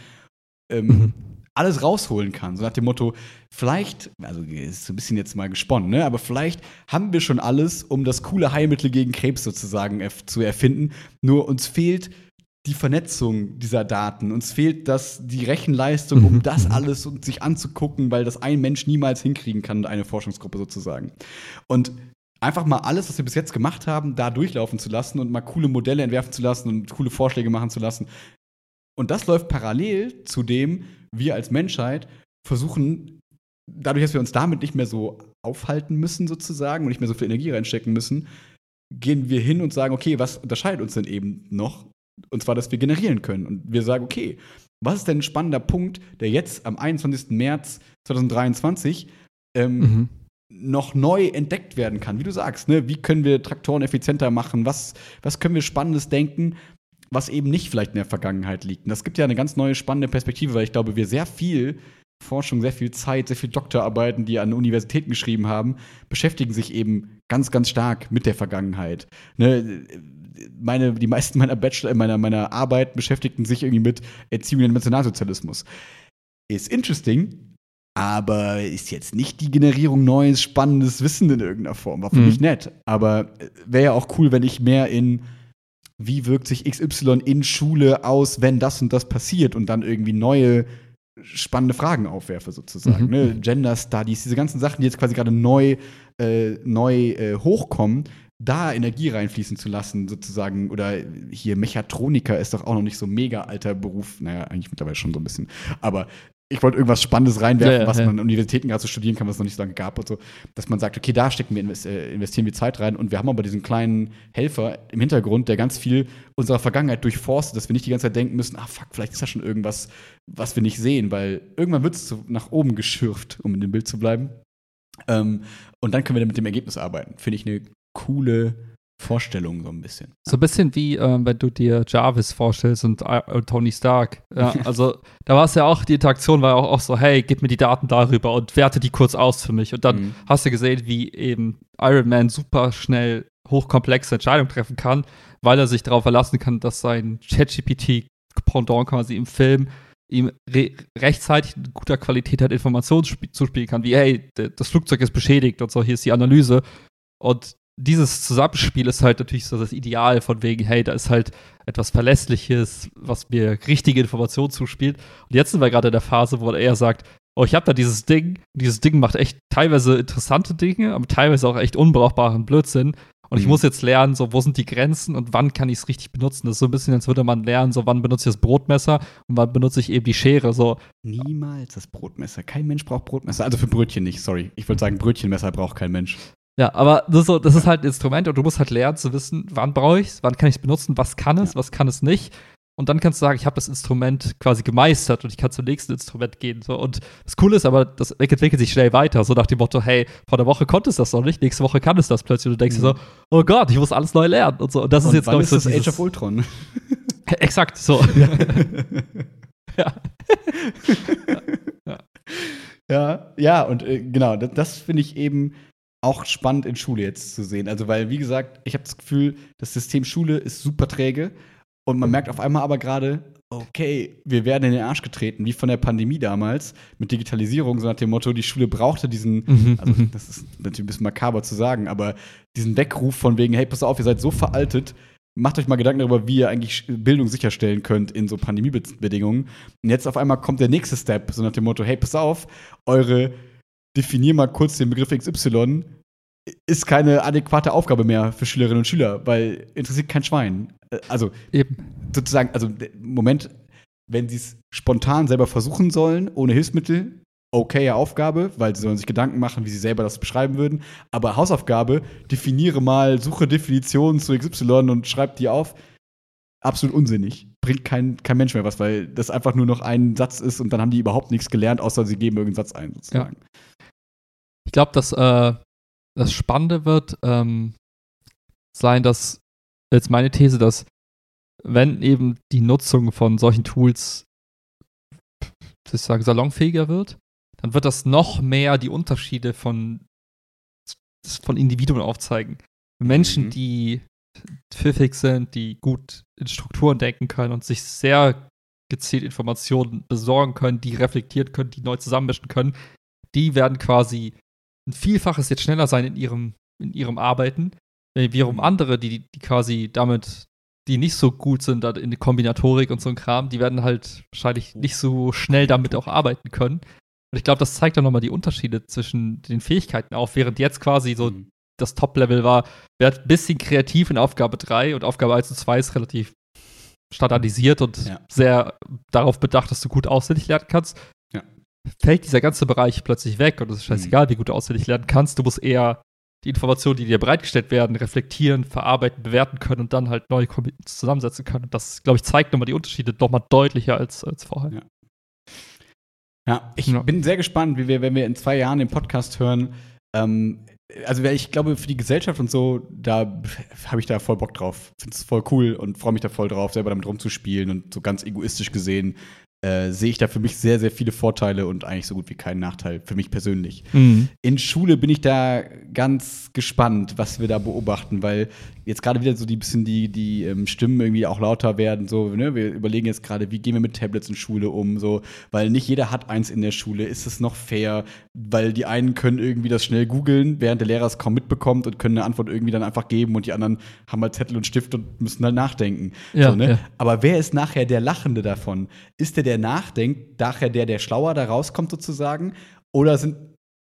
ähm, mhm. alles rausholen kann. So nach dem Motto, vielleicht, also ist so ein bisschen jetzt mal gesponnen, ne? aber vielleicht haben wir schon alles, um das coole Heilmittel gegen Krebs sozusagen erf zu erfinden. Nur uns fehlt die Vernetzung dieser Daten. Uns fehlt das, die Rechenleistung, um mhm. das alles und sich anzugucken, weil das ein Mensch niemals hinkriegen kann, eine Forschungsgruppe sozusagen. Und einfach mal alles, was wir bis jetzt gemacht haben, da durchlaufen zu lassen und mal coole Modelle entwerfen zu lassen und coole Vorschläge machen zu lassen. Und das läuft parallel zu dem, wir als Menschheit versuchen, dadurch, dass wir uns damit nicht mehr so aufhalten müssen, sozusagen, und nicht mehr so viel Energie reinstecken müssen, gehen wir hin und sagen, okay, was unterscheidet uns denn eben noch? Und zwar, dass wir generieren können. Und wir sagen, okay, was ist denn ein spannender Punkt, der jetzt am 21. März 2023 ähm, mhm. noch neu entdeckt werden kann? Wie du sagst, ne? wie können wir Traktoren effizienter machen? Was, was können wir Spannendes denken, was eben nicht vielleicht in der Vergangenheit liegt? Und das gibt ja eine ganz neue spannende Perspektive, weil ich glaube, wir sehr viel Forschung, sehr viel Zeit, sehr viel Doktorarbeiten, die an Universitäten geschrieben haben, beschäftigen sich eben ganz, ganz stark mit der Vergangenheit. Ne? meine, die meisten meiner Bachelor, meiner, meiner Arbeit beschäftigten sich irgendwie mit Erziehung im Nationalsozialismus. Ist interesting, aber ist jetzt nicht die Generierung neues, spannendes Wissen in irgendeiner Form. War für mhm. mich nett. Aber wäre ja auch cool, wenn ich mehr in wie wirkt sich XY in Schule aus, wenn das und das passiert und dann irgendwie neue spannende Fragen aufwerfe, sozusagen. Mhm. Ne? Gender Studies, diese ganzen Sachen, die jetzt quasi gerade neu, äh, neu äh, hochkommen, da Energie reinfließen zu lassen, sozusagen, oder hier Mechatroniker ist doch auch noch nicht so mega alter Beruf, naja, eigentlich mittlerweile schon so ein bisschen, aber ich wollte irgendwas Spannendes reinwerfen, ja, ja, was man an Universitäten gerade so studieren kann, was es noch nicht so lange gab und so, dass man sagt, okay, da stecken wir, äh, investieren wir Zeit rein und wir haben aber diesen kleinen Helfer im Hintergrund, der ganz viel unserer Vergangenheit durchforstet, dass wir nicht die ganze Zeit denken müssen, ah fuck, vielleicht ist da schon irgendwas, was wir nicht sehen, weil irgendwann wird es so nach oben geschürft, um in dem Bild zu bleiben. Ähm, und dann können wir dann mit dem Ergebnis arbeiten. Finde ich eine coole Vorstellung so ein bisschen. So ein bisschen wie, äh, wenn du dir Jarvis vorstellst und äh, Tony Stark. Ja, <laughs> also da war es ja auch, die Interaktion war auch, auch, so, hey, gib mir die Daten darüber und werte die kurz aus für mich. Und dann mhm. hast du gesehen, wie eben Iron Man super schnell hochkomplexe Entscheidungen treffen kann, weil er sich darauf verlassen kann, dass sein ChatGPT-Pendant quasi im Film ihm re rechtzeitig in guter Qualität halt Informationen zuspielen kann, wie, hey, das Flugzeug ist beschädigt und so, hier ist die Analyse. Und dieses Zusammenspiel ist halt natürlich so das Ideal von wegen, hey, da ist halt etwas Verlässliches, was mir richtige Informationen zuspielt. Und jetzt sind wir gerade in der Phase, wo er sagt, oh, ich habe da dieses Ding, dieses Ding macht echt teilweise interessante Dinge, aber teilweise auch echt unbrauchbaren Blödsinn. Und ich mhm. muss jetzt lernen, so, wo sind die Grenzen und wann kann ich es richtig benutzen? Das ist so ein bisschen, als würde man lernen, so, wann benutze ich das Brotmesser und wann benutze ich eben die Schere, so. Niemals das Brotmesser. Kein Mensch braucht Brotmesser. Also für Brötchen nicht, sorry. Ich würde sagen, Brötchenmesser braucht kein Mensch. Ja, aber das ist, so, das ist halt ein Instrument und du musst halt lernen zu wissen, wann brauche ich es, wann kann ich es benutzen, was kann es, ja. was kann es nicht. Und dann kannst du sagen, ich habe das Instrument quasi gemeistert und ich kann zum nächsten Instrument gehen. So. Und das Coole ist aber, das entwickelt sich schnell weiter. So nach dem Motto, hey, vor der Woche konnte es das noch nicht, nächste Woche kann es das plötzlich. Und du denkst mhm. dir so, oh Gott, ich muss alles neu lernen. Und so. Und das und ist jetzt, glaube ich, so. Das Age of Ultron. <laughs> Exakt, so. <laughs> ja. <laughs> ja. ja. Ja, und äh, genau, das, das finde ich eben auch spannend in Schule jetzt zu sehen. Also, weil, wie gesagt, ich habe das Gefühl, das System Schule ist super träge und man merkt auf einmal aber gerade, okay, wir werden in den Arsch getreten, wie von der Pandemie damals mit Digitalisierung, so nach dem Motto, die Schule brauchte diesen, mhm. also mhm. das ist natürlich ein bisschen makaber zu sagen, aber diesen Weckruf von wegen, hey, pass auf, ihr seid so veraltet, macht euch mal Gedanken darüber, wie ihr eigentlich Bildung sicherstellen könnt in so Pandemiebedingungen. Und jetzt auf einmal kommt der nächste Step, so nach dem Motto, hey, pass auf, eure definier mal kurz den Begriff XY, ist keine adäquate Aufgabe mehr für Schülerinnen und Schüler, weil interessiert kein Schwein. Äh, also Eben. sozusagen, also Moment, wenn sie es spontan selber versuchen sollen, ohne Hilfsmittel, okaye Aufgabe, weil sie sollen sich Gedanken machen, wie sie selber das beschreiben würden. Aber Hausaufgabe, definiere mal, suche Definitionen zu XY und schreib die auf. absolut unsinnig. Bringt kein, kein Mensch mehr was, weil das einfach nur noch ein Satz ist und dann haben die überhaupt nichts gelernt, außer sie geben irgendeinen Satz ein, sozusagen. Ich glaube, dass äh, das Spannende wird ähm, sein, dass jetzt meine These, dass wenn eben die Nutzung von solchen Tools, sage, salonfähiger wird, dann wird das noch mehr die Unterschiede von, von Individuen aufzeigen. Menschen, Mhm. die pfiffig sind, die gut in Strukturen denken können und sich sehr gezielt Informationen besorgen können, die reflektieren können, die neu zusammenmischen können, die werden quasi ein Vielfaches jetzt schneller sein in ihrem, in ihrem Arbeiten. Während wiederum andere, die, die quasi damit, die nicht so gut sind in der Kombinatorik und so ein Kram, die werden halt wahrscheinlich nicht so schnell damit auch arbeiten können. Und ich glaube, das zeigt dann nochmal die Unterschiede zwischen den Fähigkeiten auf, während jetzt quasi so Mhm. das Top-Level war, wer ein bisschen kreativ in Aufgabe 3 und Aufgabe 1 und 2 ist relativ standardisiert und Ja. sehr darauf bedacht, dass du gut auswendig lernen kannst. Fällt dieser ganze Bereich plötzlich weg und es ist scheißegal, wie gut du auswendig lernen kannst. Du musst eher die Informationen, die dir bereitgestellt werden, reflektieren, verarbeiten, bewerten können und dann halt neue Kombi- zusammensetzen können. Und das, glaube ich, zeigt nochmal die Unterschiede nochmal deutlicher als, als vorher. Ja. Ja, ich Ja. bin sehr gespannt, wie wir, wenn wir in zwei Jahren den Podcast hören, ähm, also ich glaube, für die Gesellschaft und so, da habe ich da voll Bock drauf. Finde es voll cool und freue mich da voll drauf, selber damit rumzuspielen und so ganz egoistisch gesehen äh, sehe ich da für mich sehr, sehr viele Vorteile und eigentlich so gut wie keinen Nachteil für mich persönlich. Mhm. In Schule bin ich da ganz gespannt, was wir da beobachten, weil jetzt gerade wieder so die bisschen die, die ähm, Stimmen irgendwie auch lauter werden. So, ne? Wir überlegen jetzt gerade, wie gehen wir mit Tablets in Schule um, so, weil nicht jeder hat eins in der Schule. Ist es noch fair? Weil die einen können irgendwie das schnell googeln, während der Lehrer es kaum mitbekommt und können eine Antwort irgendwie dann einfach geben und die anderen haben halt Zettel und Stift und müssen halt nachdenken. Ja, so, ne? ja. Aber wer ist nachher der Lachende davon? Ist der, der nachdenkt, nachher der, der schlauer da rauskommt sozusagen? Oder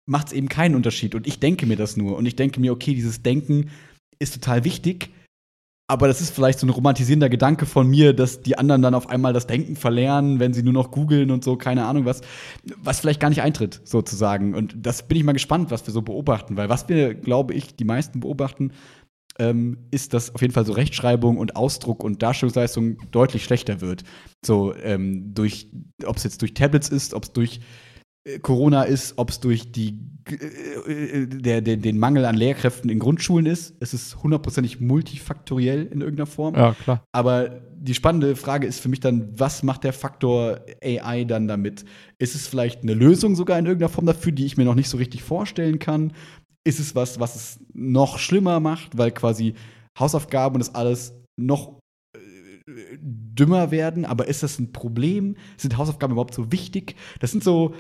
macht es eben keinen Unterschied. Und ich denke mir das nur. Und ich denke mir, okay, dieses Denken ist total wichtig. Aber das ist vielleicht so ein romantisierender Gedanke von mir, dass die anderen dann auf einmal das Denken verlernen, wenn sie nur noch googeln und so, keine Ahnung was, was vielleicht gar nicht eintritt, sozusagen. Und das bin ich mal gespannt, was wir so beobachten, weil was wir, glaube ich, die meisten beobachten, ähm, ist, dass auf jeden Fall so Rechtschreibung und Ausdruck und Darstellungsleistung deutlich schlechter wird. So ähm, durch, ob es jetzt durch Tablets ist, ob es durch äh, Corona ist, ob es durch die, äh, äh, der, der, den Mangel an Lehrkräften in Grundschulen ist. Es ist hundertprozentig multifaktoriell in irgendeiner Form. Ja, klar. Aber die spannende Frage ist für mich dann, was macht der Faktor AI dann damit? Ist es vielleicht eine Lösung sogar in irgendeiner Form dafür, die ich mir noch nicht so richtig vorstellen kann? Ist es was, was es noch schlimmer macht, weil quasi Hausaufgaben und das alles noch äh, dümmer werden? Aber ist das ein Problem? Sind Hausaufgaben überhaupt so wichtig? Das sind so,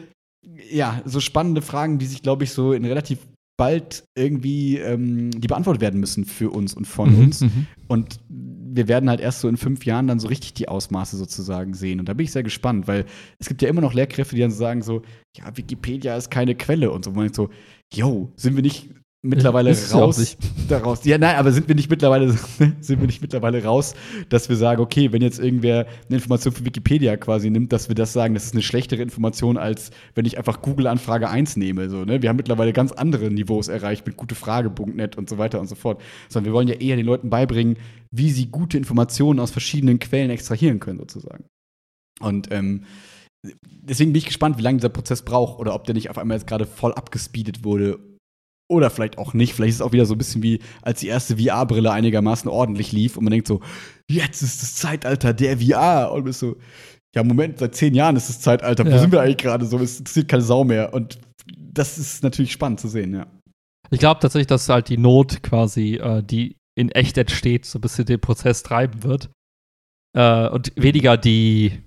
ja, so spannende Fragen, die sich, glaube ich, so in relativ bald irgendwie ähm, die beantwortet werden müssen für uns und von Mhm, uns. mhm. Und wir werden halt erst so in fünf Jahren dann so richtig die Ausmaße sozusagen sehen. Und da bin ich sehr gespannt, weil es gibt ja immer noch Lehrkräfte, die dann sagen so, ja, Wikipedia ist keine Quelle und so. Und man so, yo, sind wir nicht mittlerweile Ist raus daraus? Ja, nein, aber sind wir nicht mittlerweile, <laughs> sind wir nicht mittlerweile raus, dass wir sagen, okay, wenn jetzt irgendwer eine Information für Wikipedia quasi nimmt, dass wir das sagen, das ist eine schlechtere Information, als wenn ich einfach Google-Anfrage 1 nehme. So, ne? Wir haben mittlerweile ganz andere Niveaus erreicht mit gutefrage.net und so weiter und so fort. Sondern wir wollen ja eher den Leuten beibringen, wie sie gute Informationen aus verschiedenen Quellen extrahieren können, sozusagen. Und ähm, deswegen bin ich gespannt, wie lange dieser Prozess braucht oder ob der nicht auf einmal jetzt gerade voll abgespeedet wurde oder vielleicht auch nicht. Vielleicht ist es auch wieder so ein bisschen wie, als die erste VR-Brille einigermaßen ordentlich lief und man denkt so, jetzt ist das Zeitalter der VR. Und bist so, ja, Moment, seit zehn Jahren ist das Zeitalter. Wo Ja. sind wir eigentlich gerade so? Es interessiert keine Sau mehr. Und das ist natürlich spannend zu sehen, ja. Ich glaube tatsächlich, dass halt die Not quasi, äh, die in echt entsteht, so ein bisschen den Prozess treiben wird. Äh, und weniger die,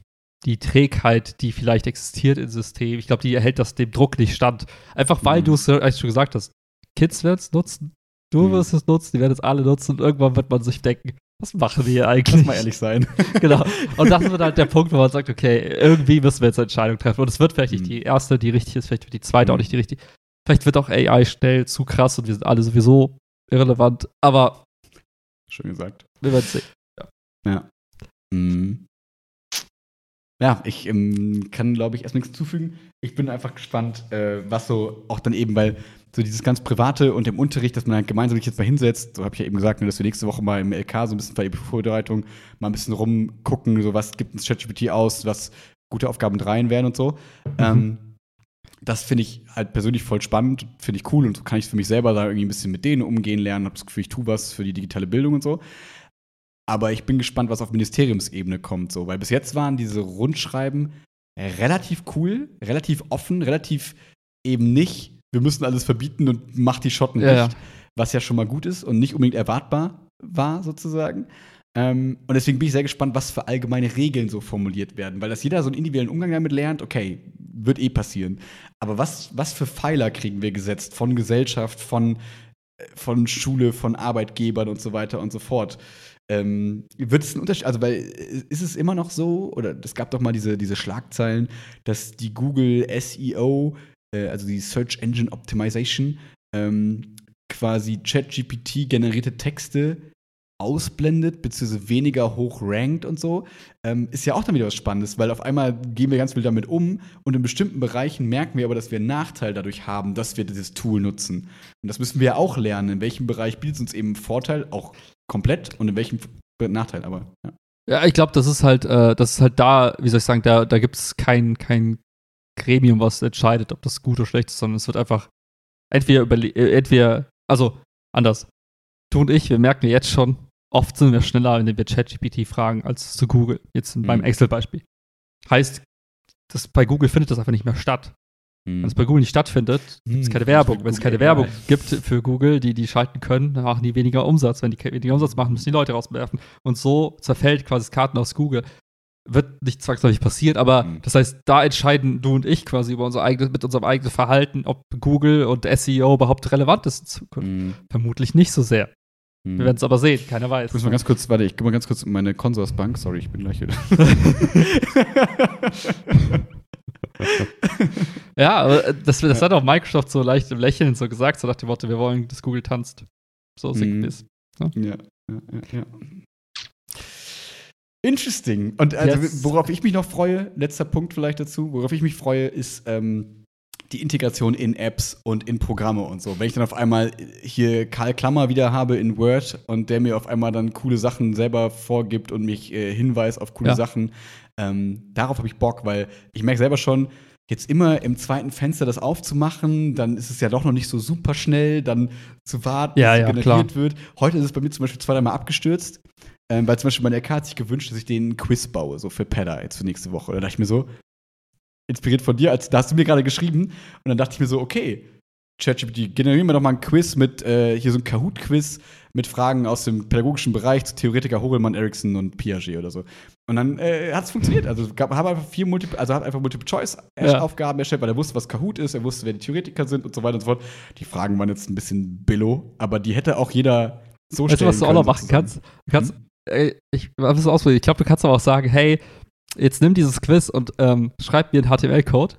die Trägheit, die vielleicht existiert im System. Ich glaube, die erhält das dem Druck nicht stand. Einfach weil Mhm. du es ja eigentlich schon gesagt hast. Kids werden es nutzen. Du Mhm. wirst es nutzen, die werden es alle nutzen und irgendwann wird man sich denken, was machen wir hier Lass eigentlich? mal ehrlich sein. <laughs> genau. Und das wird halt der <laughs> Punkt, wo man sagt, okay, irgendwie müssen wir jetzt eine Entscheidung treffen. Und es wird vielleicht nicht Mhm. die erste, die richtig ist, vielleicht wird die zweite auch Mhm. nicht die richtige. Vielleicht wird auch AI schnell zu krass und wir sind alle sowieso irrelevant. Aber Schön gesagt. wir werden sehen. Ja. Mhm. Ja, ich ähm, kann, glaube ich, erst nichts hinzufügen. Ich bin einfach gespannt, äh, was so auch dann eben, weil so dieses ganz Private und im Unterricht, dass man halt gemeinsam sich jetzt mal hinsetzt, so habe ich ja eben gesagt, ne, dass wir nächste Woche mal im LK so ein bisschen bei Vorbereitung mal ein bisschen rumgucken, so was gibt uns ChatGPT aus, was gute Aufgaben rein wären und so. Mhm. Ähm, das finde ich halt persönlich voll spannend, finde ich cool und so kann ich für mich selber da irgendwie ein bisschen mit denen umgehen lernen, habe das Gefühl, ich tue was für die digitale Bildung und so. Aber ich bin gespannt, was auf Ministeriumsebene kommt, so, weil bis jetzt waren diese Rundschreiben relativ cool, relativ offen, relativ eben nicht, wir müssen alles verbieten und macht die Schotten ja, nicht, ja. was ja schon mal gut ist und nicht unbedingt erwartbar war, sozusagen. Ähm, und deswegen bin ich sehr gespannt, was für allgemeine Regeln so formuliert werden, weil dass jeder so einen individuellen Umgang damit lernt, okay, wird eh passieren. Aber was, was für Pfeiler kriegen wir gesetzt von Gesellschaft, von, äh, von Schule, von Arbeitgebern und so weiter und so fort? Ähm, wird es ein Unterschied, also weil äh, ist es immer noch so, oder es gab doch mal diese, diese Schlagzeilen, dass die Google SEO, äh, also die Search Engine Optimization, ähm, quasi ChatGPT generierte Texte ausblendet, beziehungsweise weniger hoch rankt und so, ähm, ist ja auch dann wieder was Spannendes, weil auf einmal gehen wir ganz viel damit um und in bestimmten Bereichen merken wir aber, dass wir einen Nachteil dadurch haben, dass wir dieses Tool nutzen. Und das müssen wir ja auch lernen, in welchem Bereich bietet es uns eben einen Vorteil, auch komplett, und in welchem Nachteil, aber ja. Ja, ich glaube, das ist halt, äh, das ist halt da, wie soll ich sagen, da, da gibt es kein, kein Gremium, was entscheidet, ob das gut oder schlecht ist, sondern es wird einfach entweder überle äh, entweder, also anders. Du und ich, wir merken jetzt schon, oft sind wir schneller, wenn wir ChatGPT fragen, als zu Google. Jetzt mhm. beim Excel-Beispiel. Heißt, das, bei Google findet das einfach nicht mehr statt. Mhm. Wenn es bei Google nicht stattfindet, gibt es hm, keine Werbung. Wenn es keine Werbung gibt für Google, die die schalten können, dann machen die weniger Umsatz. Wenn die weniger Umsatz machen, müssen die Leute rauswerfen. Und so zerfällt quasi das Karten aus Google. Wird nicht zwangsläufig passiert, aber mhm. das heißt, da entscheiden du und ich quasi über unser eigenes, mit unserem eigenen Verhalten, ob Google und SEO überhaupt relevant ist in Zukunft. Mhm. Vermutlich nicht so sehr. Wir werden es aber sehen, keiner weiß. Ich muss mal ganz kurz, warte, ich gehe mal ganz kurz in meine Consorsbank. Sorry, ich bin gleich wieder. <laughs> <laughs> <laughs> ja, aber äh, das, das hat auch Microsoft so leicht im Lächeln so gesagt, so nach dem Motto, wir wollen, dass Google tanzt. So sinngemäß. Mhm. Ja, ja, ja, ja. Interesting. Und also, yes. worauf ich mich noch freue, letzter Punkt vielleicht dazu, worauf ich mich freue, ist ähm, die Integration in Apps und in Programme und so. Wenn ich dann auf einmal hier Karl Klammer wieder habe in Word und der mir auf einmal dann coole Sachen selber vorgibt und mich äh, hinweist auf coole ja. Sachen, ähm, darauf habe ich Bock, weil ich merke selber schon, jetzt immer im zweiten Fenster das aufzumachen, dann ist es ja doch noch nicht so super schnell, dann zu warten, ja, bis ja, generiert klar. wird. Heute ist es bei mir zum Beispiel zwei, dreimal abgestürzt, ähm, weil zum Beispiel meine LK hat sich gewünscht, dass ich den Quiz baue, so für Pedda jetzt für nächste Woche. Da dachte ich mir so, inspiriert von dir, als da hast du mir gerade geschrieben und dann dachte ich mir so, okay, ChatGPT, generieren wir doch mal ein Quiz mit, äh, hier so ein Kahoot-Quiz mit Fragen aus dem pädagogischen Bereich zu Theoretiker Horelmann, Ericsson und Piaget oder so. Und dann äh, hat es funktioniert. Also gab, habe einfach vier Multiple, also hat einfach Multiple-Choice-Aufgaben ja. erstellt, weil er wusste, was Kahoot ist, er wusste, wer die Theoretiker sind und so weiter und so fort. Die Fragen waren jetzt ein bisschen billo, aber die hätte auch jeder so weißt stellen du, was du auch noch machen kannst? Du kannst, hm? ey, ich habe es ausprobiert. Ich glaube, du kannst aber auch sagen, hey, jetzt nimm dieses Quiz und ähm, schreib mir einen HTML-Code.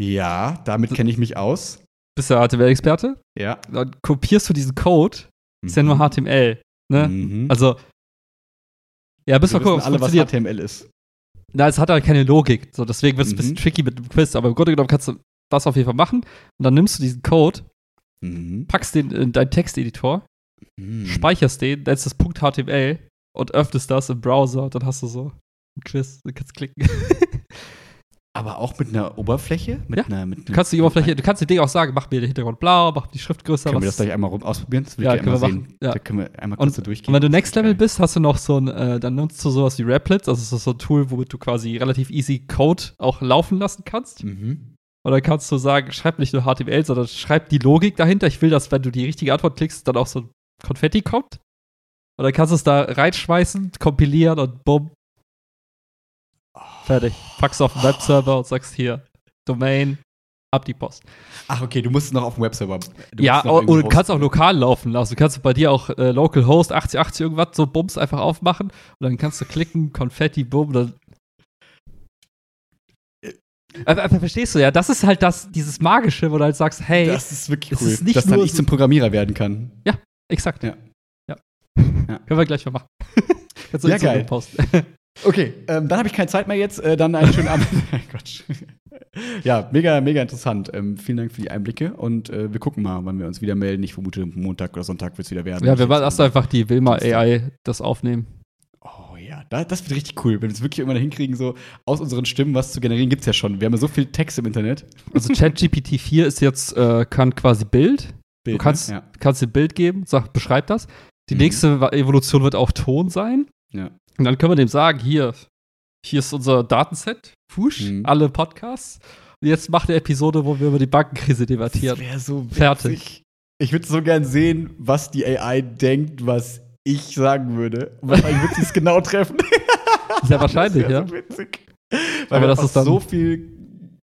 Ja, damit kenne ich mich aus. Bist du HTML-Experte? Ja. Dann kopierst du diesen Code. Mhm. Ist ja nur HTML. Ne? Mhm. Also, ja, bis wir gucken, alle, was HTML ist. Na, es hat halt keine Logik. So, deswegen wird es mhm. ein bisschen mhm. tricky mit dem Quiz. Aber im Grunde genommen kannst du das auf jeden Fall machen. Und dann nimmst du diesen Code, mhm. packst den in deinen Texteditor, mhm. speicherst den, nennst das .html und öffnest das im Browser. Und dann hast du so ein Quiz. Du kannst klicken. <laughs> Aber auch mit einer Oberfläche? Mit ja. einer, mit du kannst die Oberfläche, du kannst dem Ding auch sagen, mach mir den Hintergrund blau, mach die Schrift größer. Können wir das gleich einmal ausprobieren? Das will ja, ich können wir machen. Ja. Da können wir einmal kurz und, so durchgehen. Und wenn du Next Level bist, hast du noch so ein, äh, dann nutzt du sowas wie Raplets, also das ist so ein Tool, womit du quasi relativ easy Code auch laufen lassen kannst. Mhm. Und dann kannst du sagen, schreib nicht nur HTML, sondern schreib die Logik dahinter. Ich will, dass, wenn du die richtige Antwort klickst, dann auch so ein Konfetti kommt. Und dann kannst du es da reinschmeißen, kompilieren und bumm, Fertig. Packst auf den Webserver und sagst hier, Domain, ab die Post. Ach, okay, du musst es noch auf dem Webserver. ja, und du kannst auch lokal laufen lassen. Du kannst bei dir auch äh, Localhost 8080 irgendwas so Bums einfach aufmachen und dann kannst du klicken, Konfetti, Bumm, dann. Aber, aber, verstehst du ja, das ist halt das, dieses Magische, wo du halt sagst, hey, das ist wirklich cool, ist nicht dass dann ich zum Programmierer werden kann. Ja, exakt. Ja. Ja. Können wir gleich mal machen. <laughs> Kannst du ja, geil. Posten. <laughs> Okay, ähm, dann habe ich keine Zeit mehr jetzt. Äh, dann einen schönen Abend. <laughs> Quatsch. ja, mega, mega interessant. Ähm, vielen Dank für die Einblicke und äh, wir gucken mal, wann wir uns wieder melden. Ich vermute, Montag oder Sonntag wird es wieder werden. Ja, wir lassen einfach die Wilma AI das aufnehmen. Oh ja, da, das wird richtig cool, wenn wir es wirklich irgendwann hinkriegen, so aus unseren Stimmen was zu generieren. Gibt es ja schon. Wir haben ja so viel Text im Internet. Also ChatGPT 4 ist jetzt, äh, kann quasi Bild. Bild, du kannst, ne? ja. kannst dir Bild geben, sag, beschreib das. Die Mhm. nächste Evolution wird auch Ton sein. Ja. Und dann können wir dem sagen, hier, hier ist unser Datenset, Fusch, Mhm. alle Podcasts. Und jetzt macht eine Episode, wo wir über die Bankenkrise debattieren. Das wäre so witzig. Fertig. Ich würde so gern sehen, was die AI denkt, was ich sagen würde. Und wahrscheinlich wird sie es genau <laughs> treffen. Sehr wahrscheinlich, <laughs> ja. So witzig. Aber Weil wir das so viel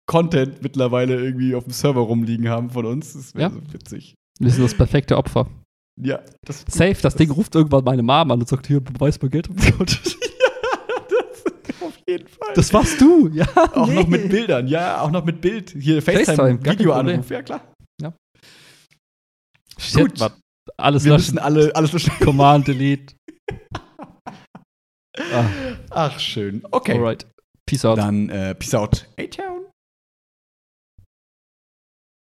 Content mittlerweile irgendwie auf dem Server rumliegen haben von uns. Das wäre Ja. so witzig. Wir sind das perfekte Opfer. Ja, das Safe, das Ding ruft irgendwann meine Mom an und sagt, hier, beweis mal Geld Konto. <laughs> das <laughs> auf jeden Fall. Das warst du, ja. auch noch nee. mit Bildern, ja, auch noch mit Bild. Hier FaceTime, FaceTime, Videoanruf, ja klar. Shit, Gut. Mann. Alles Wir löschen. alle, alles löschen. <laughs> Command, Delete. ah, Ach, schön. Okay. alright. Peace out. Dann äh, Peace out. Hey, ciao.